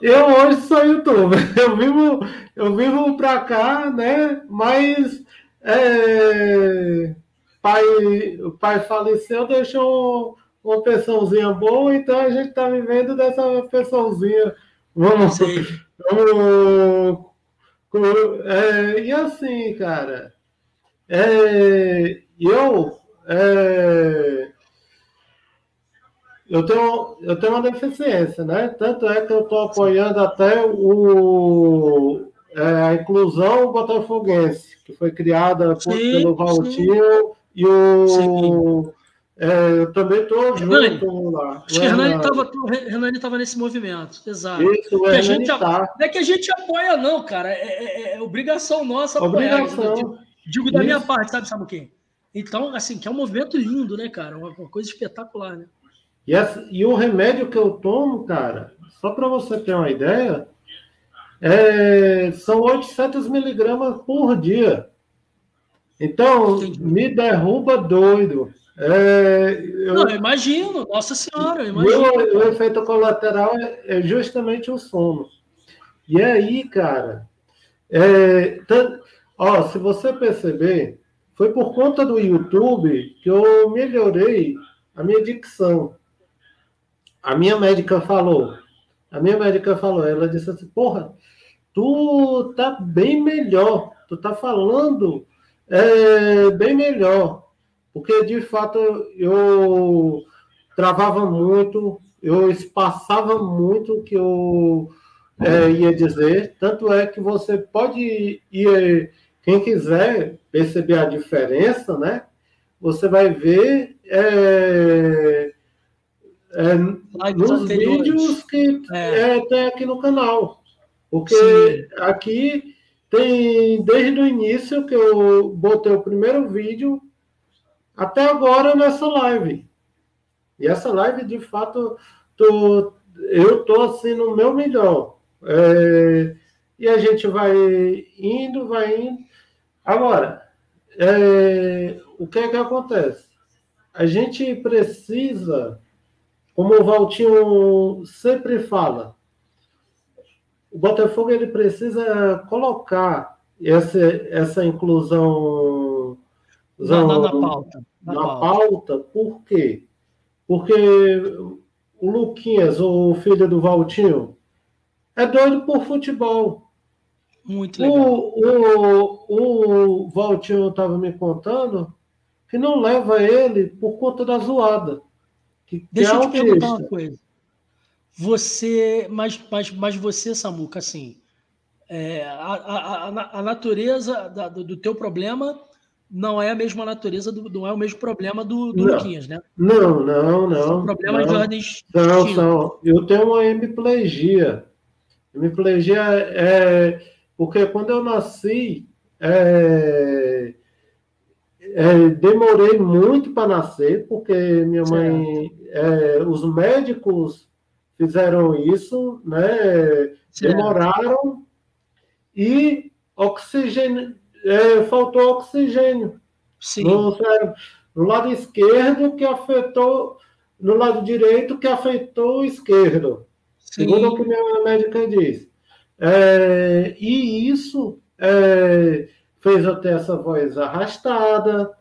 eu hoje sou youtuber. (laughs) Eu vivo, eu vivo pra cá, né? Mas é, pai, o pai faleceu, deixou uma pensãozinha boa, então a gente está vivendo dessa pensãozinha. Vamos, vamos é, e assim, cara, é, eu é, eu tenho, eu tenho uma deficiência, né? Tanto é que eu estou apoiando até o, é, a inclusão botafoguense, que foi criada por, sim, pelo Valtinho e o. É, eu também estou junto lá. Acho que Hernani estava nesse movimento, exato. Isso, que a gente, tá. Não é que a gente apoia, não, cara. É, é, é obrigação nossa apoiar. Obrigação. Digo, digo da minha parte, sabe, sabe o quê? Então, assim, que é um movimento lindo, né, cara? Uma, uma coisa espetacular, né? E, essa, e o remédio que eu tomo, cara, só para você ter uma ideia, é, são 800 miligramas por dia. Então, me derruba doido. É, eu, Não, eu imagino, nossa senhora, eu imagino. O, o efeito colateral é, é, justamente o sono. E aí, cara, é, ó, se você perceber, foi por conta do YouTube que eu melhorei a minha dicção. A minha médica falou, a minha médica falou, ela disse assim, porra, tu tá bem melhor, tu tá falando é, bem melhor, porque de fato eu travava muito, eu espaçava muito o que eu é, ia dizer, tanto é que você pode ir, quem quiser perceber a diferença, né? Você vai ver é, nos vídeos que é. é. tem aqui no canal. Porque Sim. aqui tem desde o início que eu botei o primeiro vídeo até agora nessa live. E essa live, de fato, tô, eu tô assim no meu melhor. É, e a gente vai indo, vai indo. Agora, é, o que é que acontece? A gente precisa, como o Valtinho sempre fala, o Botafogo ele precisa colocar essa, essa inclusão na, na, na pauta. Na, na pauta. pauta. Por quê? Porque o Luquinhas, o filho do Valtinho, é doido por futebol. Muito legal. O, o, o Valtinho estava me contando que não leva ele por conta da zoada. Que, Deixa é eu te perguntar uma coisa. Você, mas, mas, mas você, Samuca, assim, é, a, a, a, natureza da, do, do, teu problema não é a mesma natureza, do, não é o mesmo problema do, do Luquinhas, né? Não, não, não. São problemas não, de ordens. Não, são. Eu tenho uma hemiplegia. Hemiplegia é porque quando eu nasci, é, é, demorei muito para nascer, porque minha mãe, é, os médicos fizeram isso, né? Demoraram e oxigênio, é, faltou oxigênio Sim. No, no lado esquerdo que afetou, no lado direito que afetou o esquerdo. Sim. Segundo o que minha médica diz. É, e isso é, fez eu ter essa voz arrastada,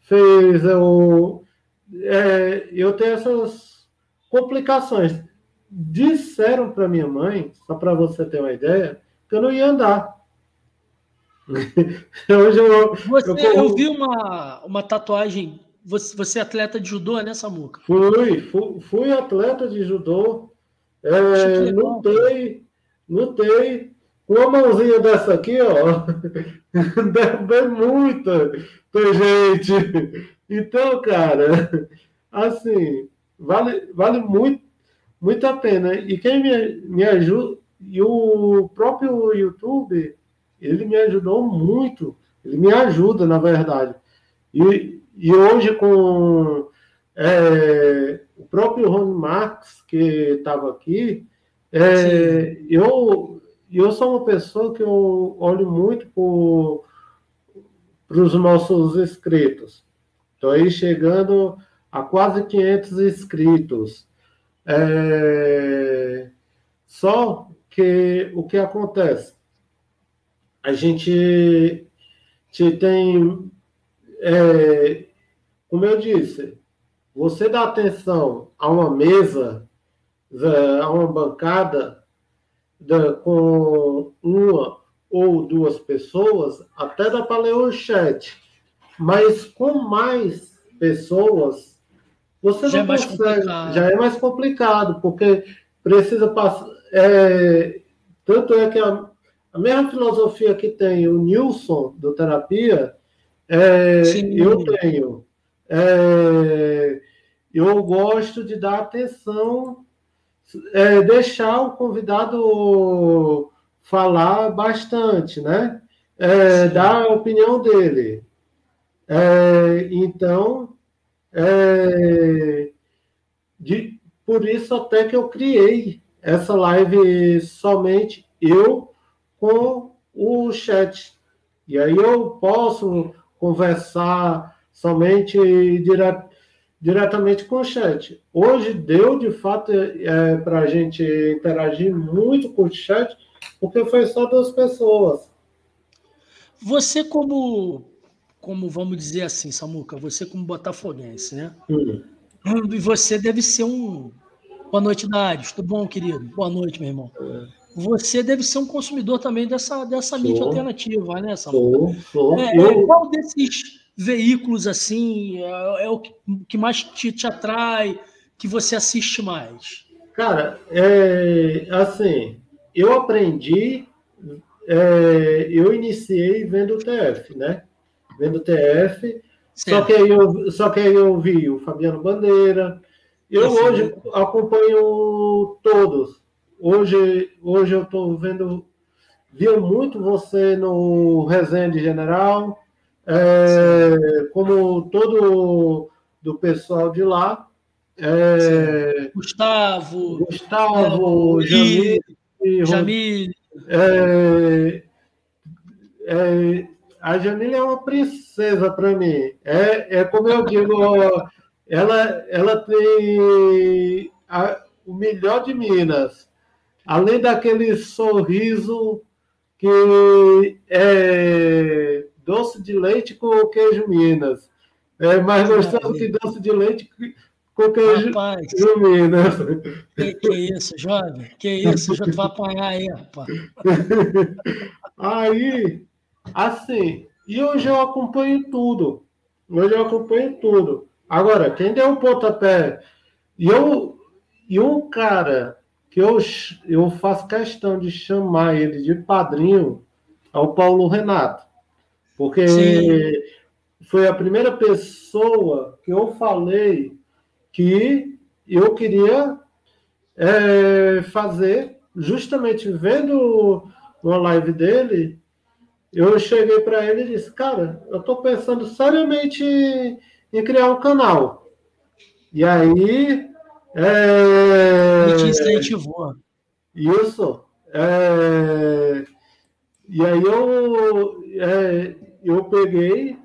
fez eu, é, eu ter essas complicações disseram para minha mãe, só para você ter uma ideia, que eu não ia andar. (laughs) Hoje eu, você, eu, eu, vi uma, uma tatuagem. Você, você é atleta de judô, né, Samuca? Fui, fui, fui atleta de judô. É, lutei, lutei. Uma mãozinha dessa aqui, ó, (laughs) deve muita gente. Então, cara, assim, vale, vale muito muito a pena. E quem me, me ajuda, e o próprio YouTube, ele me ajudou muito. Ele me ajuda, na verdade. E, e hoje, com é, o próprio Rony Marx, que estava aqui, é, eu, eu sou uma pessoa que eu olho muito para os nossos inscritos. Estou aí chegando a quase 500 inscritos. É... Só que o que acontece? A gente, tem. É... como eu disse, você dá atenção a uma mesa, é, a uma bancada com uma ou duas pessoas, até dá para ler o chat. Mas com mais pessoas, você já não é consegue. Já é mais complicado, porque precisa passar. É, tanto é que a, a mesma filosofia que tem o Nilson do terapia, é, eu tenho. É, eu gosto de dar atenção, é, deixar o convidado falar bastante, né? É, dar a opinião dele. É, então, é, de, por isso até que eu criei essa live somente eu com o chat. E aí eu posso conversar somente dire, diretamente com o chat. Hoje deu, de fato, é, para a gente interagir muito com o chat, porque foi só duas pessoas. Você, como, como vamos dizer assim, Samuca, você como botafoguense, né? Hum. E você deve ser um. Boa noite, Darius. Tudo bom, querido? Boa noite, meu irmão. É. Você deve ser um consumidor também dessa, dessa mídia alternativa, né, Samuca? Sou, sou. É, é, qual desses veículos assim é, é o que mais te, te atrai, que você assiste mais? Cara, é assim, eu aprendi, é, eu iniciei vendo o TF, né? Vendo o TF, só que, aí eu, só que aí eu vi o Fabiano Bandeira. Eu Esse hoje acompanho todos. Hoje, hoje eu estou vendo, viu muito você no Resenha de General, é, como todo do pessoal de lá. É, Gustavo, Gustavo, é, Jamil, Jamile. É, é, a Jamile é uma princesa para mim. É, é como eu digo, (laughs) ela, ela tem a, o melhor de Minas. Além daquele sorriso que é doce de leite com queijo Minas. É mais gostoso que doce de leite com queijo rapaz, Minas. Que, que isso, jovem? Que isso? Já tu vai apanhar aí, rapaz. Aí, assim, e hoje eu acompanho tudo. Hoje eu acompanho tudo. Agora, quem deu o pontapé? E, eu, e um cara que eu, eu faço questão de chamar ele de padrinho é o Paulo Renato. Porque Sim. foi a primeira pessoa que eu falei que eu queria é, fazer, justamente vendo uma live dele, eu cheguei para ele e disse, cara, eu estou pensando seriamente em criar um canal. E aí. É, ele te incentivou. Isso. É, e aí eu, é, eu peguei,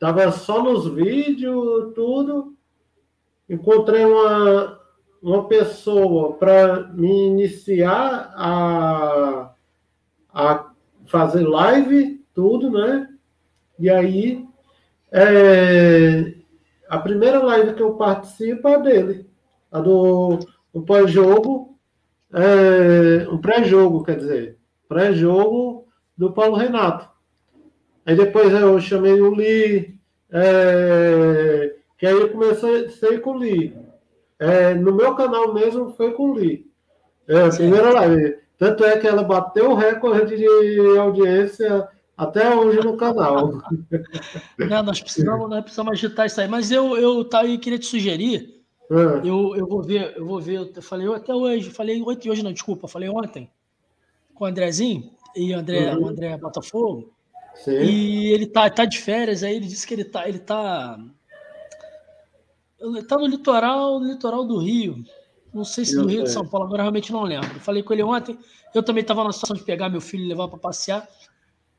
tava só nos vídeos, tudo, encontrei uma, uma pessoa para me iniciar a, a fazer live, tudo, né? E aí, é, a primeira live que eu participo é dele, a do um pós-jogo, é, um pré-jogo, quer dizer, pré-jogo do Paulo Renato. Aí depois eu chamei o Lee, é, que aí eu comecei com o Lee. É, no meu canal mesmo foi com o Lee. É, a primeira live. Tanto é que ela bateu o recorde de audiência até hoje no canal. (laughs) Não, nós precisamos, nós precisamos agitar isso aí. Mas eu, eu, tá, eu queria te sugerir. É. Eu, eu vou ver, eu vou ver. Eu falei eu até hoje, falei ontem hoje, não, desculpa, falei ontem com o Andrezinho e André, uhum. o André Botafogo. Sim. E ele tá, tá de férias, aí ele disse que ele tá, ele tá. Ele tá no litoral, no litoral do Rio. Não sei se no Rio de São Paulo, agora realmente não lembro. falei com ele ontem. Eu também estava na situação de pegar meu filho e levar para passear.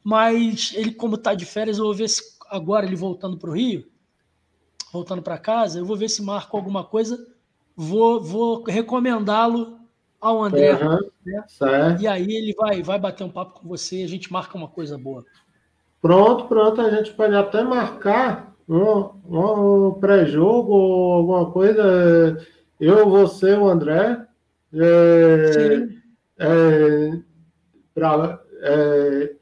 Mas ele, como tá de férias, eu vou ver se agora ele voltando para o Rio, voltando para casa, eu vou ver se marco alguma coisa. Vou, vou recomendá-lo ao André. Uhum, né? E aí ele vai, vai bater um papo com você e a gente marca uma coisa boa. Pronto, pronto, a gente pode até marcar um, um pré-jogo ou alguma coisa, eu, você, o André, é, é, pra, é,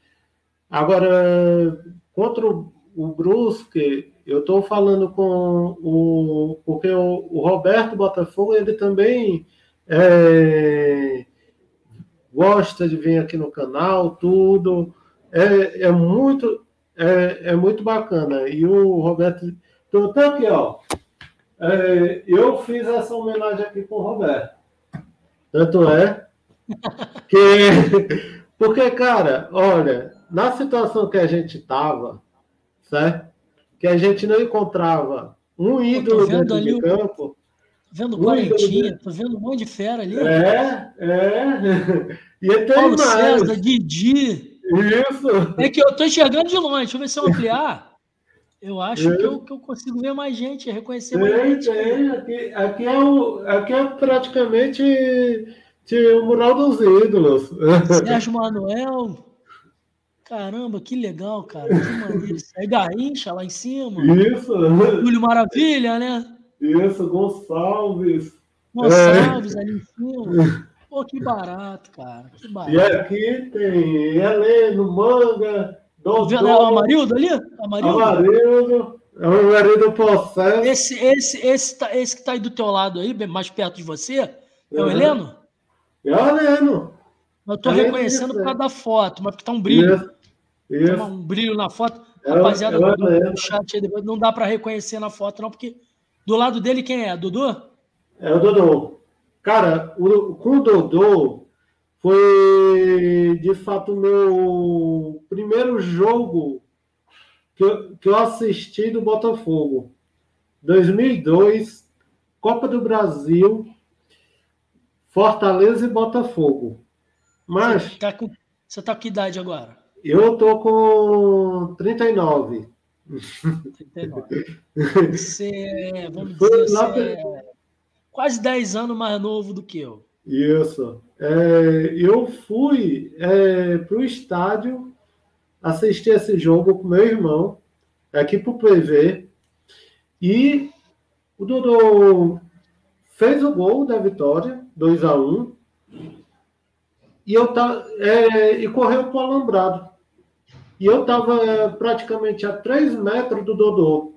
agora, contra o, o Brusque, eu estou falando com o. Porque o, o, Roberto Botafogo, ele também é, gosta de vir aqui no canal, tudo. É, é muito é, é muito bacana. E o Roberto. Então, tá aqui, ó. É, eu fiz essa homenagem aqui com o Roberto. Tanto é que. (laughs) Porque, cara, olha, na situação que a gente tava, certo? Que a gente não encontrava um ídolo dentro de campo. Vendo um Quarentinha, tô vendo um monte de fera ali. É, é. (laughs) E tem Paulo mais. César, Didi. Isso. É que eu tô enxergando de longe. Deixa eu ver se eu ampliar. Eu acho que eu, que eu consigo ver mais gente, reconhecer mais tem, gente. Tem. Aqui, aqui, é o, aqui é praticamente o mural dos ídolos. Sérgio Manuel. Caramba, que legal, cara. Que maneiro. É Garrincha lá em cima. Isso. Júlio Maravilha, né? Isso, Gonçalves. Gonçalves é. ali em cima. Pô, que barato, cara. Que barato. E aqui tem Heleno, Manga, Dodô. É o Amarildo ali? Amarildo. Amarildo. É o marido processo. Esse, esse, esse, tá, esse que tá aí do teu lado aí, mais perto de você, é o Heleno? É o Heleno. Eu tô é reconhecendo por causa da foto, mas porque tá um brilho. Isso. Isso. Tá um brilho na foto. É, Rapaziada, do chat aí, não dá para reconhecer na foto, não, porque do lado dele quem é? Dudu? É o Dudu. Cara, o, com o Dodô foi de fato o meu primeiro jogo que eu, que eu assisti do Botafogo. 2002, Copa do Brasil, Fortaleza e Botafogo. Mas. Você tá com, você tá com que idade agora? Eu tô com 39. 39. (laughs) Você, é, vamos dizer, você é quase 10 anos mais novo do que eu. Isso. É, eu fui é, para o estádio assistir esse jogo com meu irmão, aqui para o PV, e o Dodô fez o gol da vitória, 2 a 1 e eu tá, é, e correu para o alambrado. E eu estava praticamente a 3 metros do Dodô.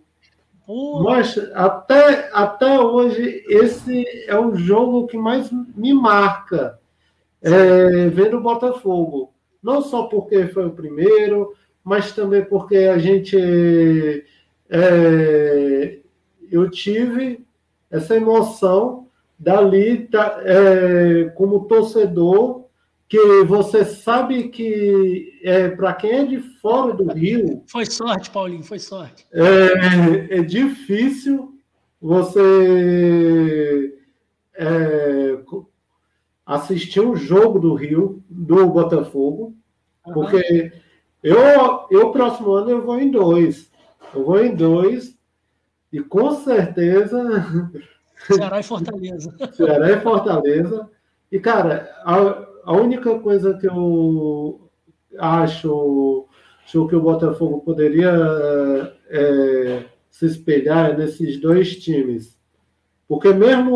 Mas até, até hoje, esse é o jogo que mais me marca é, vendo o Botafogo. Não só porque foi o primeiro, mas também porque a gente. É, eu tive essa emoção dali, tá, é, como torcedor, que você sabe que é, para quem é de fora do Rio. Foi sorte, Paulinho, foi sorte. É, é difícil você é, assistir um jogo do Rio, do Botafogo, uhum. porque eu, eu, próximo ano, eu vou em dois. Eu vou em dois, e com certeza. Ceará e Fortaleza. Ceará e Fortaleza. E, cara, a, a única coisa que eu acho, acho que o Botafogo poderia é, se espelhar é nesses dois times. Porque mesmo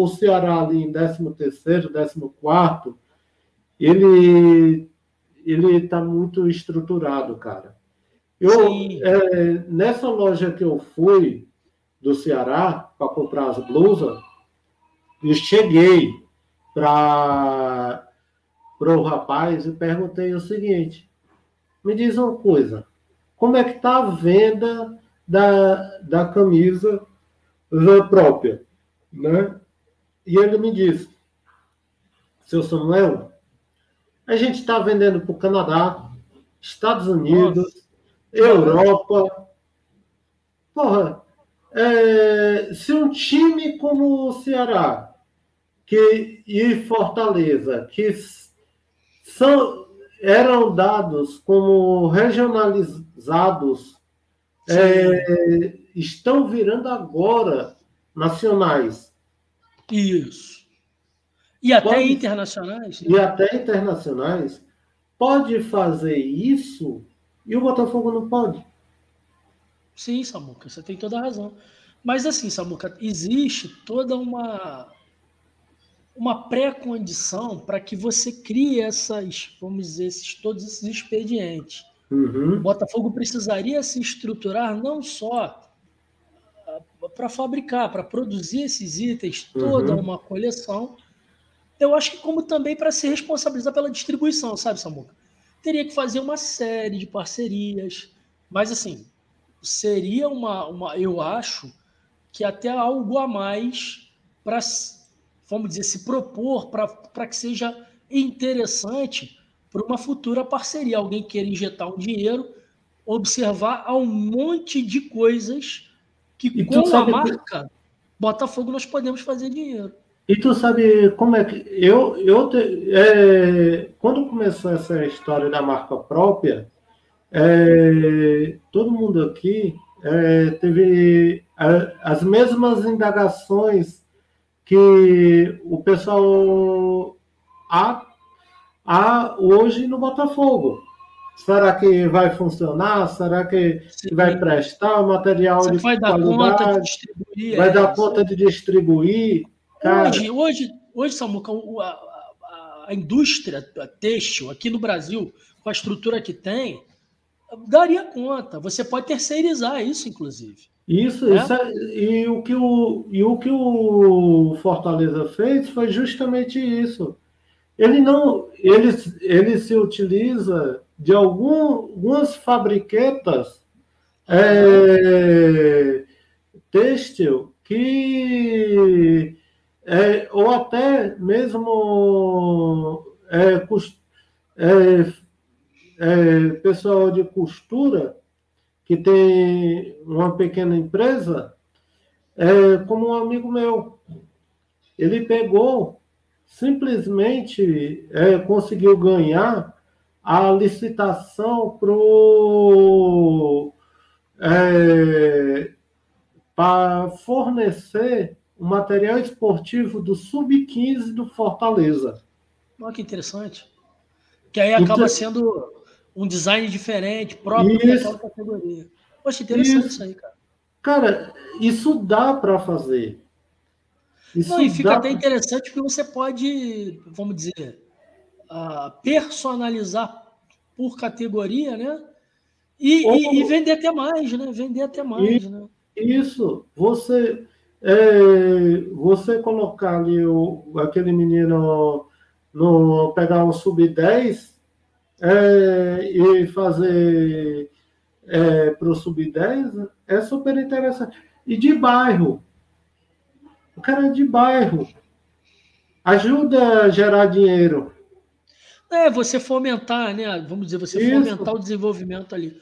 o Ceará ali em 13º, 14º, ele ele está muito estruturado, cara. Eu, é, nessa loja que eu fui do Ceará para comprar as blusas, eu cheguei para para o rapaz e perguntei o seguinte: me diz uma coisa, como é que está a venda da, da camisa própria? Né? E ele me disse: seu Samuel, a gente está vendendo para o Canadá, Estados Unidos, Nossa. Europa. Porra, é, se um time como o Ceará que, e Fortaleza, que são, eram dados como regionalizados, é, estão virando agora nacionais. Isso. E até pode, internacionais. E até internacionais. Pode fazer isso e o Botafogo não pode. Sim, Samuca, você tem toda a razão. Mas assim, Samuca, existe toda uma uma pré-condição para que você crie essas, vamos dizer, esses, todos esses expedientes. Uhum. O Botafogo precisaria se estruturar não só ah, para fabricar, para produzir esses itens, toda uhum. uma coleção. Eu acho que como também para se responsabilizar pela distribuição, sabe, Samuca? Teria que fazer uma série de parcerias, mas assim, seria uma, uma eu acho que até algo a mais para, vamos dizer, se propor para que seja interessante para uma futura parceria. Alguém queira injetar um dinheiro, observar um monte de coisas que e com a marca que... Botafogo nós podemos fazer dinheiro. E tu sabe como é que eu eu te, é, quando começou essa história da marca própria, é, todo mundo aqui é, teve as mesmas indagações que o pessoal há, há hoje no Botafogo. Será que vai funcionar? Será que Sim. vai prestar o material Você de vai qualidade? Dar conta de distribuir, vai é dar conta de distribuir? Cara... Hoje, hoje, hoje Samuca, a, a, a indústria têxtil aqui no Brasil, com a estrutura que tem, daria conta. Você pode terceirizar isso, inclusive. Isso, é? isso é, e, o que o, e o que o Fortaleza fez foi justamente isso. Ele não, ele, ele se utiliza de algum, algumas fabriquetas é, têxtil que é, ou até mesmo é, é, é, pessoal de costura que tem uma pequena empresa, é, como um amigo meu. Ele pegou, simplesmente é, conseguiu ganhar a licitação pro, é, para fornecer o material esportivo do Sub-15 do Fortaleza. Olha que interessante. Que aí acaba então, sendo um design diferente, próprio daquela categoria. Poxa, interessante isso. isso aí, cara. Cara, isso dá para fazer. Isso Não, e fica até pra... interessante porque você pode, vamos dizer, uh, personalizar por categoria, né? E, Ou... e, e, vender até mais, né? Vender até mais, isso, né? Isso. Você, é, você colocar ali o, aquele menino no pegar um sub-10 é, e fazer é, para o sub-10 é super interessante. E de bairro. O cara é de bairro. Ajuda a gerar dinheiro. É, você fomentar, né? Vamos dizer, você Isso. fomentar o desenvolvimento ali.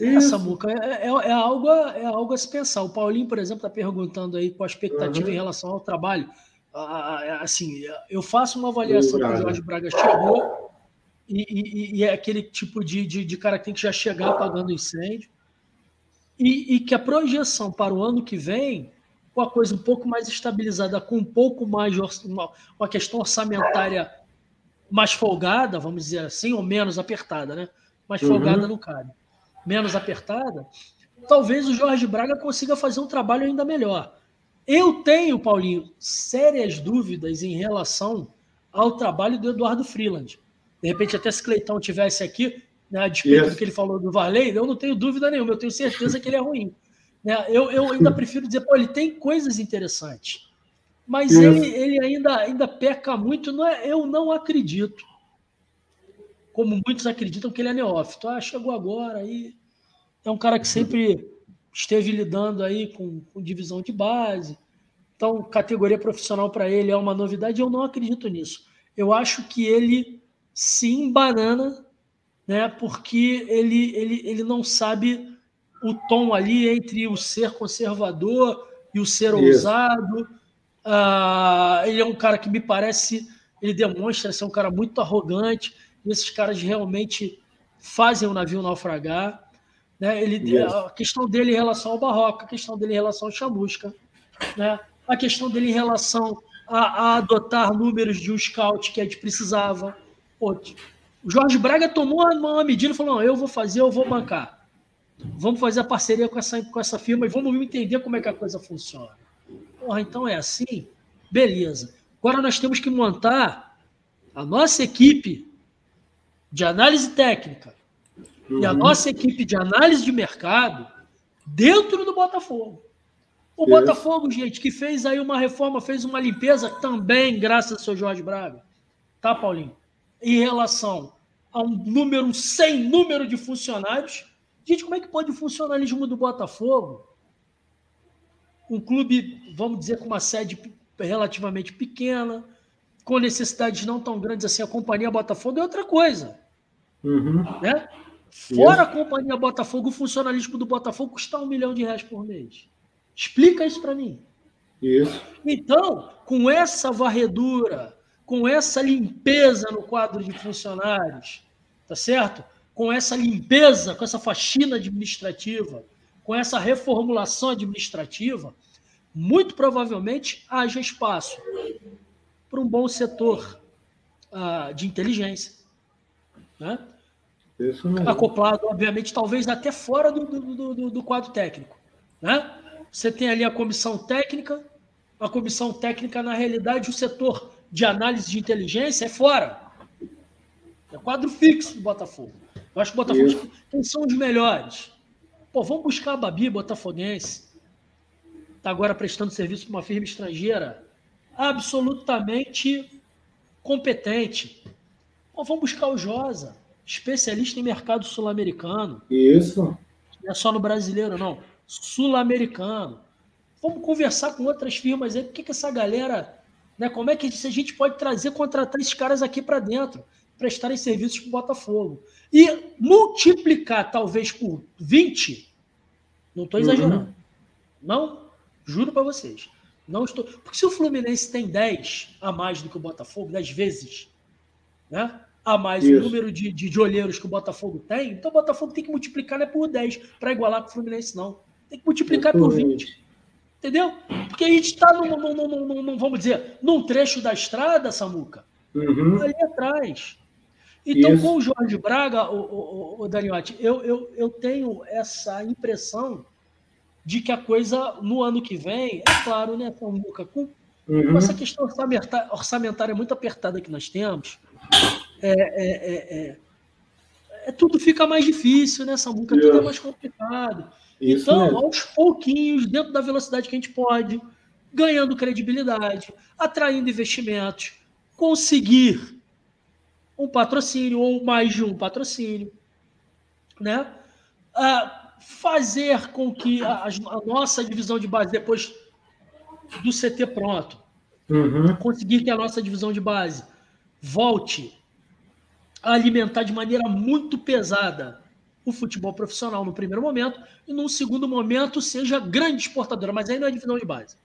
Essa muca é, é, é, algo, é algo a se pensar. O Paulinho, por exemplo, está perguntando aí qual a expectativa uhum. em relação ao trabalho. Assim, eu faço uma avaliação que o Jorge Braga chegou e, e, e, é aquele tipo de, de, de, cara que tem que já chegar apagando incêndio. E, e, que a projeção para o ano que vem, com a coisa um pouco mais estabilizada, com um pouco mais uma, uma questão orçamentária mais folgada, vamos dizer assim, ou menos apertada, né? Mais folgada uhum. não cabe. Menos apertada, talvez o Jorge Braga consiga fazer um trabalho ainda melhor. Eu tenho, Paulinho, sérias dúvidas em relação ao trabalho do Eduardo Freeland. De repente, até se Cleitão tivesse aqui, né, a despeito do que ele falou do Varley, eu não tenho dúvida nenhuma, eu tenho certeza que ele é ruim. Né? Eu, eu ainda prefiro dizer, pô, ele tem coisas interessantes, mas ele, ele ainda, ainda peca muito, não é, eu não acredito. Como muitos acreditam que ele é neófito. Ah, chegou agora aí. É um cara que sempre esteve lidando aí com, com divisão de base. Então, categoria profissional para ele é uma novidade. Eu não acredito nisso. Eu acho que ele se embanana, né? Porque ele, ele, ele não sabe o tom ali entre o ser conservador e o ser Isso. ousado. Uh, ele é um cara que me parece, ele demonstra ser um cara muito arrogante. E esses caras realmente fazem o navio naufragar. Né? Ele, a questão dele em relação ao Barroca, a questão dele em relação ao Chamusca, né? a questão dele em relação a, a adotar números de um scout que a gente precisava. Pô, o Jorge Braga tomou uma medida e falou: não, eu vou fazer, eu vou bancar. Vamos fazer a parceria com essa, com essa firma e vamos entender como é que a coisa funciona. Porra, então é assim? Beleza. Agora nós temos que montar a nossa equipe de análise técnica uhum. e a uhum. nossa equipe de análise de mercado dentro do Botafogo. O Isso. Botafogo, gente, que fez aí uma reforma, fez uma limpeza também, graças ao seu Jorge Braga. Tá, Paulinho? Em relação a um número, sem número de funcionários. Gente, como é que pode o funcionalismo do Botafogo? Um clube, vamos dizer, com uma sede relativamente pequena, com necessidades não tão grandes assim, a Companhia Botafogo é outra coisa. Uhum. Né? Fora a Companhia Botafogo, o funcionalismo do Botafogo custa um milhão de reais por mês. Explica isso para mim. Isso. Então, com essa varredura, com essa limpeza no quadro de funcionários, tá certo? Com essa limpeza, com essa faxina administrativa, com essa reformulação administrativa, muito provavelmente haja espaço para um bom setor uh, de inteligência. Né? Acoplado, obviamente, talvez até fora do, do, do, do quadro técnico. Né? Você tem ali a comissão técnica, a comissão técnica, na realidade, o setor de análise de inteligência é fora. É quadro fixo do Botafogo. Eu acho que o Botafogo, Isso. quem são os melhores? Pô, vamos buscar a Babi, botafoguense. Está agora prestando serviço para uma firma estrangeira absolutamente competente. Pô, vamos buscar o Josa, especialista em mercado sul-americano. Isso. Não é só no brasileiro, não. Sul-americano. Vamos conversar com outras firmas aí. Por que, que essa galera né? Como é que a gente pode trazer, contratar esses caras aqui para dentro, prestarem serviços para o Botafogo? E multiplicar, talvez, por 20, não estou exagerando. Uhum. Não, juro para vocês. Não estou. Porque se o Fluminense tem 10 a mais do que o Botafogo, 10 vezes, né? A mais Isso. o número de, de, de olheiros que o Botafogo tem, então o Botafogo tem que multiplicar não é por 10 para igualar com o Fluminense, não. Tem que multiplicar por 20. Entendeu? Porque a gente está, vamos dizer, num trecho da estrada, Samuca, uhum. ali atrás. Então, Isso. com o Jorge Braga, o, o, o Daniotti, eu, eu, eu tenho essa impressão de que a coisa, no ano que vem, é claro, né, Samuca, com, uhum. com essa questão orçamentária muito apertada que nós temos, é, é, é, é, é tudo fica mais difícil, né, Samuca? Tudo é mais complicado. Isso então, mesmo. aos pouquinhos, dentro da velocidade que a gente pode, ganhando credibilidade, atraindo investimentos, conseguir um patrocínio ou mais de um patrocínio, né? Ah, fazer com que a, a, nossa divisão de base, depois do CT pronto, uhum. conseguir que a nossa divisão de base volte a alimentar de maneira muito pesada o futebol profissional no primeiro momento e num segundo momento seja grande exportadora, mas aí não é divisão de base.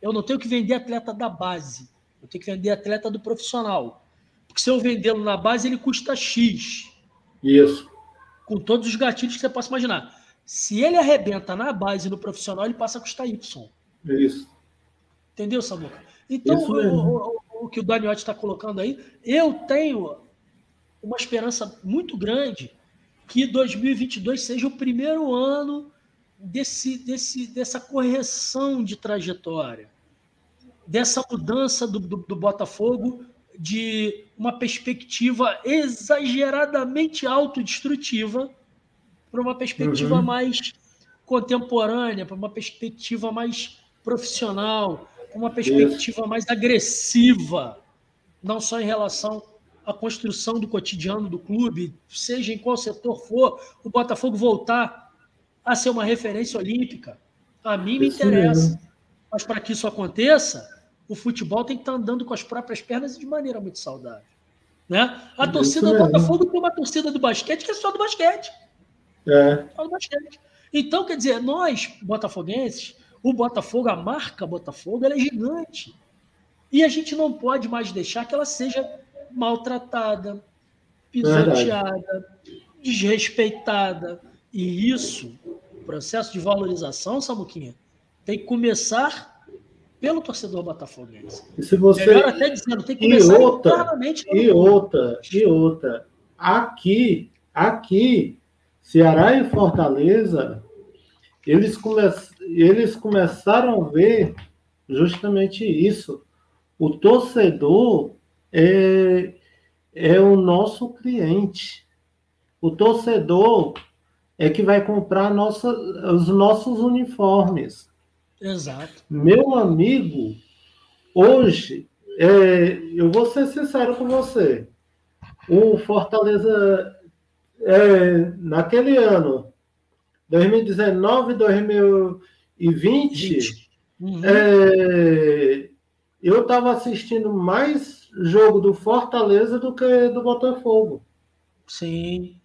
Eu não tenho que vender atleta da base, eu tenho que vender atleta do profissional. Porque se eu vendê-lo na base, ele custa X. Isso. Com todos os gatilhos que você possa imaginar. Se ele arrebenta na base no profissional, ele passa a custar Y. Isso. Entendeu, Samuca? Então, o, o, o, que o Daniotti está colocando aí, eu tenho uma esperança muito grande que 2022 seja o primeiro ano desse, desse, dessa correção de trajetória, dessa mudança do, do, do Botafogo de uma perspectiva exageradamente autodestrutiva para uma perspectiva uhum. mais contemporânea, para uma perspectiva mais profissional, para uma perspectiva Isso. mais agressiva, não só em relação a construção do cotidiano do clube, seja em qual setor for, o Botafogo voltar a ser uma referência olímpica. A mim me interessa. Mas para que isso aconteça, o futebol tem que estar andando com as próprias pernas de maneira muito saudável. Né? A torcida do Botafogo tem uma torcida do basquete que é só do basquete. É. Só do basquete. Então, quer dizer, nós, botafoguenses, o Botafogo, a marca Botafogo, ela é gigante. E a gente não pode mais deixar que ela seja maltratada, pisoteada, desrespeitada. E isso, o processo de valorização, Samuquinha, tem que começar pelo torcedor botafoguense. E se você... Melhor até dizendo, tem que começar e outra, E outra, e outra. Aqui, aqui, Ceará e Fortaleza, eles, come, eles começaram a ver justamente isso. O torcedor é, é o nosso cliente. O torcedor é que vai comprar nossa, os nossos uniformes. Exato. Meu amigo, hoje, é, eu vou ser sincero com você. O Fortaleza, é, naquele ano, 2019, 2020, uhum. é, eu estava assistindo mais jogo do Fortaleza do que do Botafogo. Sim.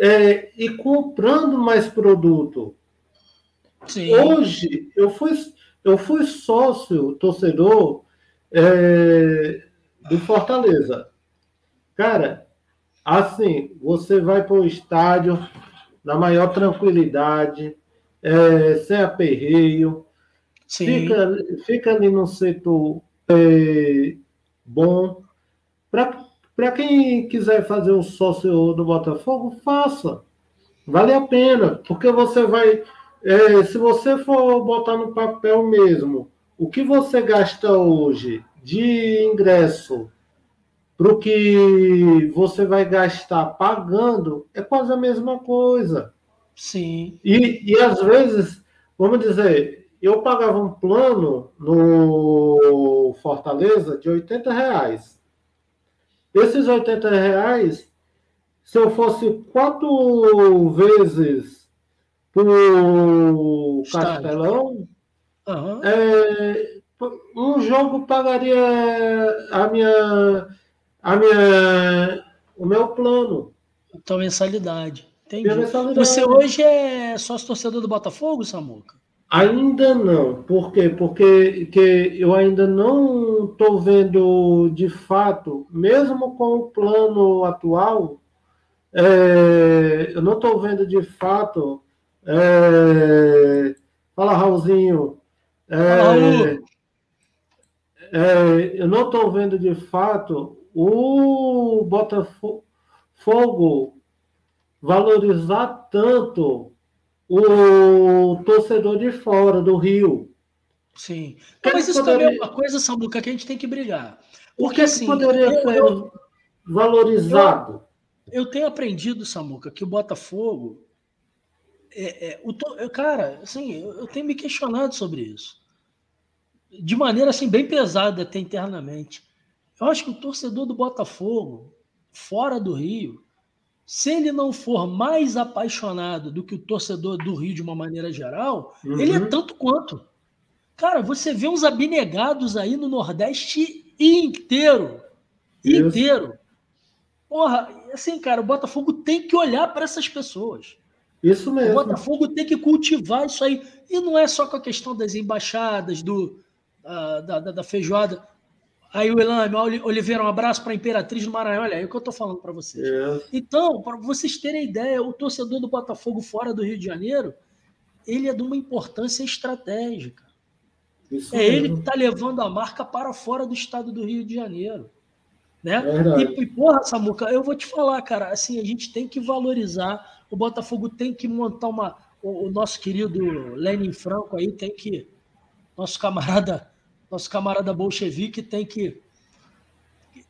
É, e comprando mais produto. Sim. Hoje, eu fui, eu fui sócio, torcedor é, do Fortaleza. Cara, assim, você vai para o estádio na maior tranquilidade, é, sem aperreio, fica, fica ali no setor é, bom. Para quem quiser fazer o sócio do Botafogo, faça. Vale a pena, porque você vai. É, se você for botar no papel mesmo, o que você gasta hoje de ingresso para o que você vai gastar pagando, é quase a mesma coisa. Sim. E, e às vezes, vamos dizer, eu pagava um plano no Fortaleza de 80 reais. Esses 80 reais, se eu fosse quatro vezes o Castelão, uhum. é, um jogo pagaria a minha, a minha, o meu plano. Tua mensalidade. Entendi. Mensalidade. Você hoje é sócio torcedor do Botafogo, Samuca? Ainda não. Por quê? Porque que eu ainda não estou vendo de fato, mesmo com o plano atual, é, eu não estou vendo de fato. É, fala, Raulzinho. É, é, eu não estou vendo de fato o Botafogo valorizar tanto o torcedor de fora do Rio. Sim. mas isso poderia... também é uma coisa, Samuca, que a gente tem que brigar. Porque assim. poderia ser eu, valorizado. Eu, eu, tenho aprendido, Samuca, que o Botafogo. É, é, o. Cara, assim, eu, eu tenho me questionado sobre isso. De maneira assim, bem pesada até internamente. Eu acho que o torcedor do Botafogo, fora do Rio, se ele não for mais apaixonado do que o torcedor do Rio de uma maneira geral, uhum. ele é tanto quanto. Cara, você vê uns abnegados aí no Nordeste inteiro. Isso. Inteiro. Porra, assim, cara, o Botafogo tem que olhar para essas pessoas. Isso mesmo. O Botafogo tem que cultivar isso aí. E não é só com a questão das embaixadas, do, da, da, da feijoada. Aí o Elame, Oliveira, um abraço para a Imperatriz do Maranhão. Olha, é o que eu estou falando para vocês. É. Então, para vocês terem ideia, o torcedor do Botafogo fora do Rio de Janeiro, ele é de uma importância estratégica. Isso é mesmo. ele que está levando a marca para fora do estado do Rio de Janeiro. Né? É e, porra, Samuca, eu vou te falar, cara, assim, a gente tem que valorizar, o Botafogo tem que montar uma. O, o nosso querido Lenin Franco aí tem que. Nosso camarada nosso camarada bolchevique tem que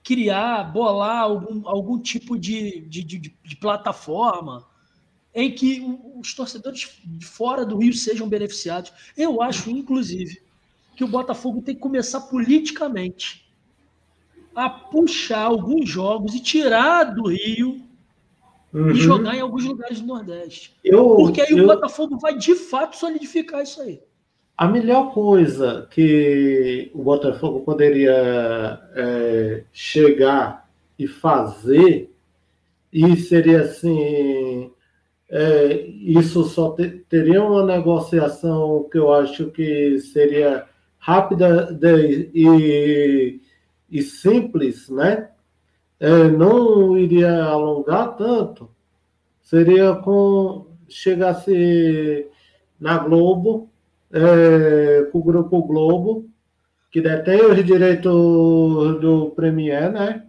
criar, bolar algum, algum tipo de, de, de, de plataforma em que os torcedores de fora do Rio sejam beneficiados. Eu acho, inclusive, que o Botafogo tem que começar politicamente a puxar alguns jogos e tirar do Rio uhum. e jogar em alguns lugares do Nordeste. Eu, Porque aí eu... o Botafogo vai de fato solidificar isso aí. A melhor coisa que o Botafogo poderia é, chegar e fazer, e seria assim, é, isso só te, teria uma negociação que eu acho que seria rápida de, e, e simples, né? É, não iria alongar tanto, seria com chegasse na Globo é, com o Grupo Globo, que detém os direitos do Premier, né?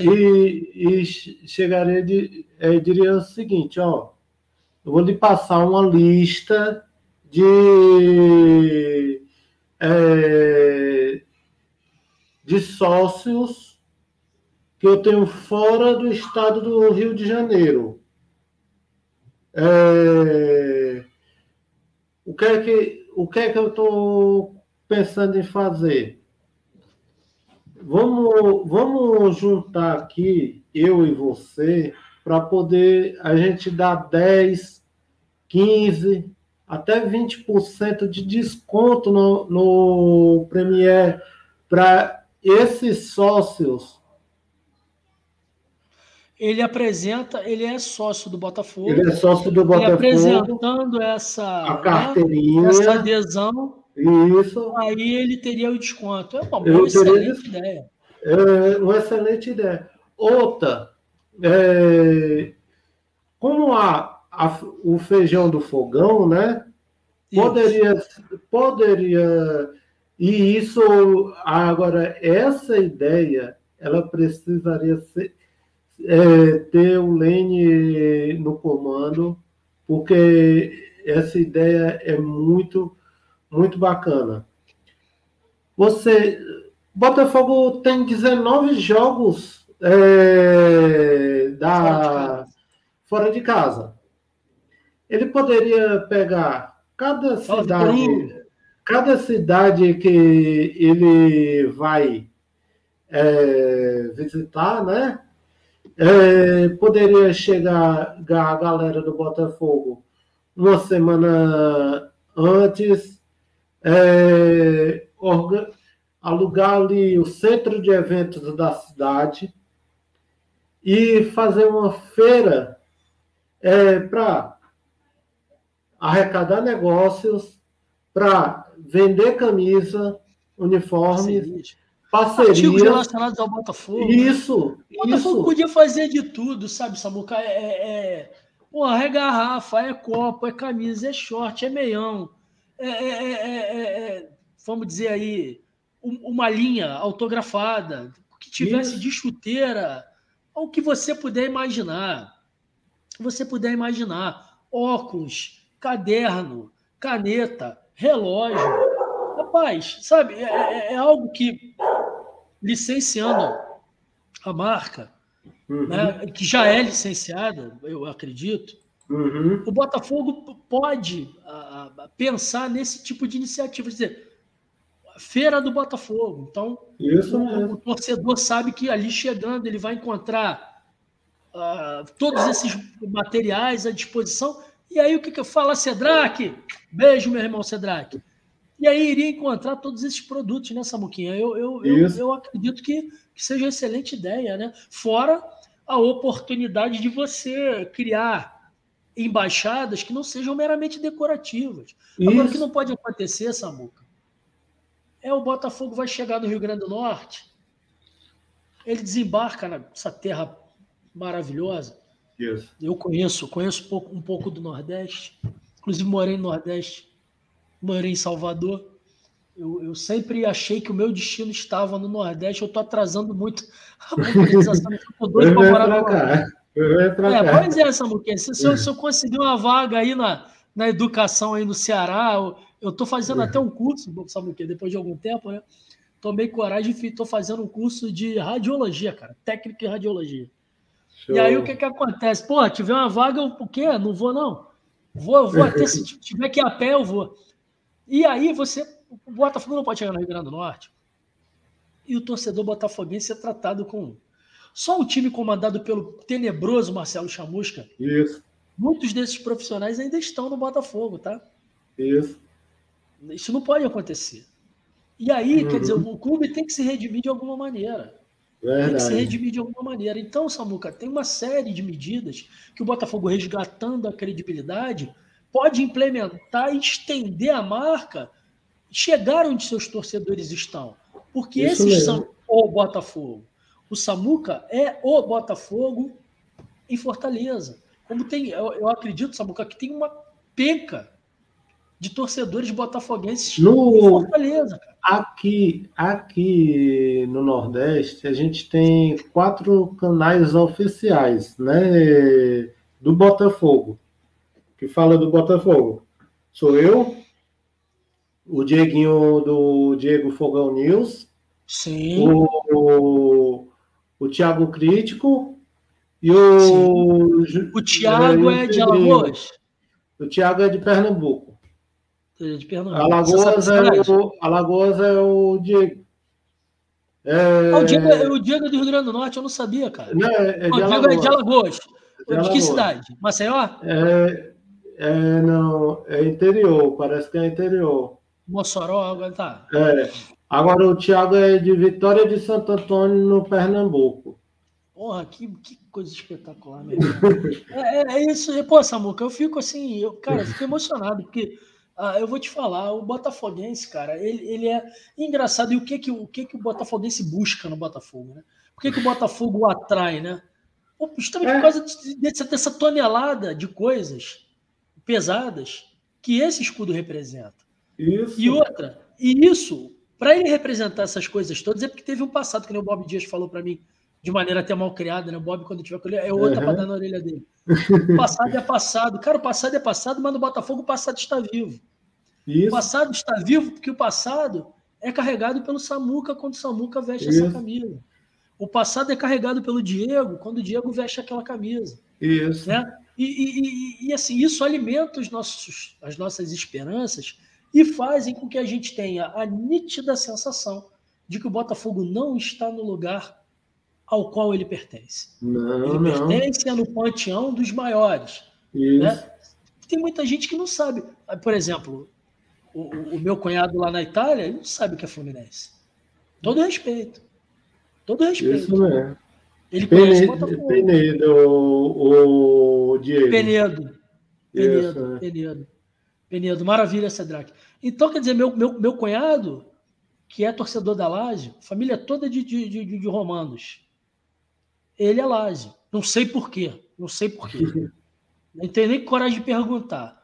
e, e chegaria de, é, diria o seguinte, ó, eu vou lhe passar uma lista de é, de sócios que eu tenho fora do estado do Rio de Janeiro. É, o que é que o que é que eu estou pensando em fazer? Vamos, vamos juntar aqui, eu e você, para poder a gente dar 10, 15, até 20% de desconto no, no Premier para esses sócios. Ele apresenta, ele é sócio do Botafogo. Ele é sócio do Botafogo. Apresentando essa, a carteirinha, né, essa adesão isso. Aí ele teria o desconto. É uma boa, excelente teria... ideia. É uma excelente ideia. Outra, é, como a, a, o feijão do fogão, né? Poderia, poderia. E isso, agora, essa ideia, ela precisaria ser, é, ter o Lene no comando, porque essa ideia é muito muito bacana. Você. Botafogo tem 19 jogos é, da, fora de casa. Ele poderia pegar cada cidade, cada cidade que ele vai é, visitar, né? É, poderia chegar a galera do Botafogo uma semana antes é, alugar ali o centro de eventos da cidade e fazer uma feira é, para arrecadar negócios, para vender camisa, uniformes, parcerias. Artigos relacionados ao Botafogo. Isso, o Botafogo isso. podia fazer de tudo, sabe, Samuca? É, é, é, porra, é garrafa, é copo, é camisa, é short, é meião. É é é, é, vamos dizer aí, uma linha autografada, que tivesse Isso. de chuteira, o que você puder imaginar. Você puder imaginar. Óculos, caderno, caneta, relógio. Rapaz, sabe, é algo que, licenciando a marca, uhum. né, que já é licenciada, eu acredito, Uhum. O Botafogo pode uh, pensar nesse tipo de iniciativa, dizer, feira do Botafogo. Então, o, o, torcedor sabe que ali chegando ele vai encontrar uh, todos esses materiais à disposição. E aí o que, que eu falo, Cedrac? Beijo, meu irmão Cedrac. E aí iria encontrar todos esses produtos, né, Samuquinha? Eu, eu, eu, eu, acredito que, que seja uma excelente ideia, né? Fora a oportunidade de você criar embaixadas que não sejam meramente decorativas. Isso. Agora, o que não pode acontecer, Samuca, é o Botafogo vai chegar no Rio Grande do Norte, ele desembarca nessa terra maravilhosa. Isso. Eu conheço, conheço um pouco, um pouco do Nordeste, inclusive morei no Nordeste, morei em Salvador. Eu, eu, sempre achei que o meu destino estava no Nordeste. Eu estou atrasando muito a mobilização. Estou doido para morar no Nordeste. É, pois é, Samuquinha. Se, se, eu, se eu conseguir uma vaga aí na, na educação aí no Ceará, eu estou fazendo até um curso, Samuquinha, depois de algum tempo, né? Tomei coragem e estou fazendo um curso de radiologia, cara. Técnica em radiologia. Show. E aí o que que acontece? Pô, tiver uma vaga, eu, o quê? Não vou, não. Vou, vou até (laughs) se tiver que ir a pé, eu vou. E aí você. O Botafogo não pode chegar no Rio Grande do Norte. E o torcedor botafoguense é tratado com só um time comandado pelo tenebroso Marcelo Chamusca. Isso. Muitos desses profissionais ainda estão no Botafogo, tá? Isso. Isso não pode acontecer. E aí, uhum. quer dizer, o clube tem que se redimir de alguma maneira. Verdade. Tem que se redimir de alguma maneira. Então, Samuca, tem uma série de medidas que o Botafogo, resgatando a credibilidade, pode implementar e estender a marca, chegar onde seus torcedores estão. Porque Isso esses mesmo. são o Botafogo. O Samuca é o Botafogo em Fortaleza. Como tem, eu, eu acredito, Samuca, que tem uma penca de torcedores botafoguenses no, em Fortaleza. Cara. aqui, aqui no Nordeste, a gente tem quatro canais oficiais, né? Do Botafogo. Que fala do Botafogo. Sou eu, o Dieguinho do Diego Fogão News. Sim. O, o, o Thiago Crítico e o. O Thiago é, é de Alagoas? O Thiago é de Pernambuco. É de Pernambuco. Alagoas é, o, Alagoas é o Diego. É... Ah, o, Diego, é, o Diego é do Rio Grande do Norte, eu não sabia, cara. Não, é, é de o Diego é de Alagoas. De, de que cidade? Maceió? É, é, não, é interior, parece que é interior. Mossoró, agora tá. É. Agora o Thiago é de Vitória de Santo Antônio, no Pernambuco. Porra, que, que coisa espetacular, mesmo. (laughs) é, é, é, isso. Pô, Samuca, eu fico assim, eu, cara, eu fico emocionado, porque ah, eu vou te falar, o Botafoguense, cara, ele, ele é engraçado. E o que que, o que que o Botafoguense busca no Botafogo, né? Por que, que o Botafogo o atrai, né? Justamente é. por causa dessa, dessa tonelada de coisas pesadas que esse escudo representa. Isso. E outra, e isso, para ele representar essas coisas todas, é porque teve um passado, que nem o Bob Dias falou para mim, de maneira até mal criada, né? O Bob, quando tiver com ele, é outra uhum. para dar na orelha dele. O passado é passado. Cara, o passado é passado, mas no Botafogo o passado está vivo. Isso. O passado está vivo porque o passado é carregado pelo Samuca quando o Samuca veste Isso. essa camisa. O passado é carregado pelo Diego quando o Diego veste aquela camisa. Isso. Né? E, e, e, assim, isso alimenta os nossos, as nossas esperanças e fazem com que a gente tenha a nítida sensação de que o Botafogo não está no lugar ao qual ele pertence. Não, ele não. pertence no panteão dos maiores. Né? Tem muita gente que não sabe. Por exemplo, o, o, meu cunhado lá na Itália, ele não sabe o que é Fluminense. Todo respeito. Todo respeito. Isso mesmo. Ele Penedo, conhece Botafogo. Penedo, o, o Diego. Penedo. Penedo, Isso, né? Penedo. Penedo, maravilha, Cedrac. Então, quer dizer, meu, meu, meu cunhado, que é torcedor da Lazio, família toda de, de, de, de romanos, ele é Lazio. Não sei porquê, não sei porquê. (laughs) Não tenho nem coragem de perguntar.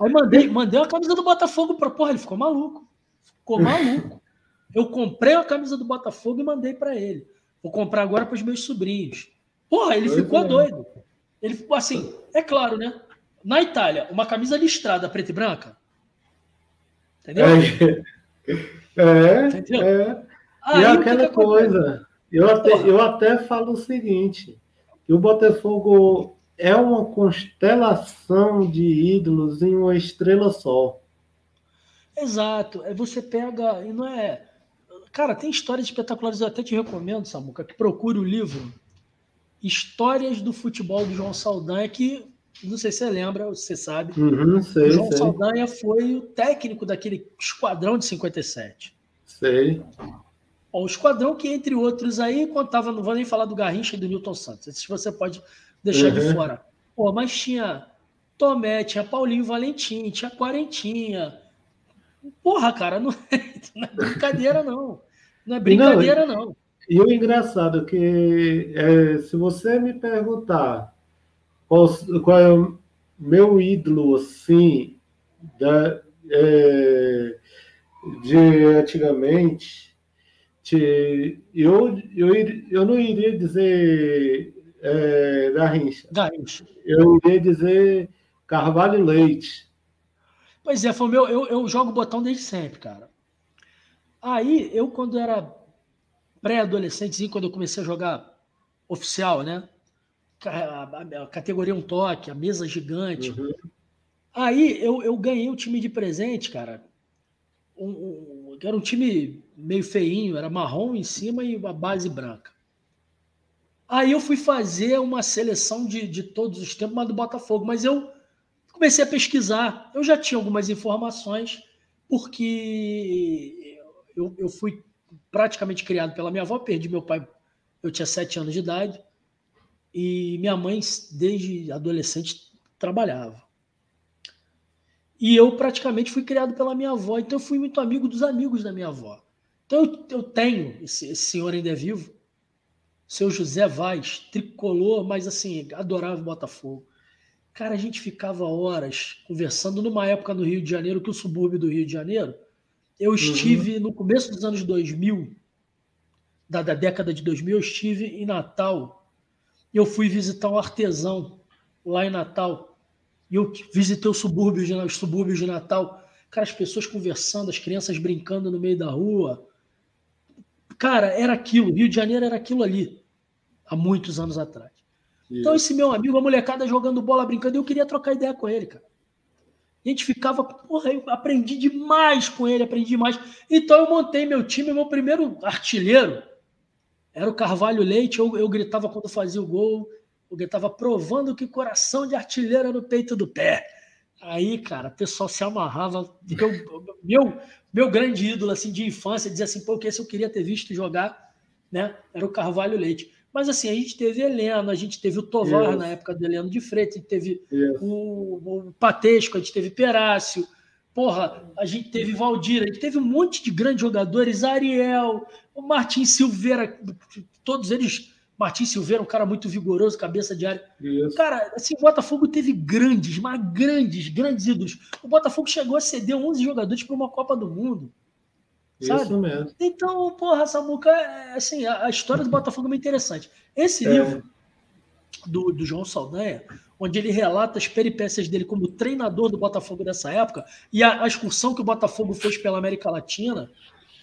Aí mandei, mandei a camisa do Botafogo para porra, ele ficou maluco. Ficou maluco. Eu comprei a camisa do Botafogo e mandei para ele. Vou comprar agora para os meus sobrinhos. Porra, ele ficou doido. Ele ficou assim, é claro, né? Na Itália, uma camisa listrada preta e branca. Entendeu? É, é Entendeu? é. Aí, e aquela que coisa, eu até, eu até falo o seguinte, que o Botafogo é uma constelação de ídolos em uma estrela só. Exato. É você pega e não é. Cara, tem histórias espetaculares. Eu até te recomendo, Samuca, que procure o livro Histórias do Futebol do João Saldanha, que não sei se você lembra, você sabe. Uhum, sei, o João sei. Saldanha foi o técnico daquele esquadrão de 57. Sei. o esquadrão que, entre outros aí, contava, não vou nem falar do Garrincha e do Newton Santos, esses você pode deixar uhum. de fora. Pô, mas tinha Tomé, tinha Paulinho Valentim, tinha Quarentinha. Porra, cara, não é, (laughs) não é brincadeira, não. Não é brincadeira, não. não. E o engraçado é que, é, se você me perguntar qual, qual é o meu ídolo, assim, da, é, de antigamente, de, eu, eu, eu não iria dizer é, Garrincha. Garrincha. Eu iria dizer Carvalho Leite. Pois é, foi meu, eu, eu jogo botão desde sempre, cara. Aí, eu, quando era pré-adolescente, quando eu comecei a jogar oficial, né? a, categoria um toque, a mesa gigante. Uhum. Aí eu, eu ganhei um time de presente, cara. Um, um, era um time meio feinho, era marrom em cima e uma base branca. Aí eu fui fazer uma seleção de, de todos os tempos, mas do Botafogo. Mas eu comecei a pesquisar. Eu já tinha algumas informações, porque eu, eu fui praticamente criado pela minha avó, perdi meu pai, eu tinha sete anos de idade. E minha mãe, desde adolescente, trabalhava. E eu praticamente fui criado pela minha avó, então eu fui muito amigo dos amigos da minha avó. Então eu, eu tenho, esse, esse, senhor ainda é vivo, seu José Vaz, tricolor, mas assim, adorava o Botafogo. Cara, a gente ficava horas conversando numa época no Rio de Janeiro, que o subúrbio do Rio de Janeiro eu uhum. estive uhum. no começo dos anos 2000, da, da década de 2000, eu estive em Natal. Eu fui visitar um artesão lá em Natal. E eu visitei os subúrbios, de, os subúrbios de Natal. Cara, as pessoas conversando, as crianças brincando no meio da rua. Cara, era aquilo. Rio de Janeiro era aquilo ali, há muitos anos atrás. Isso. Então, esse meu amigo, a molecada jogando bola, brincando, eu queria trocar ideia com ele, cara. A gente ficava, porra, eu aprendi demais com ele, aprendi demais. Então eu montei meu time, meu primeiro artilheiro era o Carvalho Leite. Eu, eu gritava quando fazia o gol, eu gritava provando que coração de artilheiro é no peito do pé. Aí, cara, o pessoal se amarrava. Meu, meu, meu grande ídolo assim, de infância dizia assim: pô, que esse eu queria ter visto jogar, né? Era o Carvalho Leite. Mas assim, a gente teve Heleno, a gente teve o Tovar yes. na época do Heleno de Freitas, a gente teve o, o Patesco, a gente teve Perácio, porra, a gente teve Valdir, a gente teve um monte de grandes jogadores, Ariel, o Martin Silveira, todos eles. Martin Silveira, um cara muito vigoroso, cabeça de área. Yes. Cara, assim, o Botafogo teve grandes, mas grandes, grandes ídolos. O Botafogo chegou a ceder 11 jogadores para uma Copa do Mundo. Sabe? Isso mesmo. Então, porra, Samuca, é, assim, a, a, história do Botafogo é muito interessante. Esse é. livro do, do João Saldanha, onde ele relata as peripécias dele como treinador do Botafogo dessa época e a, a excursão que o Botafogo fez pela América Latina,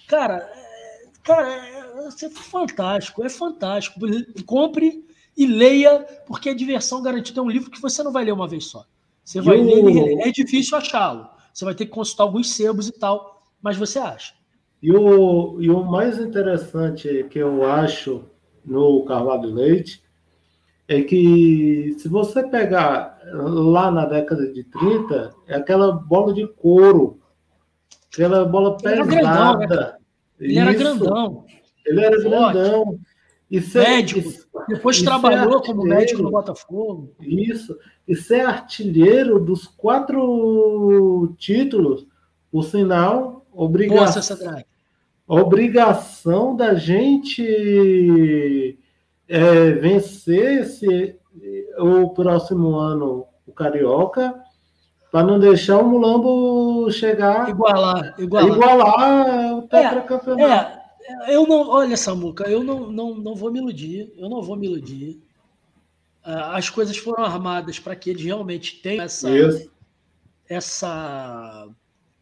cara, é, cara, é, é fantástico, é fantástico. Compre e leia, porque é diversão garantida. É um livro que você não vai ler uma vez só. Você vai ler e reler. É difícil achá-lo. Você vai ter que consultar alguns sebos e tal, mas você acha. E o, e o mais interessante que eu acho no Carvalho Leite é que se você pegar lá na década de 30, é aquela bola de couro, aquela bola pesada. Ele era grandão, né, Ele era grandão. Ele era grandão. E ser, médico. Depois e trabalhou como médico no Botafogo. Isso. E ser artilheiro dos quatro títulos, o sinal, obrigação, obrigação da gente é, vencer esse, o próximo ano o Carioca para não deixar o Mulambo chegar igualar igualar, igualar o tetracampeonato. É, é, eu não, olha Samuca, eu não, não, não vou me iludir, eu não vou me iludir. Ah, as coisas foram armadas para que eles realmente tenham essa essa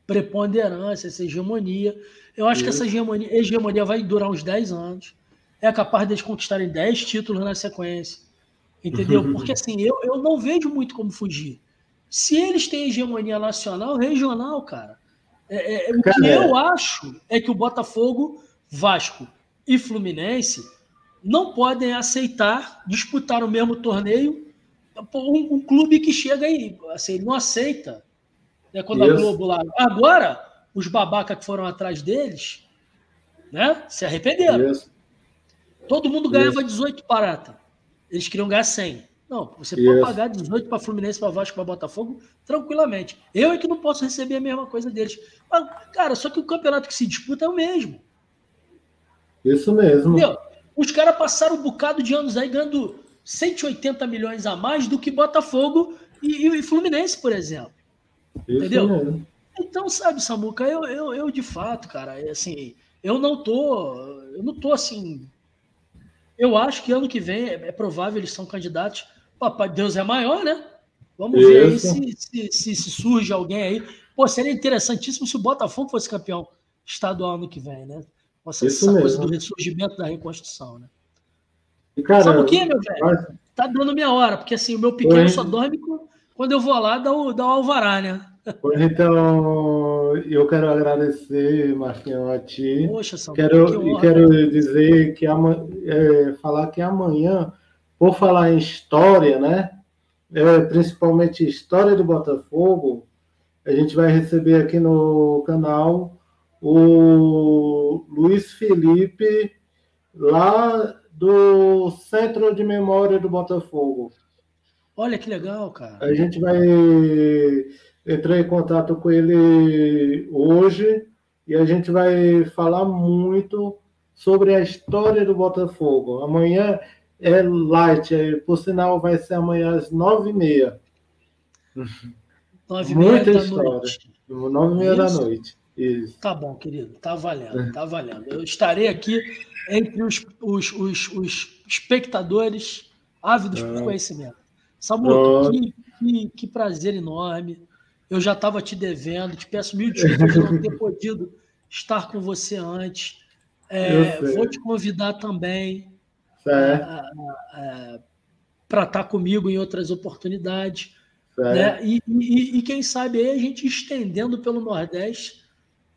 preponderância, essa hegemonia. Eu acho que essa hegemonia, hegemonia vai durar uns 10 anos. É capaz deles conquistarem 10 títulos na sequência. Entendeu? Porque assim, eu, eu não vejo muito como fugir. Se eles têm hegemonia nacional, regional, cara. É, é, o que eu acho é que o Botafogo, Vasco e Fluminense não podem aceitar disputar o mesmo torneio um, um clube que chega aí, assim, ele não aceita. Né, quando Isso. a Globo lá. Agora, os babacas que foram atrás deles, né? Se arrependeram. Isso. Todo mundo ganhava Isso. 18 parata. Eles queriam ganhar 100. Não, você pode pagar 18 para Fluminense, para Vasco, para Botafogo, tranquilamente. Eu é que não posso receber a mesma coisa deles. Mas, cara, só que o campeonato que se disputa é o mesmo. Isso mesmo. Entendeu? Os caras passaram um bocado de anos aí ganhando 180 milhões a mais do que Botafogo e, e Fluminense, por exemplo. Isso Entendeu? Mesmo. Então, sabe, Samuca, eu, eu, eu de fato, cara, é assim, eu não tô, eu não tô assim. Eu acho que ano que vem é, é provável eles são candidatos. Papai Deus é maior, né? Vamos Isso. ver aí se, se, se, se, surge alguém aí. Pô, seria interessantíssimo se o Botafogo fosse campeão estadual ano que vem, né? Essa, essa coisa do ressurgimento da reconstrução, né? E, cara, Sabe o que, meu velho? Mas... Tá dando minha hora, porque assim, o meu pequeno Oi. só dorme quando eu vou lá dar o, dar o alvará, né? Pois então, eu quero agradecer, Marquinhos, a ti. Poxa, quero, que quero dizer que é, falar que amanhã, por falar em história, né? É, principalmente história do Botafogo, a gente vai receber aqui no canal o Luiz Felipe, lá do Centro de Memória do Botafogo. Olha que legal, cara. A gente vai Entrei em contato com ele hoje e a gente vai falar muito sobre a história do Botafogo. Amanhã é light, por sinal vai ser amanhã às nove e meia. Nove e meia Muita da história. Nove e meia da noite. Isso. Tá bom, querido. Tá valendo, tá valendo. Eu estarei aqui entre os, os, os, os espectadores ávidos por conhecimento. Samuel, que, que, que, prazer enorme. Eu já estava te devendo, te peço mil desculpas por não ter (laughs) podido estar com você antes. É, vou te convidar também para estar tá comigo em outras oportunidades. Né? E, e, e, quem sabe aí a gente estendendo pelo Nordeste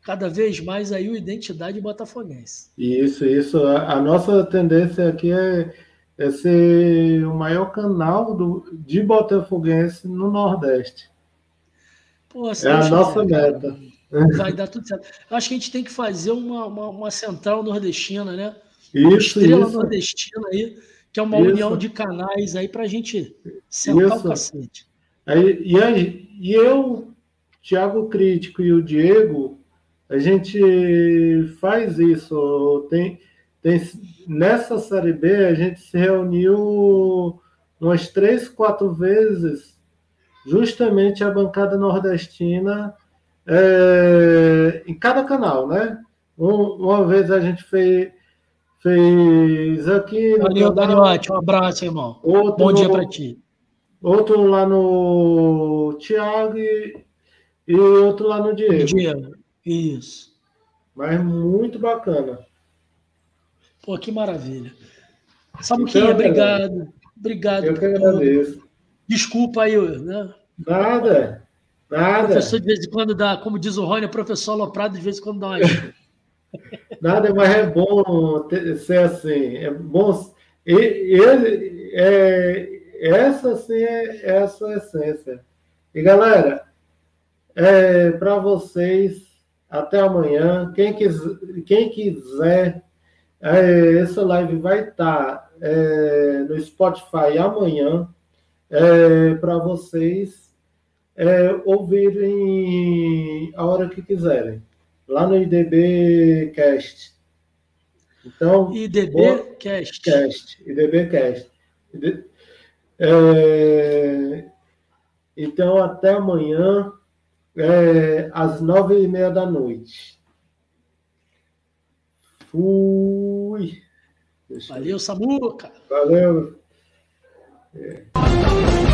cada vez mais aí o identidade botafoguense. Isso, isso. A, a nossa tendência aqui é, é, ser o maior canal do, de botafoguense no Nordeste. Pô, é a nossa meta. Vai dar tudo certo. Eu acho que a gente tem que fazer uma, uma, uma central nordestina, né? Isso, uma estrela isso. nordestina aí, que é uma isso. união de canais aí para a gente sentar isso. o cacete. Aí, e, aí, e eu, Thiago Crítico e o Diego, a gente faz isso. Tem, tem, nessa Série B, a gente se reuniu umas três, quatro vezes, justamente a bancada nordestina é, em cada canal, né? Um, uma vez a gente fez, fez aqui. Valeu, Daniote, um abraço, irmão. Outro Bom dia para ti. Outro lá no Thiago e, e outro lá no Diego. Diego, isso. Mas muito bacana. Pô, que maravilha. Samuquinha, então, obrigado. Obrigado. Eu que agradeço. Desculpa aí, né? Nada. Nada. O professor de vez em quando dá, como diz o Rony, o professor Loprado de vez em quando dá uma. (laughs) Nada, mas é bom ser assim. É bom. Ele, é, essa sim é, é a sua essência. E galera, é, para vocês, até amanhã. Quem, quis, quem quiser, é, essa live vai estar tá, é, no Spotify amanhã é, para vocês é, ouvirem a hora que quiserem, lá no IDB Cast. Então, IDB boa, Cast. Cast. IDB Cast. É, então, até amanhã, é, às nove e meia da noite. Fui. Valeu, Samuca. Valeu. É.